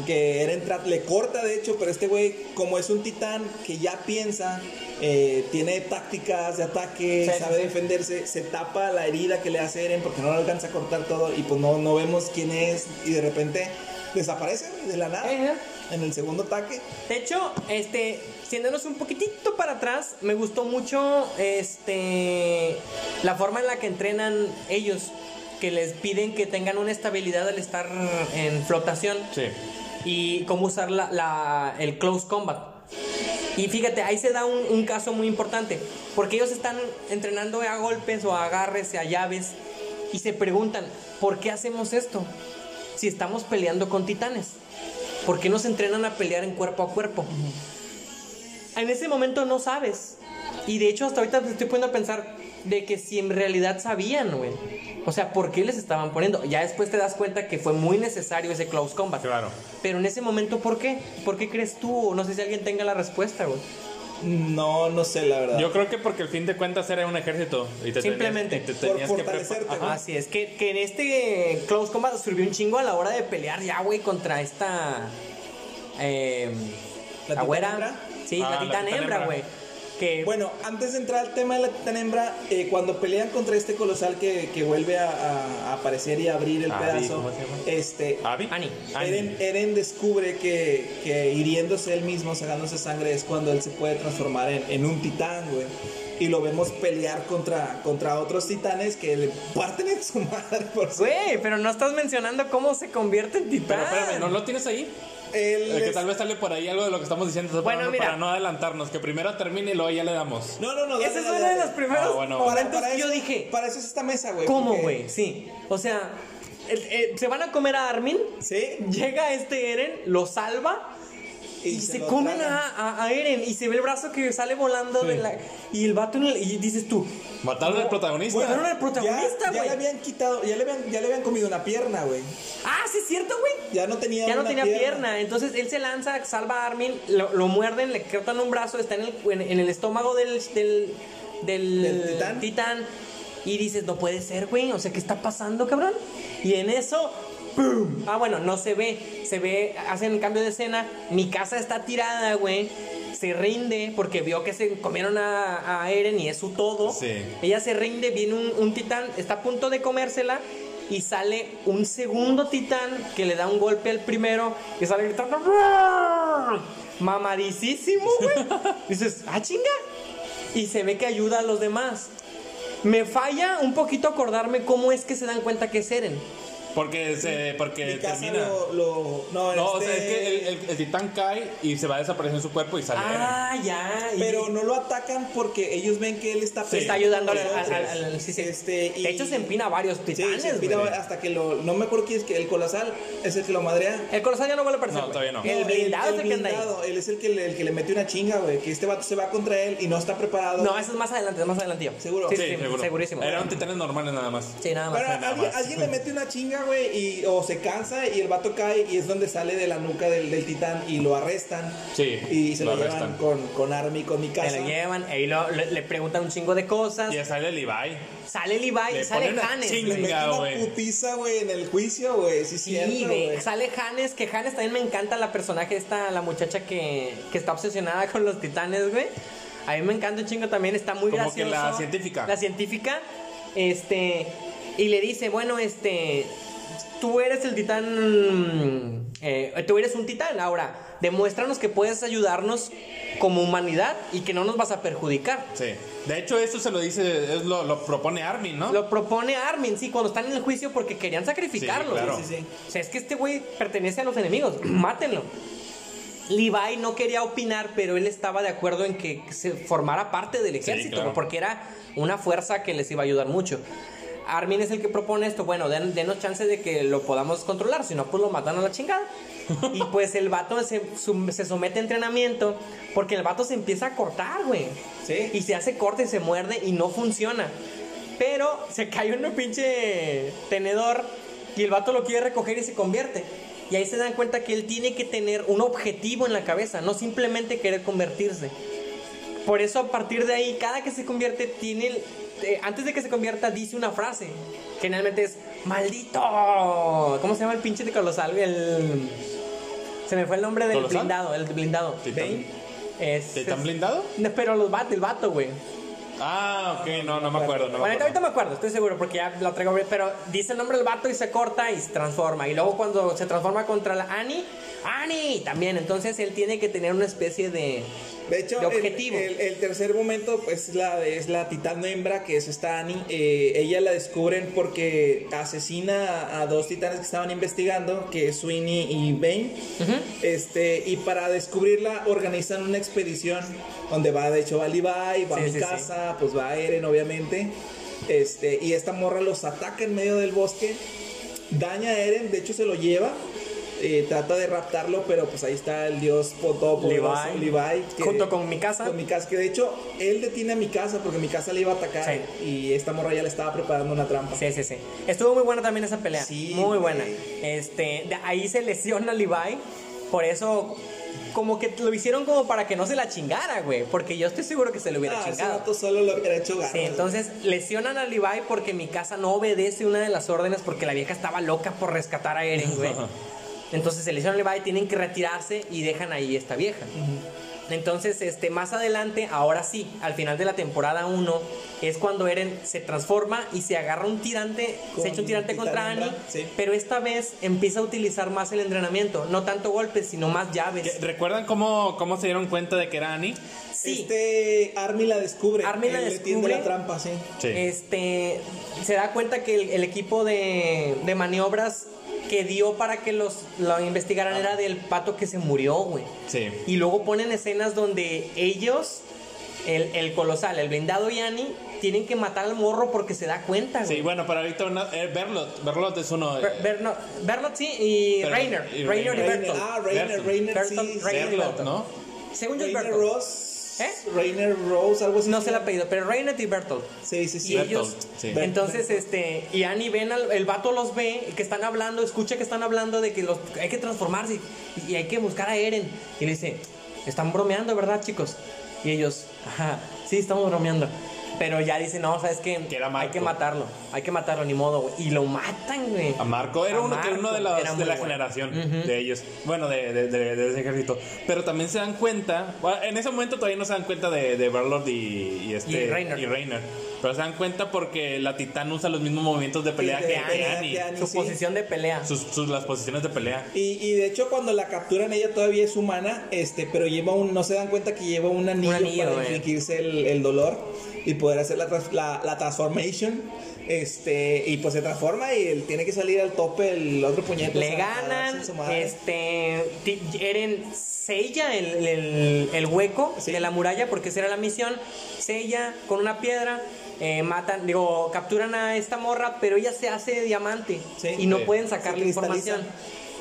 Que Eren tra- le corta, de hecho, pero este güey, como es un titán que ya piensa, eh, tiene tácticas de ataque, Sí, sabe sí. defenderse, se tapa la herida que le hace Eren porque no le alcanza a cortar todo y pues no, no vemos quién es y de repente desaparece de la nada Ajá. en el segundo ataque. De hecho, este, siéndonos un poquitito para atrás, me gustó mucho este la forma en la que entrenan ellos, que les piden que tengan una estabilidad al estar en flotación Sí. y cómo usar la, la- el close combat. Y fíjate, ahí se da un, un caso muy importante, porque ellos están entrenando a golpes o a agarres, a llaves, y se preguntan, ¿por qué hacemos esto? Si estamos peleando con titanes, ¿por qué nos entrenan a pelear en cuerpo a cuerpo? En ese momento no sabes. Y de hecho hasta ahorita me estoy poniendo a pensar de que si en realidad sabían, güey. O sea, ¿por qué les estaban poniendo? Ya después te das cuenta que fue muy necesario ese close combat. Claro. Pero en ese momento, ¿por qué? ¿Por qué crees tú? No sé si alguien tenga la respuesta, güey. No, no sé la verdad. Yo creo que porque al fin de cuentas era un ejército. Y te Simplemente. tenías, y te Por tenías que fortalecerte. Así es, que, que en este close combat sirvió un chingo a la hora de pelear ya, güey, contra esta... Eh, ¿La güera. hembra? Sí, Ah, la titán hembra. güey. Que, Bueno, antes de entrar al tema de la titán hembra, eh, cuando pelean contra este colosal que, que vuelve a, aparecer y a abrir el Abby, pedazo, ¿cómo se llama? este, ¿Abby? Ani. Eren, Eren descubre que, que hiriéndose él mismo, sacándose sangre, es cuando él se puede transformar en, en un titán, güey. Y lo vemos pelear contra, contra otros titanes que le parten en su madre por su... Güey, pero no estás mencionando cómo se convierte en titán. Pero espérame, ¿no lo tienes ahí? Él Eh, que es- tal vez sale por ahí algo de lo que estamos diciendo Bueno, para, mira. para no adelantarnos. Que primero termine y luego ya le damos. No, no, no. dale, Ese es uno de los primeros Ah, bueno. momentos Para que yo eso- dije, Para eso es esta mesa, güey. ¿cómo, porque- güey? Sí. O sea, el- eh, se van a comer a Armin, Sí. llega este Eren, lo salva y, Y se, comen a, a- a Eren y se ve el brazo que sale volando de la... Y el vato en el- y dices tú... Mataron al protagonista. Mataron al protagonista, ya, le habían quitado, ya le habían, ya le habían comido una pierna, güey. Ah, sí es cierto, güey. Ya no tenía Ya no una tenía pierna. Entonces él se lanza, salva a Armin, lo, lo muerden, le cortan un brazo, está en el, en, en el estómago del, del, del, ¿Del titán? titán. Y dices, no puede ser, güey. O sea, ¿qué está pasando, cabrón? Y en eso, ¡pum! Ah, bueno, no se ve. Se ve, hacen cambio de escena. Mi casa está tirada, güey. Se rinde porque vio que se comieron a, a Eren y es su todo. Sí. Ella se rinde, viene un, un titán, está a punto de comérsela y sale un segundo titán que le da un golpe al primero y sale gritando mamadicísimo, güey. Dices, ah, chinga. Y se ve que ayuda a los demás. Me falla un poquito acordarme cómo es que se dan cuenta que es Eren. Porque, se, porque termina. lo, lo- no, No, o este- sea, es que el, el- el titán cae y se va a desaparecer en su cuerpo y sale. Ah, ya. y- Pero no lo atacan porque ellos ven que él está Sí. está ayudando al, sí, sí. Este, y- De hecho, se empina a varios Sí, titanes. se empina güey. hasta que lo. No me acuerdo quién es que el colosal es el que lo madrea. El colosal ya no vuelve a aparecer. No, güey. todavía no. El blindado es el el que anda ahí. blindado, él es el que, le, el que le mete una chinga, güey. Que este vato se va contra él y no está preparado. No, eso es más adelante, es más adelante. ¿Seguro? Sí, Sí, sí, seguro. segurísimo. Eran titanes normales nada más. Sí, nada más. Pero nada alguien, más. alguien le mete una chinga güey, y o se cansa y el vato cae y es donde sale de la nuca del, del titán y lo arrestan. Sí, Y se lo, lo llevan con, con Army, con mi Se casa. lo llevan, ahí lo- le, le preguntan un chingo de cosas. Y ya sale Levi. Sale Levi Le y sale Hannes. chinga, güey. putiza, güey, en el juicio, güey. Sí, Sí, cierto, güey. güey. Sale Hannes, que Hannes también me encanta la personaje esta, la muchacha que, que está obsesionada con los titanes, güey. A mí me encanta un chingo también, está muy Como que la científica. La científica, este, y le dice, bueno, este, tú eres el titán, eh, tú eres un titán, ahora, demuéstranos que puedes ayudarnos como humanidad y que no nos vas a perjudicar. Sí. De hecho, eso se lo dice, es lo, lo propone Armin, ¿no? Lo propone Armin, sí, cuando están en el juicio porque querían sacrificarlo. Sí, claro. Sí, sí, sí. O sea, es que este güey pertenece a los enemigos, mátenlo. Levi no quería opinar, pero él estaba de acuerdo en que se formara parte del ejército, claro. porque era una fuerza que les iba a ayudar mucho. Armin es el que propone esto, bueno, den- denos chance de que lo podamos controlar, si no, pues lo matan a la chingada. y pues el vato se, sum- se somete a entrenamiento, porque el vato se empieza a cortar, güey. Sí. Y se hace corte y se muerde y no funciona. Pero se cae un pinche tenedor y el vato lo quiere recoger y se convierte. Y ahí se dan cuenta que él tiene que tener un objetivo en la cabeza, no simplemente querer convertirse. Por eso a partir de ahí, cada que se convierte, tiene eh, antes de que se convierta, dice una frase. Generalmente es, maldito. ¿Cómo se llama el pinche de colosal? El... Se me fue el nombre del ¿Colosal? blindado, el blindado. ¿Titán? Es, ¿Titán es- blindado? No, pero los vatos, el vato, güey. Ah, ok, no, no me acuerdo. No me Bueno, ahorita, acuerdo. ahorita me acuerdo, estoy seguro, porque ya lo traigo. Pero dice el nombre del vato y se corta y se transforma. Y luego cuando se transforma contra la Annie, Annie también. Entonces él tiene que tener una especie de. De hecho, de objetivo. El, el tercer momento pues, es la, es la titán hembra, que es esta Annie. Eh, ella la descubren porque asesina a, dos titanes que estaban investigando, que es Sweeney y Bane. este, y para descubrirla organizan una expedición donde va, de hecho, va Levi, va Sí, a mi sí, sí. Casa, pues va Eren, obviamente. Este, y esta morra los ataca en medio del bosque, daña a Eren, de hecho se lo lleva. eh, trata de raptarlo, pero pues ahí está el dios todopoderoso Levi. Levi, que- Junto con Mikasa. Con Mikasa, que de hecho él detiene a Mikasa porque Mikasa le iba a atacar Sí. y esta morra ya le estaba preparando una trampa. Sí, sí, sí. Estuvo muy buena también esa pelea. Sí, muy buena. Este, de ahí se lesiona Levi. Por eso, como que lo hicieron como para que no se la chingara, güey. Porque yo estoy seguro que se lo hubiera Ah, ese chingado. vato solo lo hubiera hecho. Sí, entonces lesionan a Levi porque mi casa no obedece una de las órdenes porque la vieja estaba loca por rescatar a Eren, güey. Entonces se lesionan a Levi, tienen que retirarse y dejan ahí esta vieja. Entonces, este, más adelante, ahora sí, al final de la temporada 1, es cuando Eren se transforma y se agarra un tirante, Con se echa un tirante contra Annie, sí. pero esta vez empieza a utilizar más el entrenamiento, no tanto golpes, sino más llaves. ¿Qué- ¿Recuerdan cómo, cómo se dieron cuenta de que era Annie? Sí. Este Army la descubre. Armin la descubre. la trampa, sí. Sí. Este se da cuenta que el, el equipo de, de maniobras que dio para que los lo investigaran era del pato que se murió, güey. Sí. Y luego ponen escenas donde ellos, el, el colosal, el blindado y Annie, tienen que matar al morro porque se da cuenta, güey. Sí, bueno, pero ahorita eh, Berlot, Berlot es uno. Ber- Berno- Berlot sí y Rainer. y Rainer y Rainer. Bertolt. Ah, Rainer, Bertolt. Rainer, Bertolt, sí. Berlot, ¿no? Según yo Bertolt. Rose. ¿Eh? Rainer Rose, algo así. No sé el apellido, pero Rainer y Bertolt. Sí, sí, sí. y ellos sí. entonces este y Annie ven al, el vato los ve que están hablando escucha que están hablando de que los hay que transformarse y, y hay que buscar a Eren y le dice están bromeando verdad chicos y ellos ajá sí estamos bromeando pero ya dicen no sabes qué Que era hay que matarlo hay que matarlo ni modo güey. y lo matan güey A Marco era A uno, que era uno de, los- era de la bueno. generación de ellos. Bueno, de, de- de- de ese ejército. Pero también se dan cuenta. bueno, en ese momento todavía no se dan cuenta de, de Berlord y, y este, Y Reiner. Reiner. Pero se dan cuenta porque la Titán usa los mismos movimientos de pelea de que, Annie. su sí. posición de pelea Sus, sus- las posiciones de pelea. Y, y de hecho cuando la capturan ella todavía es humana, este, pero lleva un, no se dan cuenta que lleva un anillo, anillo, para infligirse el, el dolor y poder hacer la, la, la transformation. Este, y pues se transforma y él tiene que salir al tope el otro puñete. le ganan este Eren sella el, el- el hueco Sí. de la muralla porque esa era la misión sella con una piedra eh, matan digo capturan a esta morra pero ella se hace diamante Sí. y no Sí. pueden sacarle información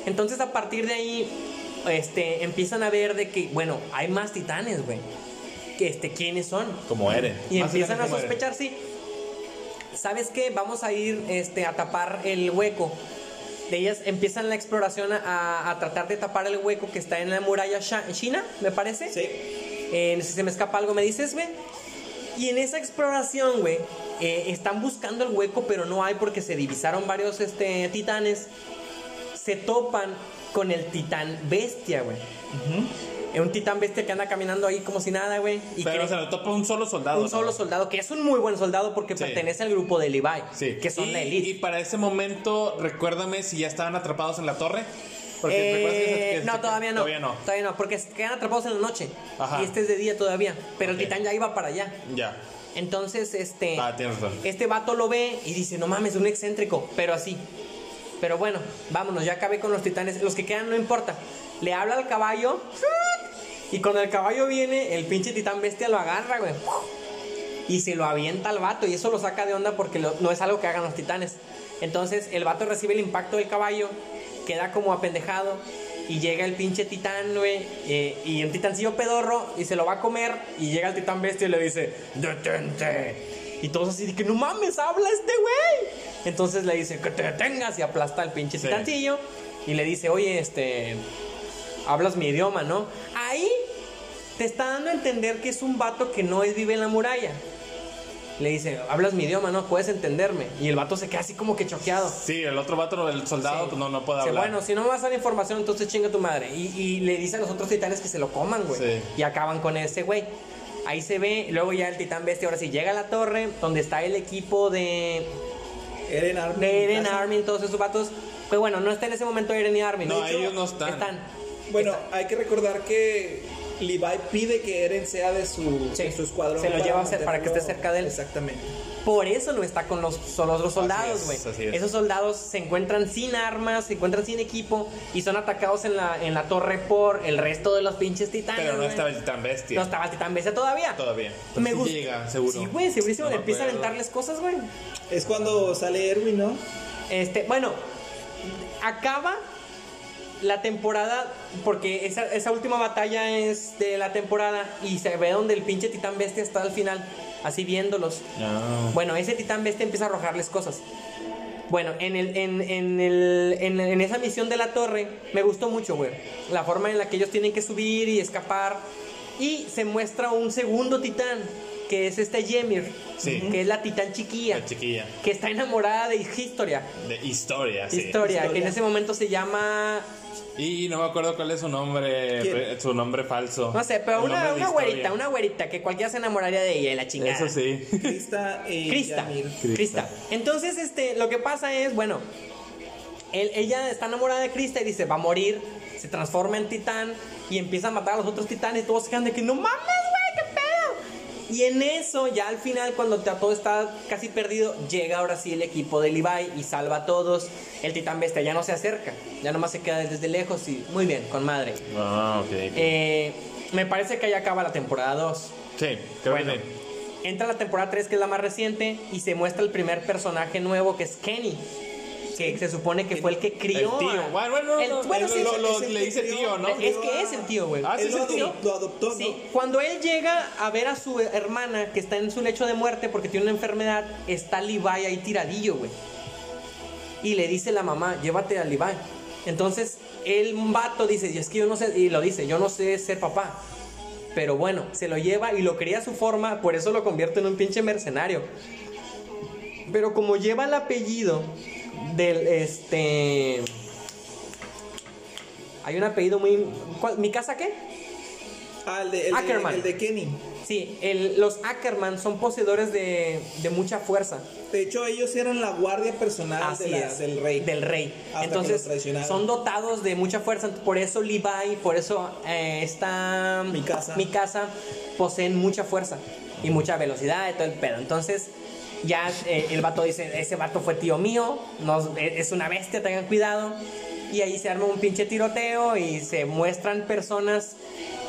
entonces a partir de ahí este empiezan a ver de que bueno hay más titanes güey que este quiénes son Como Eren. y Más empiezan a sospechar, sí. ¿Sabes qué? Vamos a ir este, a tapar el hueco. de ellas empiezan la exploración a, a tratar de tapar el hueco que está en la muralla china, me parece. Sí. Eh, si se me escapa algo, me dices, güey. Y en esa exploración, güey, eh, están buscando el hueco, pero no hay porque se divisaron varios este, titanes. Se topan con el titán bestia, güey. Es un titán bestia que anda caminando ahí como si nada, güey. Y Pero se lo topa un solo soldado. un ¿no? solo soldado, que es un muy buen soldado porque Sí. pertenece al grupo de Levi, Sí. que son y, la elite. Y para ese momento, recuérdame si ya estaban atrapados en la torre. Porque Eh, recuerdas que- que- no, todavía no. Todavía no. Todavía no, porque quedan atrapados en la noche. Ajá. Y este es de día todavía. Pero el titán ya iba para allá. Ya. Entonces, este. Ah, tienes razón. Este vato lo ve y dice, no mames, un excéntrico, pero así. Pero bueno, vámonos, ya acabé con los titanes. Los que quedan no importa. Le habla al caballo. Y cuando el caballo viene, el pinche titán bestia lo agarra, güey. Y se lo avienta al vato. Y eso lo saca de onda porque no es algo que hagan los titanes. Entonces el vato recibe el impacto del caballo. Queda como apendejado. Y llega el pinche titán, güey. eh, y un titancillo pedorro. Y se lo va a comer. Y llega el titán bestia y le dice: ¡Detente! Y todos así de que no mames, habla este güey. Entonces le dice: Que te detengas. Y aplasta al pinche Sí. titancillo. Y le dice: Oye, este. Hablas mi idioma, ¿no? Ahí te está dando a entender que es un vato que no es, vive en la muralla. Le dice, hablas mi idioma, ¿no? Puedes entenderme. Y el vato se queda así como que choqueado. Sí, el otro vato, el soldado, Sí. pues no, no puede hablar. bueno, si no me vas a dar información, entonces chinga tu madre. Y, y le dice a los otros titanes que se lo coman, güey. Sí. Y acaban con ese güey. Ahí se ve, y luego ya el titán bestia, ahora sí, llega a la torre, donde está el equipo de, Eren Armin. de Eren. Armin, todos esos vatos. Pues bueno, no está en ese momento Eren y Armin. No, hecho, ellos no están. Están. Bueno, hay que recordar que Levi pide que Eren sea de su, Sí. de su escuadrón. Se lo lleva a hacer para que esté cerca de él. Exactamente. Por eso no está con los, son los otros soldados, es, güey. así es. Esos soldados se encuentran sin armas, se encuentran sin equipo y son atacados en la, en la torre por el resto de los pinches titanes. Pero no estaba el titán bestia. No estaba el titán bestia todavía. Todavía. Pero Me sí gusta. llega, seguro. Sí, güey, segurísimo. No empieza a aventarles cosas, güey. Es cuando sale Erwin, ¿no? Este, bueno, acaba la temporada, porque esa, esa última batalla es de la temporada y se ve donde el pinche titán bestia está al final, así viéndolos. Ah. Bueno, ese titán bestia empieza a arrojarles cosas. Bueno, en, el, en, en, el, en, en esa misión de la torre me gustó mucho, güey. La forma en la que ellos tienen que subir y escapar. Y se muestra un segundo titán, que es este Ymir, Sí. que es la titán chiquilla, La chiquilla. que está enamorada de Historia. De historia, sí. Historia, que en Historia. ese momento se llama. Y no me acuerdo cuál es su nombre, ¿Quién? re- su nombre falso. No sé, pero una, una güerita, una güerita, que cualquiera se enamoraría de ella la chingada. Eso sí. Krista y Crista. Ymir. Crista. Entonces, este, lo que pasa es, bueno, él- ella está enamorada de Crista y dice, va a morir, se transforma en titán y empieza a matar a los otros titanes y todos se quedan de que no mames. Y en eso, ya al final, cuando todo está casi perdido, llega ahora sí el equipo de Levi y salva a todos. El titán bestia ya no se acerca, ya nomás se queda desde lejos y muy bien, con madre. Ah, ok. Eh, me parece que ahí acaba la temporada 2. sí, creo Bueno, que sí. entra la temporada 3, que es la más reciente, y se muestra el primer personaje nuevo, que es Kenny. Que se supone que fue el que crió. El tío. a- Bueno, bueno, el- no, bueno, sí, lo- el le dice tío, ¿no? es que es el tío, güey. Ah, sí, es lo, el tío. adop- lo adoptó, ¿no? Sí, cuando él llega a ver a su hermana que está en su lecho de muerte porque tiene una enfermedad, está Levi ahí tiradillo, güey. Y le dice la mamá, llévate a Levi. Entonces, el vato dice, y es que yo no sé, y lo dice, yo no sé ser papá. Pero bueno, se lo lleva y lo cría a su forma, por eso lo convierte en un pinche mercenario. Pero como lleva el apellido del este. Hay un apellido muy. ¿cuál? ¿Mi casa qué? Ah, el de, el de- Ackerman. el de Kenny. Sí, el- los Ackerman son poseedores de, de mucha fuerza. De hecho, ellos eran la guardia personal de Así la- es, del rey. Del rey. Hasta Entonces, son dotados de mucha fuerza. Por eso Levi, por eso eh, está. Mikasa. Mikasa poseen mucha fuerza y mucha velocidad y todo el pedo. Entonces, ya eh, el vato dice: Ese vato fue tío mío, no, es es una bestia, tengan cuidado. Y ahí se arma un pinche tiroteo y se muestran personas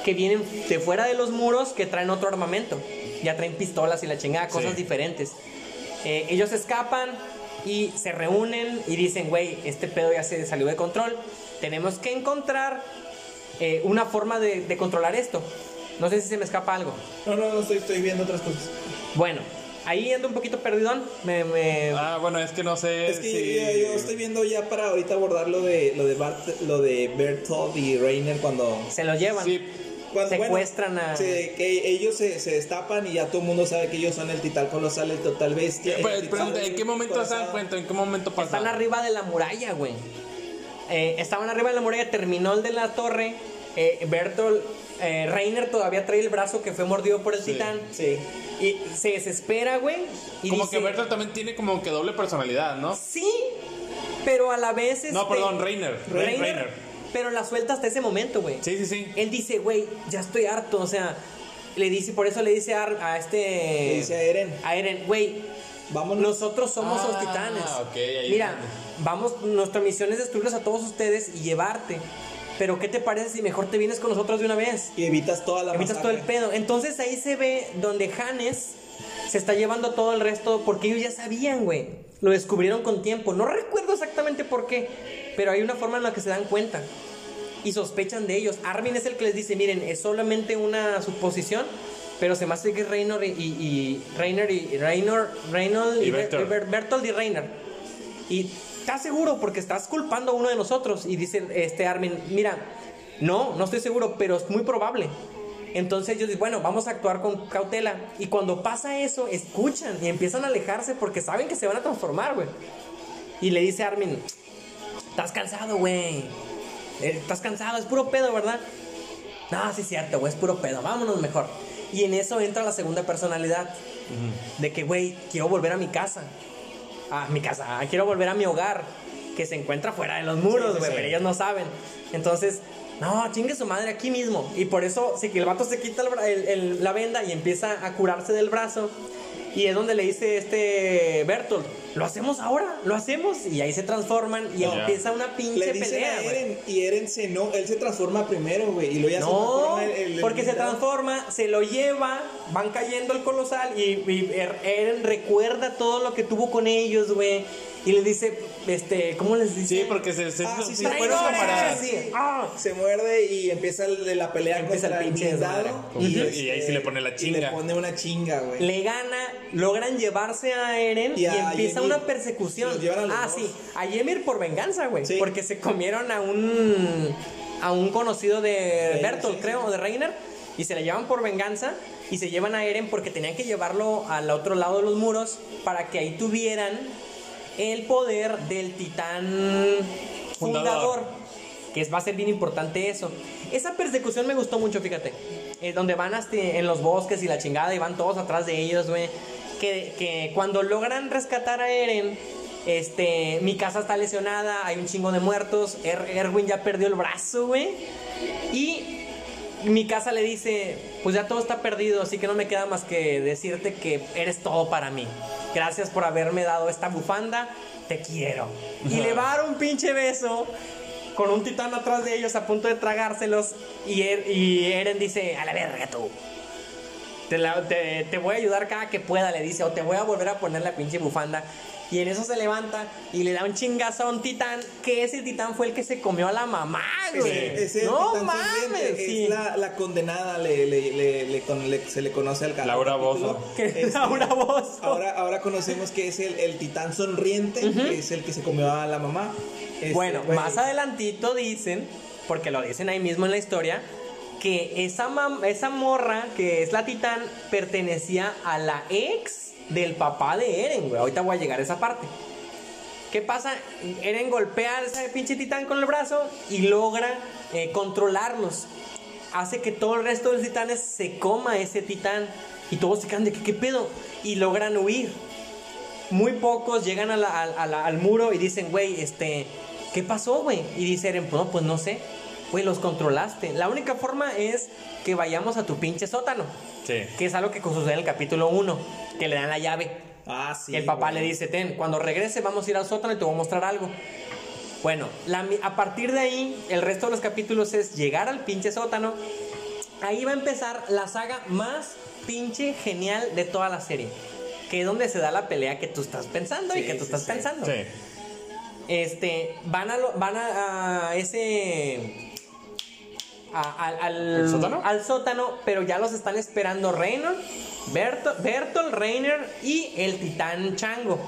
que vienen de fuera de los muros que traen otro armamento. Ya traen pistolas y la chingada, cosas Sí. diferentes. Eh, ellos escapan y se reúnen y dicen, güey, este pedo ya se salió de control. Tenemos que encontrar eh, una forma de, de controlar esto. No sé si se me escapa algo. No, no, no, estoy, estoy viendo otras cosas. Bueno, Ahí ando un poquito perdidón. Me, me- Ah, bueno, es que no sé Es que si... yo, yo estoy viendo ya para ahorita abordar lo de lo de Bart- lo de Bertolt y Reiner cuando se lo llevan. Sí, Cuando, Secuestran a- se- que ellos se, se destapan y ya todo el mundo sabe que ellos son el titán colosal, el total bestia. el Pero, Pues, ¿en qué momento se dan cuenta? ¿En qué momento pasa? Están arriba de la muralla, güey. Eh, estaban arriba de la muralla, terminó el de la torre. Eh, Bertolt eh, Reiner todavía trae el brazo que fue mordido por el Sí. titán. Sí. Y se desespera, güey. Como dice, que Bertolt también tiene como que doble personalidad, ¿no? Sí, pero a la vez. No, este, perdón, Reiner. Reiner, Reiner. Pero la suelta hasta ese momento, güey. Sí, sí, sí. Él dice, güey, ya estoy harto. O sea, le dice, por eso le dice a, a este. Le dice a Eren. A Eren, güey, Vámonos. nosotros somos los Ah, titanes. ok, ahí Mira, vamos, nuestra misión es destruirlos a todos ustedes y llevarte. Pero ¿qué te parece si mejor te vienes con nosotros de una vez? Y evitas toda la Evitas todo el pedo. Entonces ahí se ve donde Hannes se está llevando todo el resto porque ellos ya sabían, güey. Lo descubrieron con tiempo. No recuerdo exactamente por qué, pero hay una forma en la que se dan cuenta y sospechan de ellos. Armin es el que les dice, miren, es solamente una suposición, pero se me hace que es Reynor y, y, y Reiner y Reynor, Reynolds Y y, Ber- Bertolt. Ber- Bertolt y Reiner. Y ¿estás seguro? Porque estás culpando a uno de nosotros. Y dice este Armin, mira, no, no estoy seguro, pero es muy probable. Entonces ellos dicen, bueno, vamos a actuar con cautela. Y cuando pasa eso, escuchan y empiezan a alejarse porque saben que se van a transformar, güey. Y le dice Armin, estás cansado, güey. Eh, Estás cansado, es puro pedo, ¿verdad? No, sí es cierto, güey, es puro pedo, vámonos mejor. Y en eso entra la segunda personalidad. De que, güey, quiero volver a mi casa. A mi casa, quiero volver a mi hogar. Que se encuentra fuera de los muros, Sí, sí, güey, sí. pero ellos no saben. Entonces, no, chingue su madre aquí mismo. Y por eso, sí, que el vato se quita el el- el- la venda y empieza a curarse del brazo. Y es donde le dice este Bertolt, lo hacemos ahora, lo hacemos. Y ahí se transforman y empieza una pinche Le dicen pelea, a güey. Eren y Eren se no, él se transforma primero, güey, y luego ya se No, transforma el, el- el porque se transforma, se lo lleva, van cayendo el colosal y, y Er- Eren recuerda todo lo que tuvo con ellos, güey. Y le dice, este, ¿cómo les dice? Sí, porque se, se, Ah. Ah. Se muerde y empieza la pelea Empieza el pinche desmadre. Ujú. este, Y ahí sí le pone la Y le chinga. pone una chinga, güey. Le gana, logran llevarse a Eren y, Y a empieza Ymir. una persecución. Ah, dos. sí, a Ymir por venganza, güey. Sí. Porque se comieron a un a un conocido de Bertolt, sí, creo, o de Reiner, y se le llevan por venganza y se llevan a Eren porque tenían que llevarlo al otro lado de los muros para que ahí tuvieran el poder del titán fundador. Que es, va a ser bien importante eso. Esa persecución me gustó mucho, fíjate. Eh, donde van hasta en los bosques y la chingada y van todos atrás de ellos, güey. Que, que cuando logran rescatar a Eren, este, mi casa está lesionada, hay un chingo de muertos. Er- Erwin ya perdió el brazo, güey. Y mi casa le dice, pues ya todo está perdido, así que no me queda más que decirte que eres todo para mí. Gracias por haberme dado esta bufanda, te quiero. Y le va a dar un pinche beso con un titán atrás de ellos a punto de tragárselos y, Er- Eren dice, a la verga tú. Te, te- te voy a ayudar cada que pueda, le dice, o te voy a volver a poner la pinche bufanda. Y en eso se levanta y le da un chingazo a un titán, que ese titán fue el que se comió a la mamá, güey. Ese no titán mames, sí. es la, la condenada, le, le- le- le con- le- se le conoce al canal. Laura Bozzo. Que Laura. Ahora, ahora conocemos que es el, el titán sonriente, que es el que se comió a la mamá. Este, Bueno, güey, más adelantito dicen, porque lo dicen ahí mismo en la historia, que esa, mam- esa morra, que es la titán, pertenecía a la ex del papá de Eren, güey. Ahorita voy a llegar a esa parte. ¿Qué pasa? Eren golpea a ese pinche titán con el brazo y logra eh, controlarlos. Hace que todo el resto de los titanes se coma ese titán. Y todos se quedan de que, ¿qué pedo? Y logran huir. Muy pocos llegan al muro y dicen, güey, este, ¿qué pasó, güey? Y dice Eren, no, pues no sé. Güey, los controlaste. La única forma es que vayamos a tu pinche sótano. Sí. Que es algo que sucede en el capítulo 1, que le dan la llave. Ah, sí. Y el papá güey. le dice, ten, cuando regrese vamos a ir al sótano y te voy a mostrar algo. Bueno, la a partir de ahí, el resto de los capítulos es llegar al pinche sótano. Ahí va a empezar la saga más pinche genial de toda la serie. Que es donde se da la pelea que tú estás pensando y que tú sí, estás sí. pensando. Sí. Este, van a, lo- van a, a ese... a- al, al- ¿El sótano? al sótano, pero ya los están esperando Reynor, Berto, Bertol, Reiner y el titán Chango.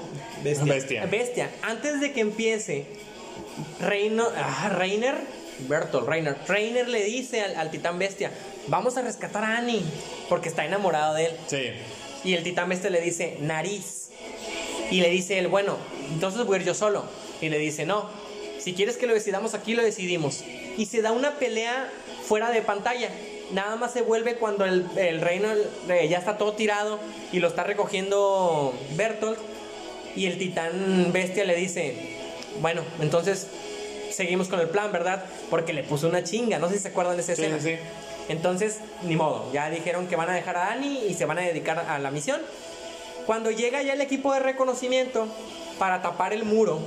Bestia. Bestia. Bestia, antes de que empiece, Reino, ah, Reiner, Bertolt, Reiner, Reiner le dice al, al titán bestia, vamos a rescatar a Annie, porque está enamorado de él. Sí. Y el titán bestia le dice, nariz. Y le dice él, bueno, entonces voy a ir yo solo. Y le dice, no, si quieres que lo decidamos aquí, lo decidimos. Y se da una pelea fuera de pantalla. Nada más se vuelve cuando el, el reino eh, ya está todo tirado y lo está recogiendo Bertolt. Y el titán bestia le dice, bueno, entonces seguimos con el plan, ¿verdad? Porque le puso una chinga, no sé si se acuerdan de esa escena. sí, sí. Entonces, ni modo, ya dijeron que van a dejar a Annie y se van a dedicar a la misión. Cuando llega ya el equipo de reconocimiento para tapar el muro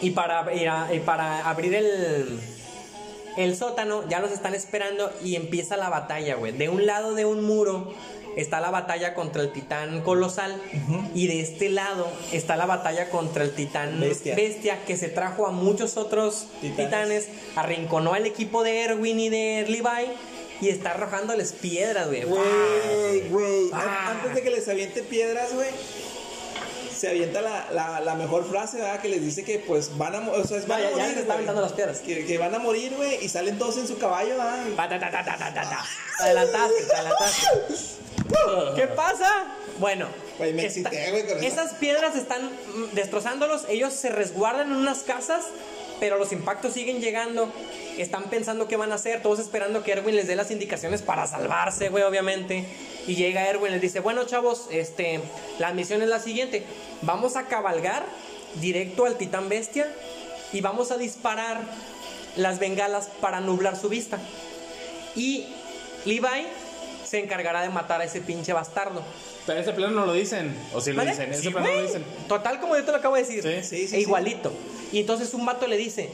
y para, y a- y para abrir el, el sótano, ya los están esperando y empieza la batalla, güey. De un lado de un muro está la batalla contra el titán colosal y de este lado está la batalla contra el titán Bestia. bestia, que se trajo a muchos otros Titanes. titanes, arrinconó al equipo de Erwin y de Levi y está arrojándoles piedras, güey. Güey, güey. Ah. An- Antes de que les aviente piedras, güey. Se avienta la, la, la mejor frase, ¿verdad? Que les dice que pues van a, o sea, No, van ya, a ya morir. les está güey. aventando las piedras. Que, que van a morir, güey. Y salen todos en su caballo, ¿verdad? Ta, ta, ta. Te adelantaste, te adelantaste. ¿Qué pasa? Bueno, Güey, me excité, güey, con esas piedras están mm, destrozándolos. Ellos se resguardan en unas casas, pero los impactos siguen llegando. Están pensando qué van a hacer, todos esperando que Erwin les dé las indicaciones para salvarse, güey, obviamente. Y llega Erwin les dice, bueno, chavos, este, la misión es la siguiente. Vamos a cabalgar directo al titán bestia y vamos a disparar las bengalas para nublar su vista. Y Levi se encargará de matar a ese pinche bastardo. Pero ese plano no lo dicen. O si lo ¿Vale? dicen. Ese Sí, plano no lo dicen. Total como yo te lo acabo de decir. Sí. Sí, sí, e sí. igualito. Y entonces un vato le dice,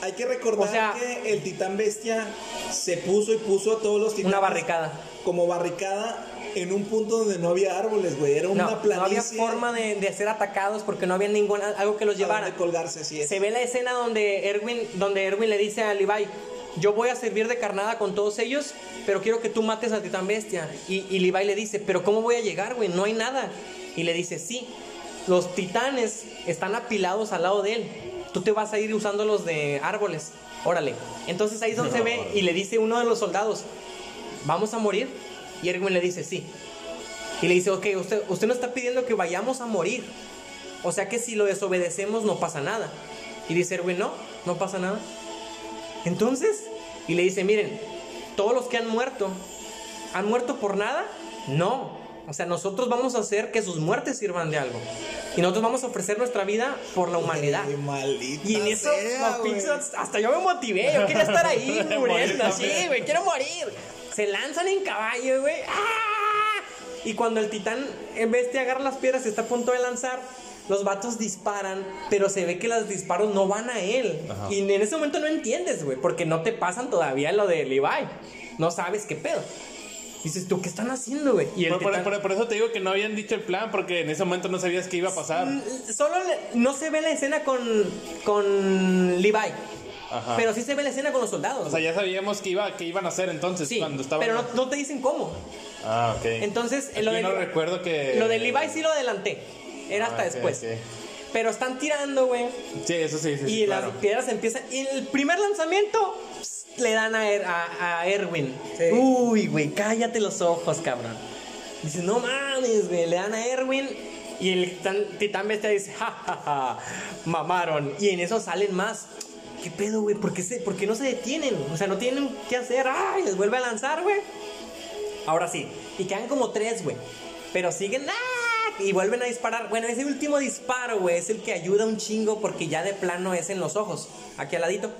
Hay que recordar O sea- que el titán bestia se puso y puso a todos los titanes una barricada. como barricada en un punto donde no había árboles, güey. Era una No, no había planicie. forma de, de ser atacados porque no había ningún algo que los llevara. donde colgarse, es. Se ve la escena donde Erwin, donde Erwin le dice a Levi, yo voy a servir de carnada con todos ellos, pero quiero que tú mates al titán bestia. Y, y Levi le dice, pero ¿cómo voy a llegar, güey? No hay nada. Y le dice, sí, los titanes están apilados al lado de él. Tú te vas a ir usándolos de árboles. Órale. Entonces ahí es donde se ve y le dice uno de los soldados, ¿vamos a morir? Y Erwin le dice, sí. Y le dice, ok, usted, usted nos está pidiendo que vayamos a morir. O sea que si lo desobedecemos no pasa nada. Y dice Erwin, no, no pasa nada. Entonces, y le dice, miren, todos los que han muerto, ¿han muerto por nada? No. O sea, nosotros vamos a hacer que sus muertes sirvan de algo. Y nosotros vamos a ofrecer nuestra vida por la humanidad. Ay, Y en eso, sea, hasta yo me motivé, yo quería estar ahí muriendo, así, güey, quiero morir. Se lanzan en caballo, güey. ¡ah! Y cuando el titán en vez de agarrar las piedras está a punto de lanzar, los vatos disparan, pero se ve que los disparos no van a él. Ajá. Y en ese momento no entiendes, güey, porque no te pasan todavía lo de Levi. No sabes qué pedo. Dices, ¿tú qué están haciendo, güey? Y Por, por- titán- por- por eso te digo que no habían dicho el plan, porque en ese momento no sabías qué iba a pasar. Mm, Solo le- no se ve la escena con, con Levi. Ajá. Pero sí se ve la escena con los soldados. O sea, ya sabíamos qué, iba, qué iban a hacer entonces sí, cuando estaban. pero no, no te dicen cómo. Ah, ok. Entonces, Aquí lo de, no recuerdo que. lo de Levi sí lo adelanté. Era hasta Ah, después. Pero están tirando, güey. Sí, eso sí, sí. y sí, las claro. piedras empiezan. Y el primer lanzamiento pss, le dan a, Er- a, a Erwin. Sí. Uy, güey, cállate los ojos, cabrón. Dice, no mames, güey. Le dan a Erwin. Y el titán, titán bestia dice, ja, ja, ja, mamaron. Y en eso salen más. ¿Qué pedo, güey? ¿Por qué, se, ¿Por qué no se detienen? O sea, no tienen qué hacer. ¡Ay! Les vuelve a lanzar, güey. Ahora sí. Y quedan como tres, güey. Pero siguen. ¡ah! Y vuelven a disparar. Bueno, ese último disparo, güey, es el que ayuda un chingo porque ya de plano es en los ojos. Aquí al ladito.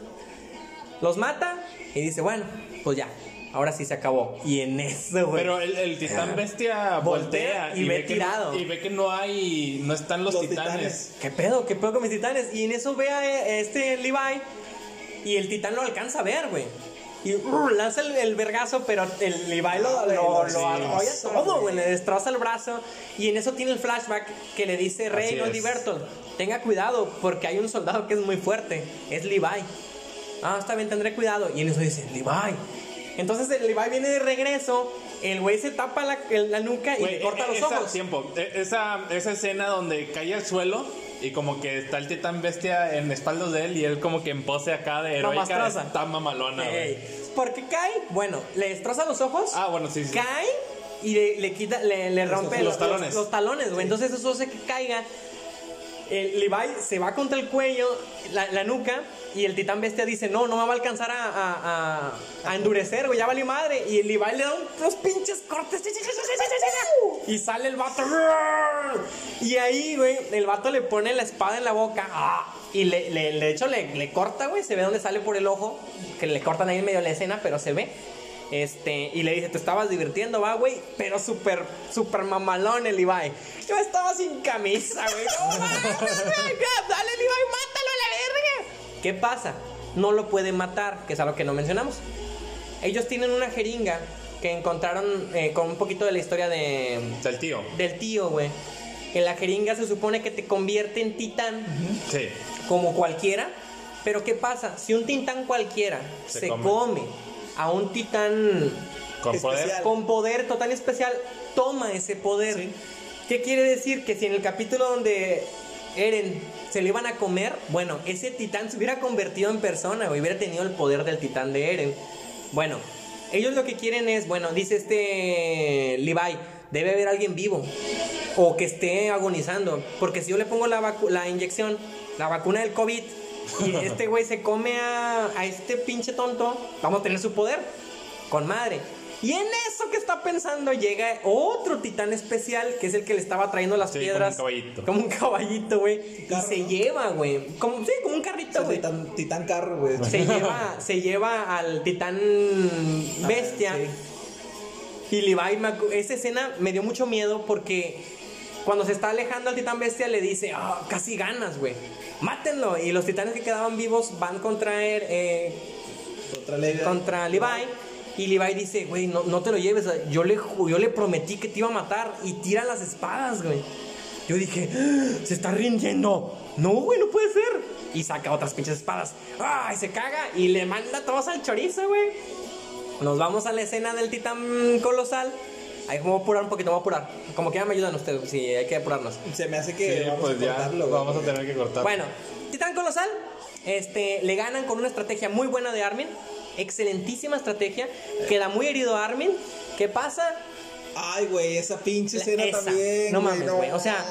Los mata y dice, bueno, pues ya. Ahora sí se acabó. Y en eso, güey. Pero el, el titán bestia Voltea voltea, y ve tirado. y ve que no hay. No están los, Los titanes. titanes. ¿Qué pedo? ¿Qué pedo con mis titanes? Y en eso ve a eh, este Levi y el titán lo alcanza a ver, güey. Y uh, lanza el, el vergazo, pero el Levi lo, lo, lo, arrolla todo, güey. Le destroza el brazo. Y en eso tiene el flashback que le dice Rey no es. Bertolt, tenga cuidado porque hay un soldado que es muy fuerte. Es Levi. Ah, está bien, tendré cuidado. Y en eso dice, Levi. Entonces el Levi viene de regreso, el güey se tapa la, nuca y le corta e- los esa- ojos. Tiempo. E- Esa, esa escena donde cae al suelo y como que está el titán bestia en espaldas de él y él como que en pose acá de heroica Mamastrosa. está mamalona, güey. Ey, ¿Por qué cae? Bueno, le destroza los ojos. Ah, bueno, sí, sí. Cae y le, le quita, le, le rompe los talones. Los, talones, güey. Entonces eso hace que caiga. El Levi se va contra el cuello, la, la nuca, y el titán bestia dice, no, no me va a alcanzar a, endurecer, güey, ya valió madre. Y el Levi le da unos pinches cortes. Y sale el vato. Y ahí, güey, el vato le pone la espada en la boca. ah, Y le, le- de hecho le, corta, güey. Se ve dónde sale por el ojo. Que le cortan ahí en medio de la escena, pero se ve. Este, y le dice, te estabas divirtiendo, va, güey. Pero súper, súper mamalón el Levi. Yo estaba sin camisa, güey. No Dale, Levi, mátalo. ¿Qué pasa? No lo puede matar, que es algo que no mencionamos. Ellos tienen una jeringa que encontraron eh, con un poquito de la historia de, Del tío. del tío, güey. Que la jeringa se supone que te convierte en titán Sí. como cualquiera. Pero ¿qué pasa? Si un titán cualquiera se, Se come. come. a un titán Con poder. Con poder total especial, toma ese poder. Sí. ¿Qué quiere decir? Que si en el capítulo donde Eren se le iban a comer, bueno, ese titán se hubiera convertido en persona, güey, hubiera tenido el poder del titán de Eren. Bueno, ellos lo que quieren es, bueno, dice este Levi, debe haber alguien vivo o que esté agonizando, porque si yo le pongo la, vacu- la inyección, la vacuna del COVID, y este güey se come a, a este pinche tonto, vamos a tener su poder, con madre. Y en eso que está pensando llega otro titán especial, que es el que le estaba trayendo las Sí, como piedras. un caballito. Como un caballito, güey. Y se ¿no? lleva, güey. Como, sí, como un carrito, güey. Titán, titán carro, güey. Se lleva, se lleva al titán bestia. sí. Y Levi, esa escena me dio mucho miedo porque cuando se está alejando al titán bestia le dice, "Ah, casi ganas, güey. Mátenlo. Y los titanes que quedaban vivos van contra él, eh, Contra Levi. contra Levi. Y Levi dice, güey, no, no te lo lleves. Yo le, yo le prometí que te iba a matar. Y tira las espadas, güey. Yo dije, "Ah, se está rindiendo. No, güey, no puede ser. Y saca otras pinches espadas. ¡Ay! Se caga y le manda todos al chorizo, güey. Nos vamos a la escena del titán colosal. Ahí vamos a apurar un poquito, vamos a apurar. Como que ya me ayudan ustedes, sí, hay que apurarnos. Se me hace que Sí, vamos pues a ya cortarlo, vamos a tener que cortar. Bueno, Titán Colosal, este, le ganan con una estrategia muy buena de Armin. Excelentísima estrategia. Queda muy herido Armin. ¿Qué pasa? Ay, güey, esa pinche escena esa. también. No mames, güey. O sea,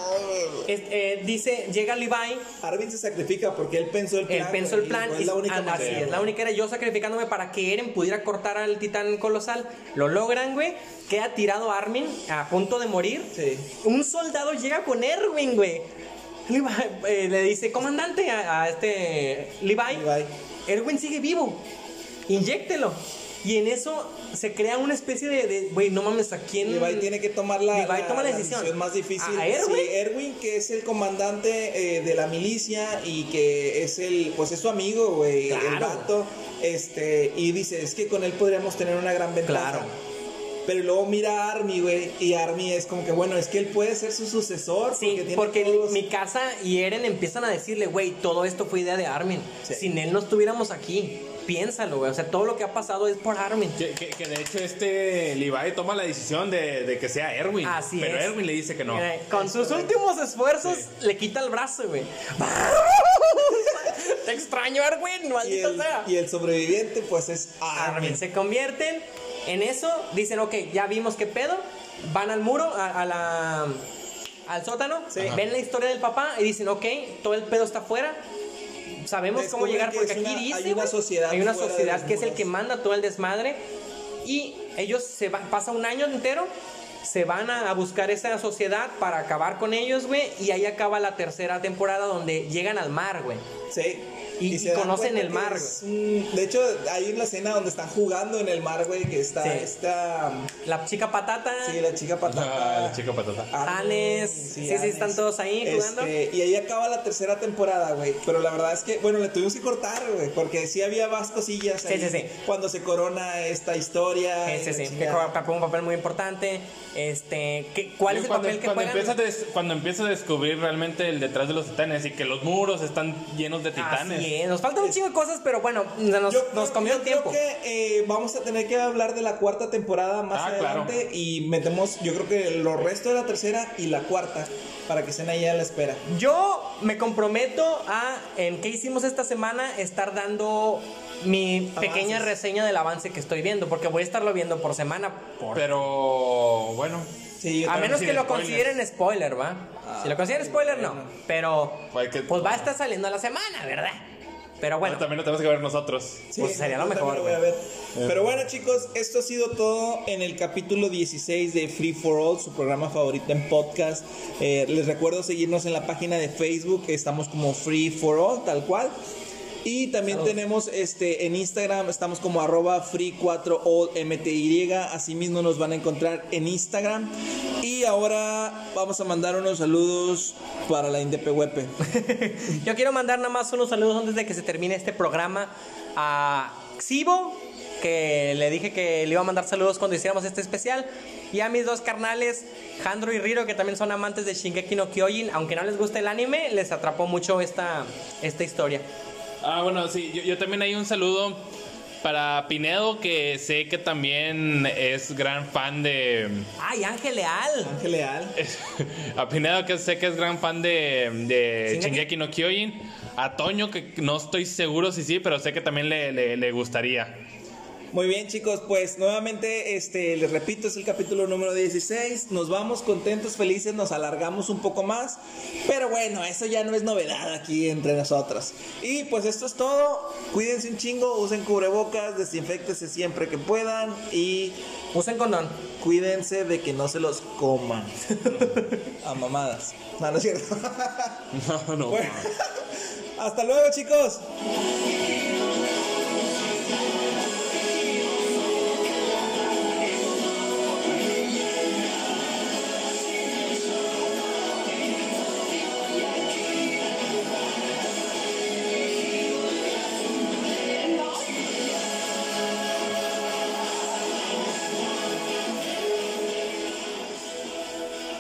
es- eh, dice, llega Levi, Arvin se sacrifica porque él pensó el plan. él pensó el plan. y Es la única manera, así es, la única era yo sacrificándome para que Eren pudiera cortar al titán colosal. Lo logran, güey. Queda tirado Armin a punto de morir. Sí. Un soldado llega con Erwin, güey. Levi, eh, le dice, comandante, a, a este Levi, Levi. Erwin sigue vivo. Inyéctelo. Y en eso se crea una especie de, de, güey, no mames, ¿a quién? Levi tiene que tomar la, Levi toma la decisión. más difícil. ¿A Erwin? Sí, Erwin, que es el comandante eh, de la milicia y que es el, pues es su amigo, güey, el Claro. vato. Este, y dice, es que con él podríamos tener una gran ventaja. Claro. Pero luego mira a Army, güey, y Army es como que, bueno, es que él puede ser su sucesor. Sí, porque todos- mi casa y Eren empiezan a decirle, güey, todo esto fue idea de Armin. Sí. Sin él no estuviéramos aquí. Piénsalo, güey. O sea, todo lo que ha pasado es por Armin. Que, que- que de hecho este Levi toma la decisión de, de que sea Erwin. Así pero es. Erwin le dice que no. Mira, Con sus últimos esfuerzos le quita el brazo, güey. Te extraño, Erwin, y maldito el, sea. y el sobreviviente, pues es Armin. Armin. Se convierten en eso, dicen, ok, ya vimos qué pedo, van al muro, a, a la, al sótano, Sí. ven la historia del papá y dicen, ok, todo el pedo está afuera. Sabemos cómo llegar que porque aquí una- dice, hay una sociedad hay una sociedad que es el que manda todo el desmadre y ellos se van, pasa un año entero, se van a, a buscar esa sociedad para acabar con ellos, güey, y ahí acaba la tercera temporada donde llegan al mar, güey. Sí. Y- se y dan conocen el mar, es De hecho, hay una escena donde están jugando en el mar, güey, que está Sí. esta... La chica patata. Sí, la chica patata. Ah, la chica patata. Armin, Tanes, sí, sí, están todos ahí jugando. Este, y ahí acaba la tercera temporada, güey. Pero la verdad es que, bueno, le tuvimos que cortar, güey. Porque sí había más cosillas Sí, ahí sí, sí. Cuando se corona esta historia. Y sí, la que juega un papel muy importante. Este, ¿qué- ¿cuál es el cuando, papel que cuando des- cuando empiezas a descubrir realmente el detrás de los titanes y que los muros están llenos de titanes. Nos faltan un chingo de cosas, pero bueno, nos, Yo nos comió el tiempo. Creo que eh, vamos a tener que hablar de la cuarta temporada más Ah, claro. adelante y metemos, yo creo que lo resto de la tercera y la cuarta para que estén ahí a la espera. Yo me comprometo a, en qué hicimos esta semana, estar dando mi pequeña reseña del avance que estoy viendo, porque voy a estarlo viendo por semana. Por... Pero bueno, Sí, a menos que lo spoilers. consideren spoiler, ¿va? si lo consideren spoiler, no. Pero, que- pues va a estar saliendo a la semana, ¿verdad? Pero bueno, bueno, también lo tenemos que ver nosotros. Sí, pues sería lo mejor, voy a ver. Pero bueno, chicos, esto ha sido todo en el capítulo 16 de Free for All, su programa favorito en podcast. Eh, les recuerdo seguirnos en la página de Facebook, estamos como Free for All, tal cual. Y también tenemos este en Instagram, estamos como arroba free4allmty, asimismo nos van a encontrar en Instagram. Y ahora vamos a mandar unos saludos para la Indepehuepe. yo quiero mandar nada más unos saludos antes de que se termine este programa a Xibo, que le dije que le iba a mandar saludos cuando hiciéramos este especial. Y a mis dos carnales, Jandro y Riro, que también son amantes de Shingeki no Kyojin. Aunque no les guste el anime, les atrapó mucho esta, esta historia. Ah, bueno, sí, yo, yo también hay un saludo para Pinedo, que sé que también es gran fan de... ¡Ay, Ángel Leal! Ángel Leal. A Pinedo, que sé que es gran fan de, de ¿Shingeki? No Kyojin. A Toño, que no estoy seguro si sí, pero sé que también le, le- le gustaría. Muy bien, chicos, pues nuevamente, este, les repito, es el capítulo número 16. Nos vamos contentos, felices, nos alargamos un poco más. Pero bueno, eso ya no es novedad aquí entre nosotros. Y pues esto es todo. Cuídense un chingo, usen cubrebocas, desinfectense siempre que puedan. Y Usen condón. cuídense de que no se los coman. A mamadas. No, no es cierto. No, no. Bueno, hasta luego, chicos.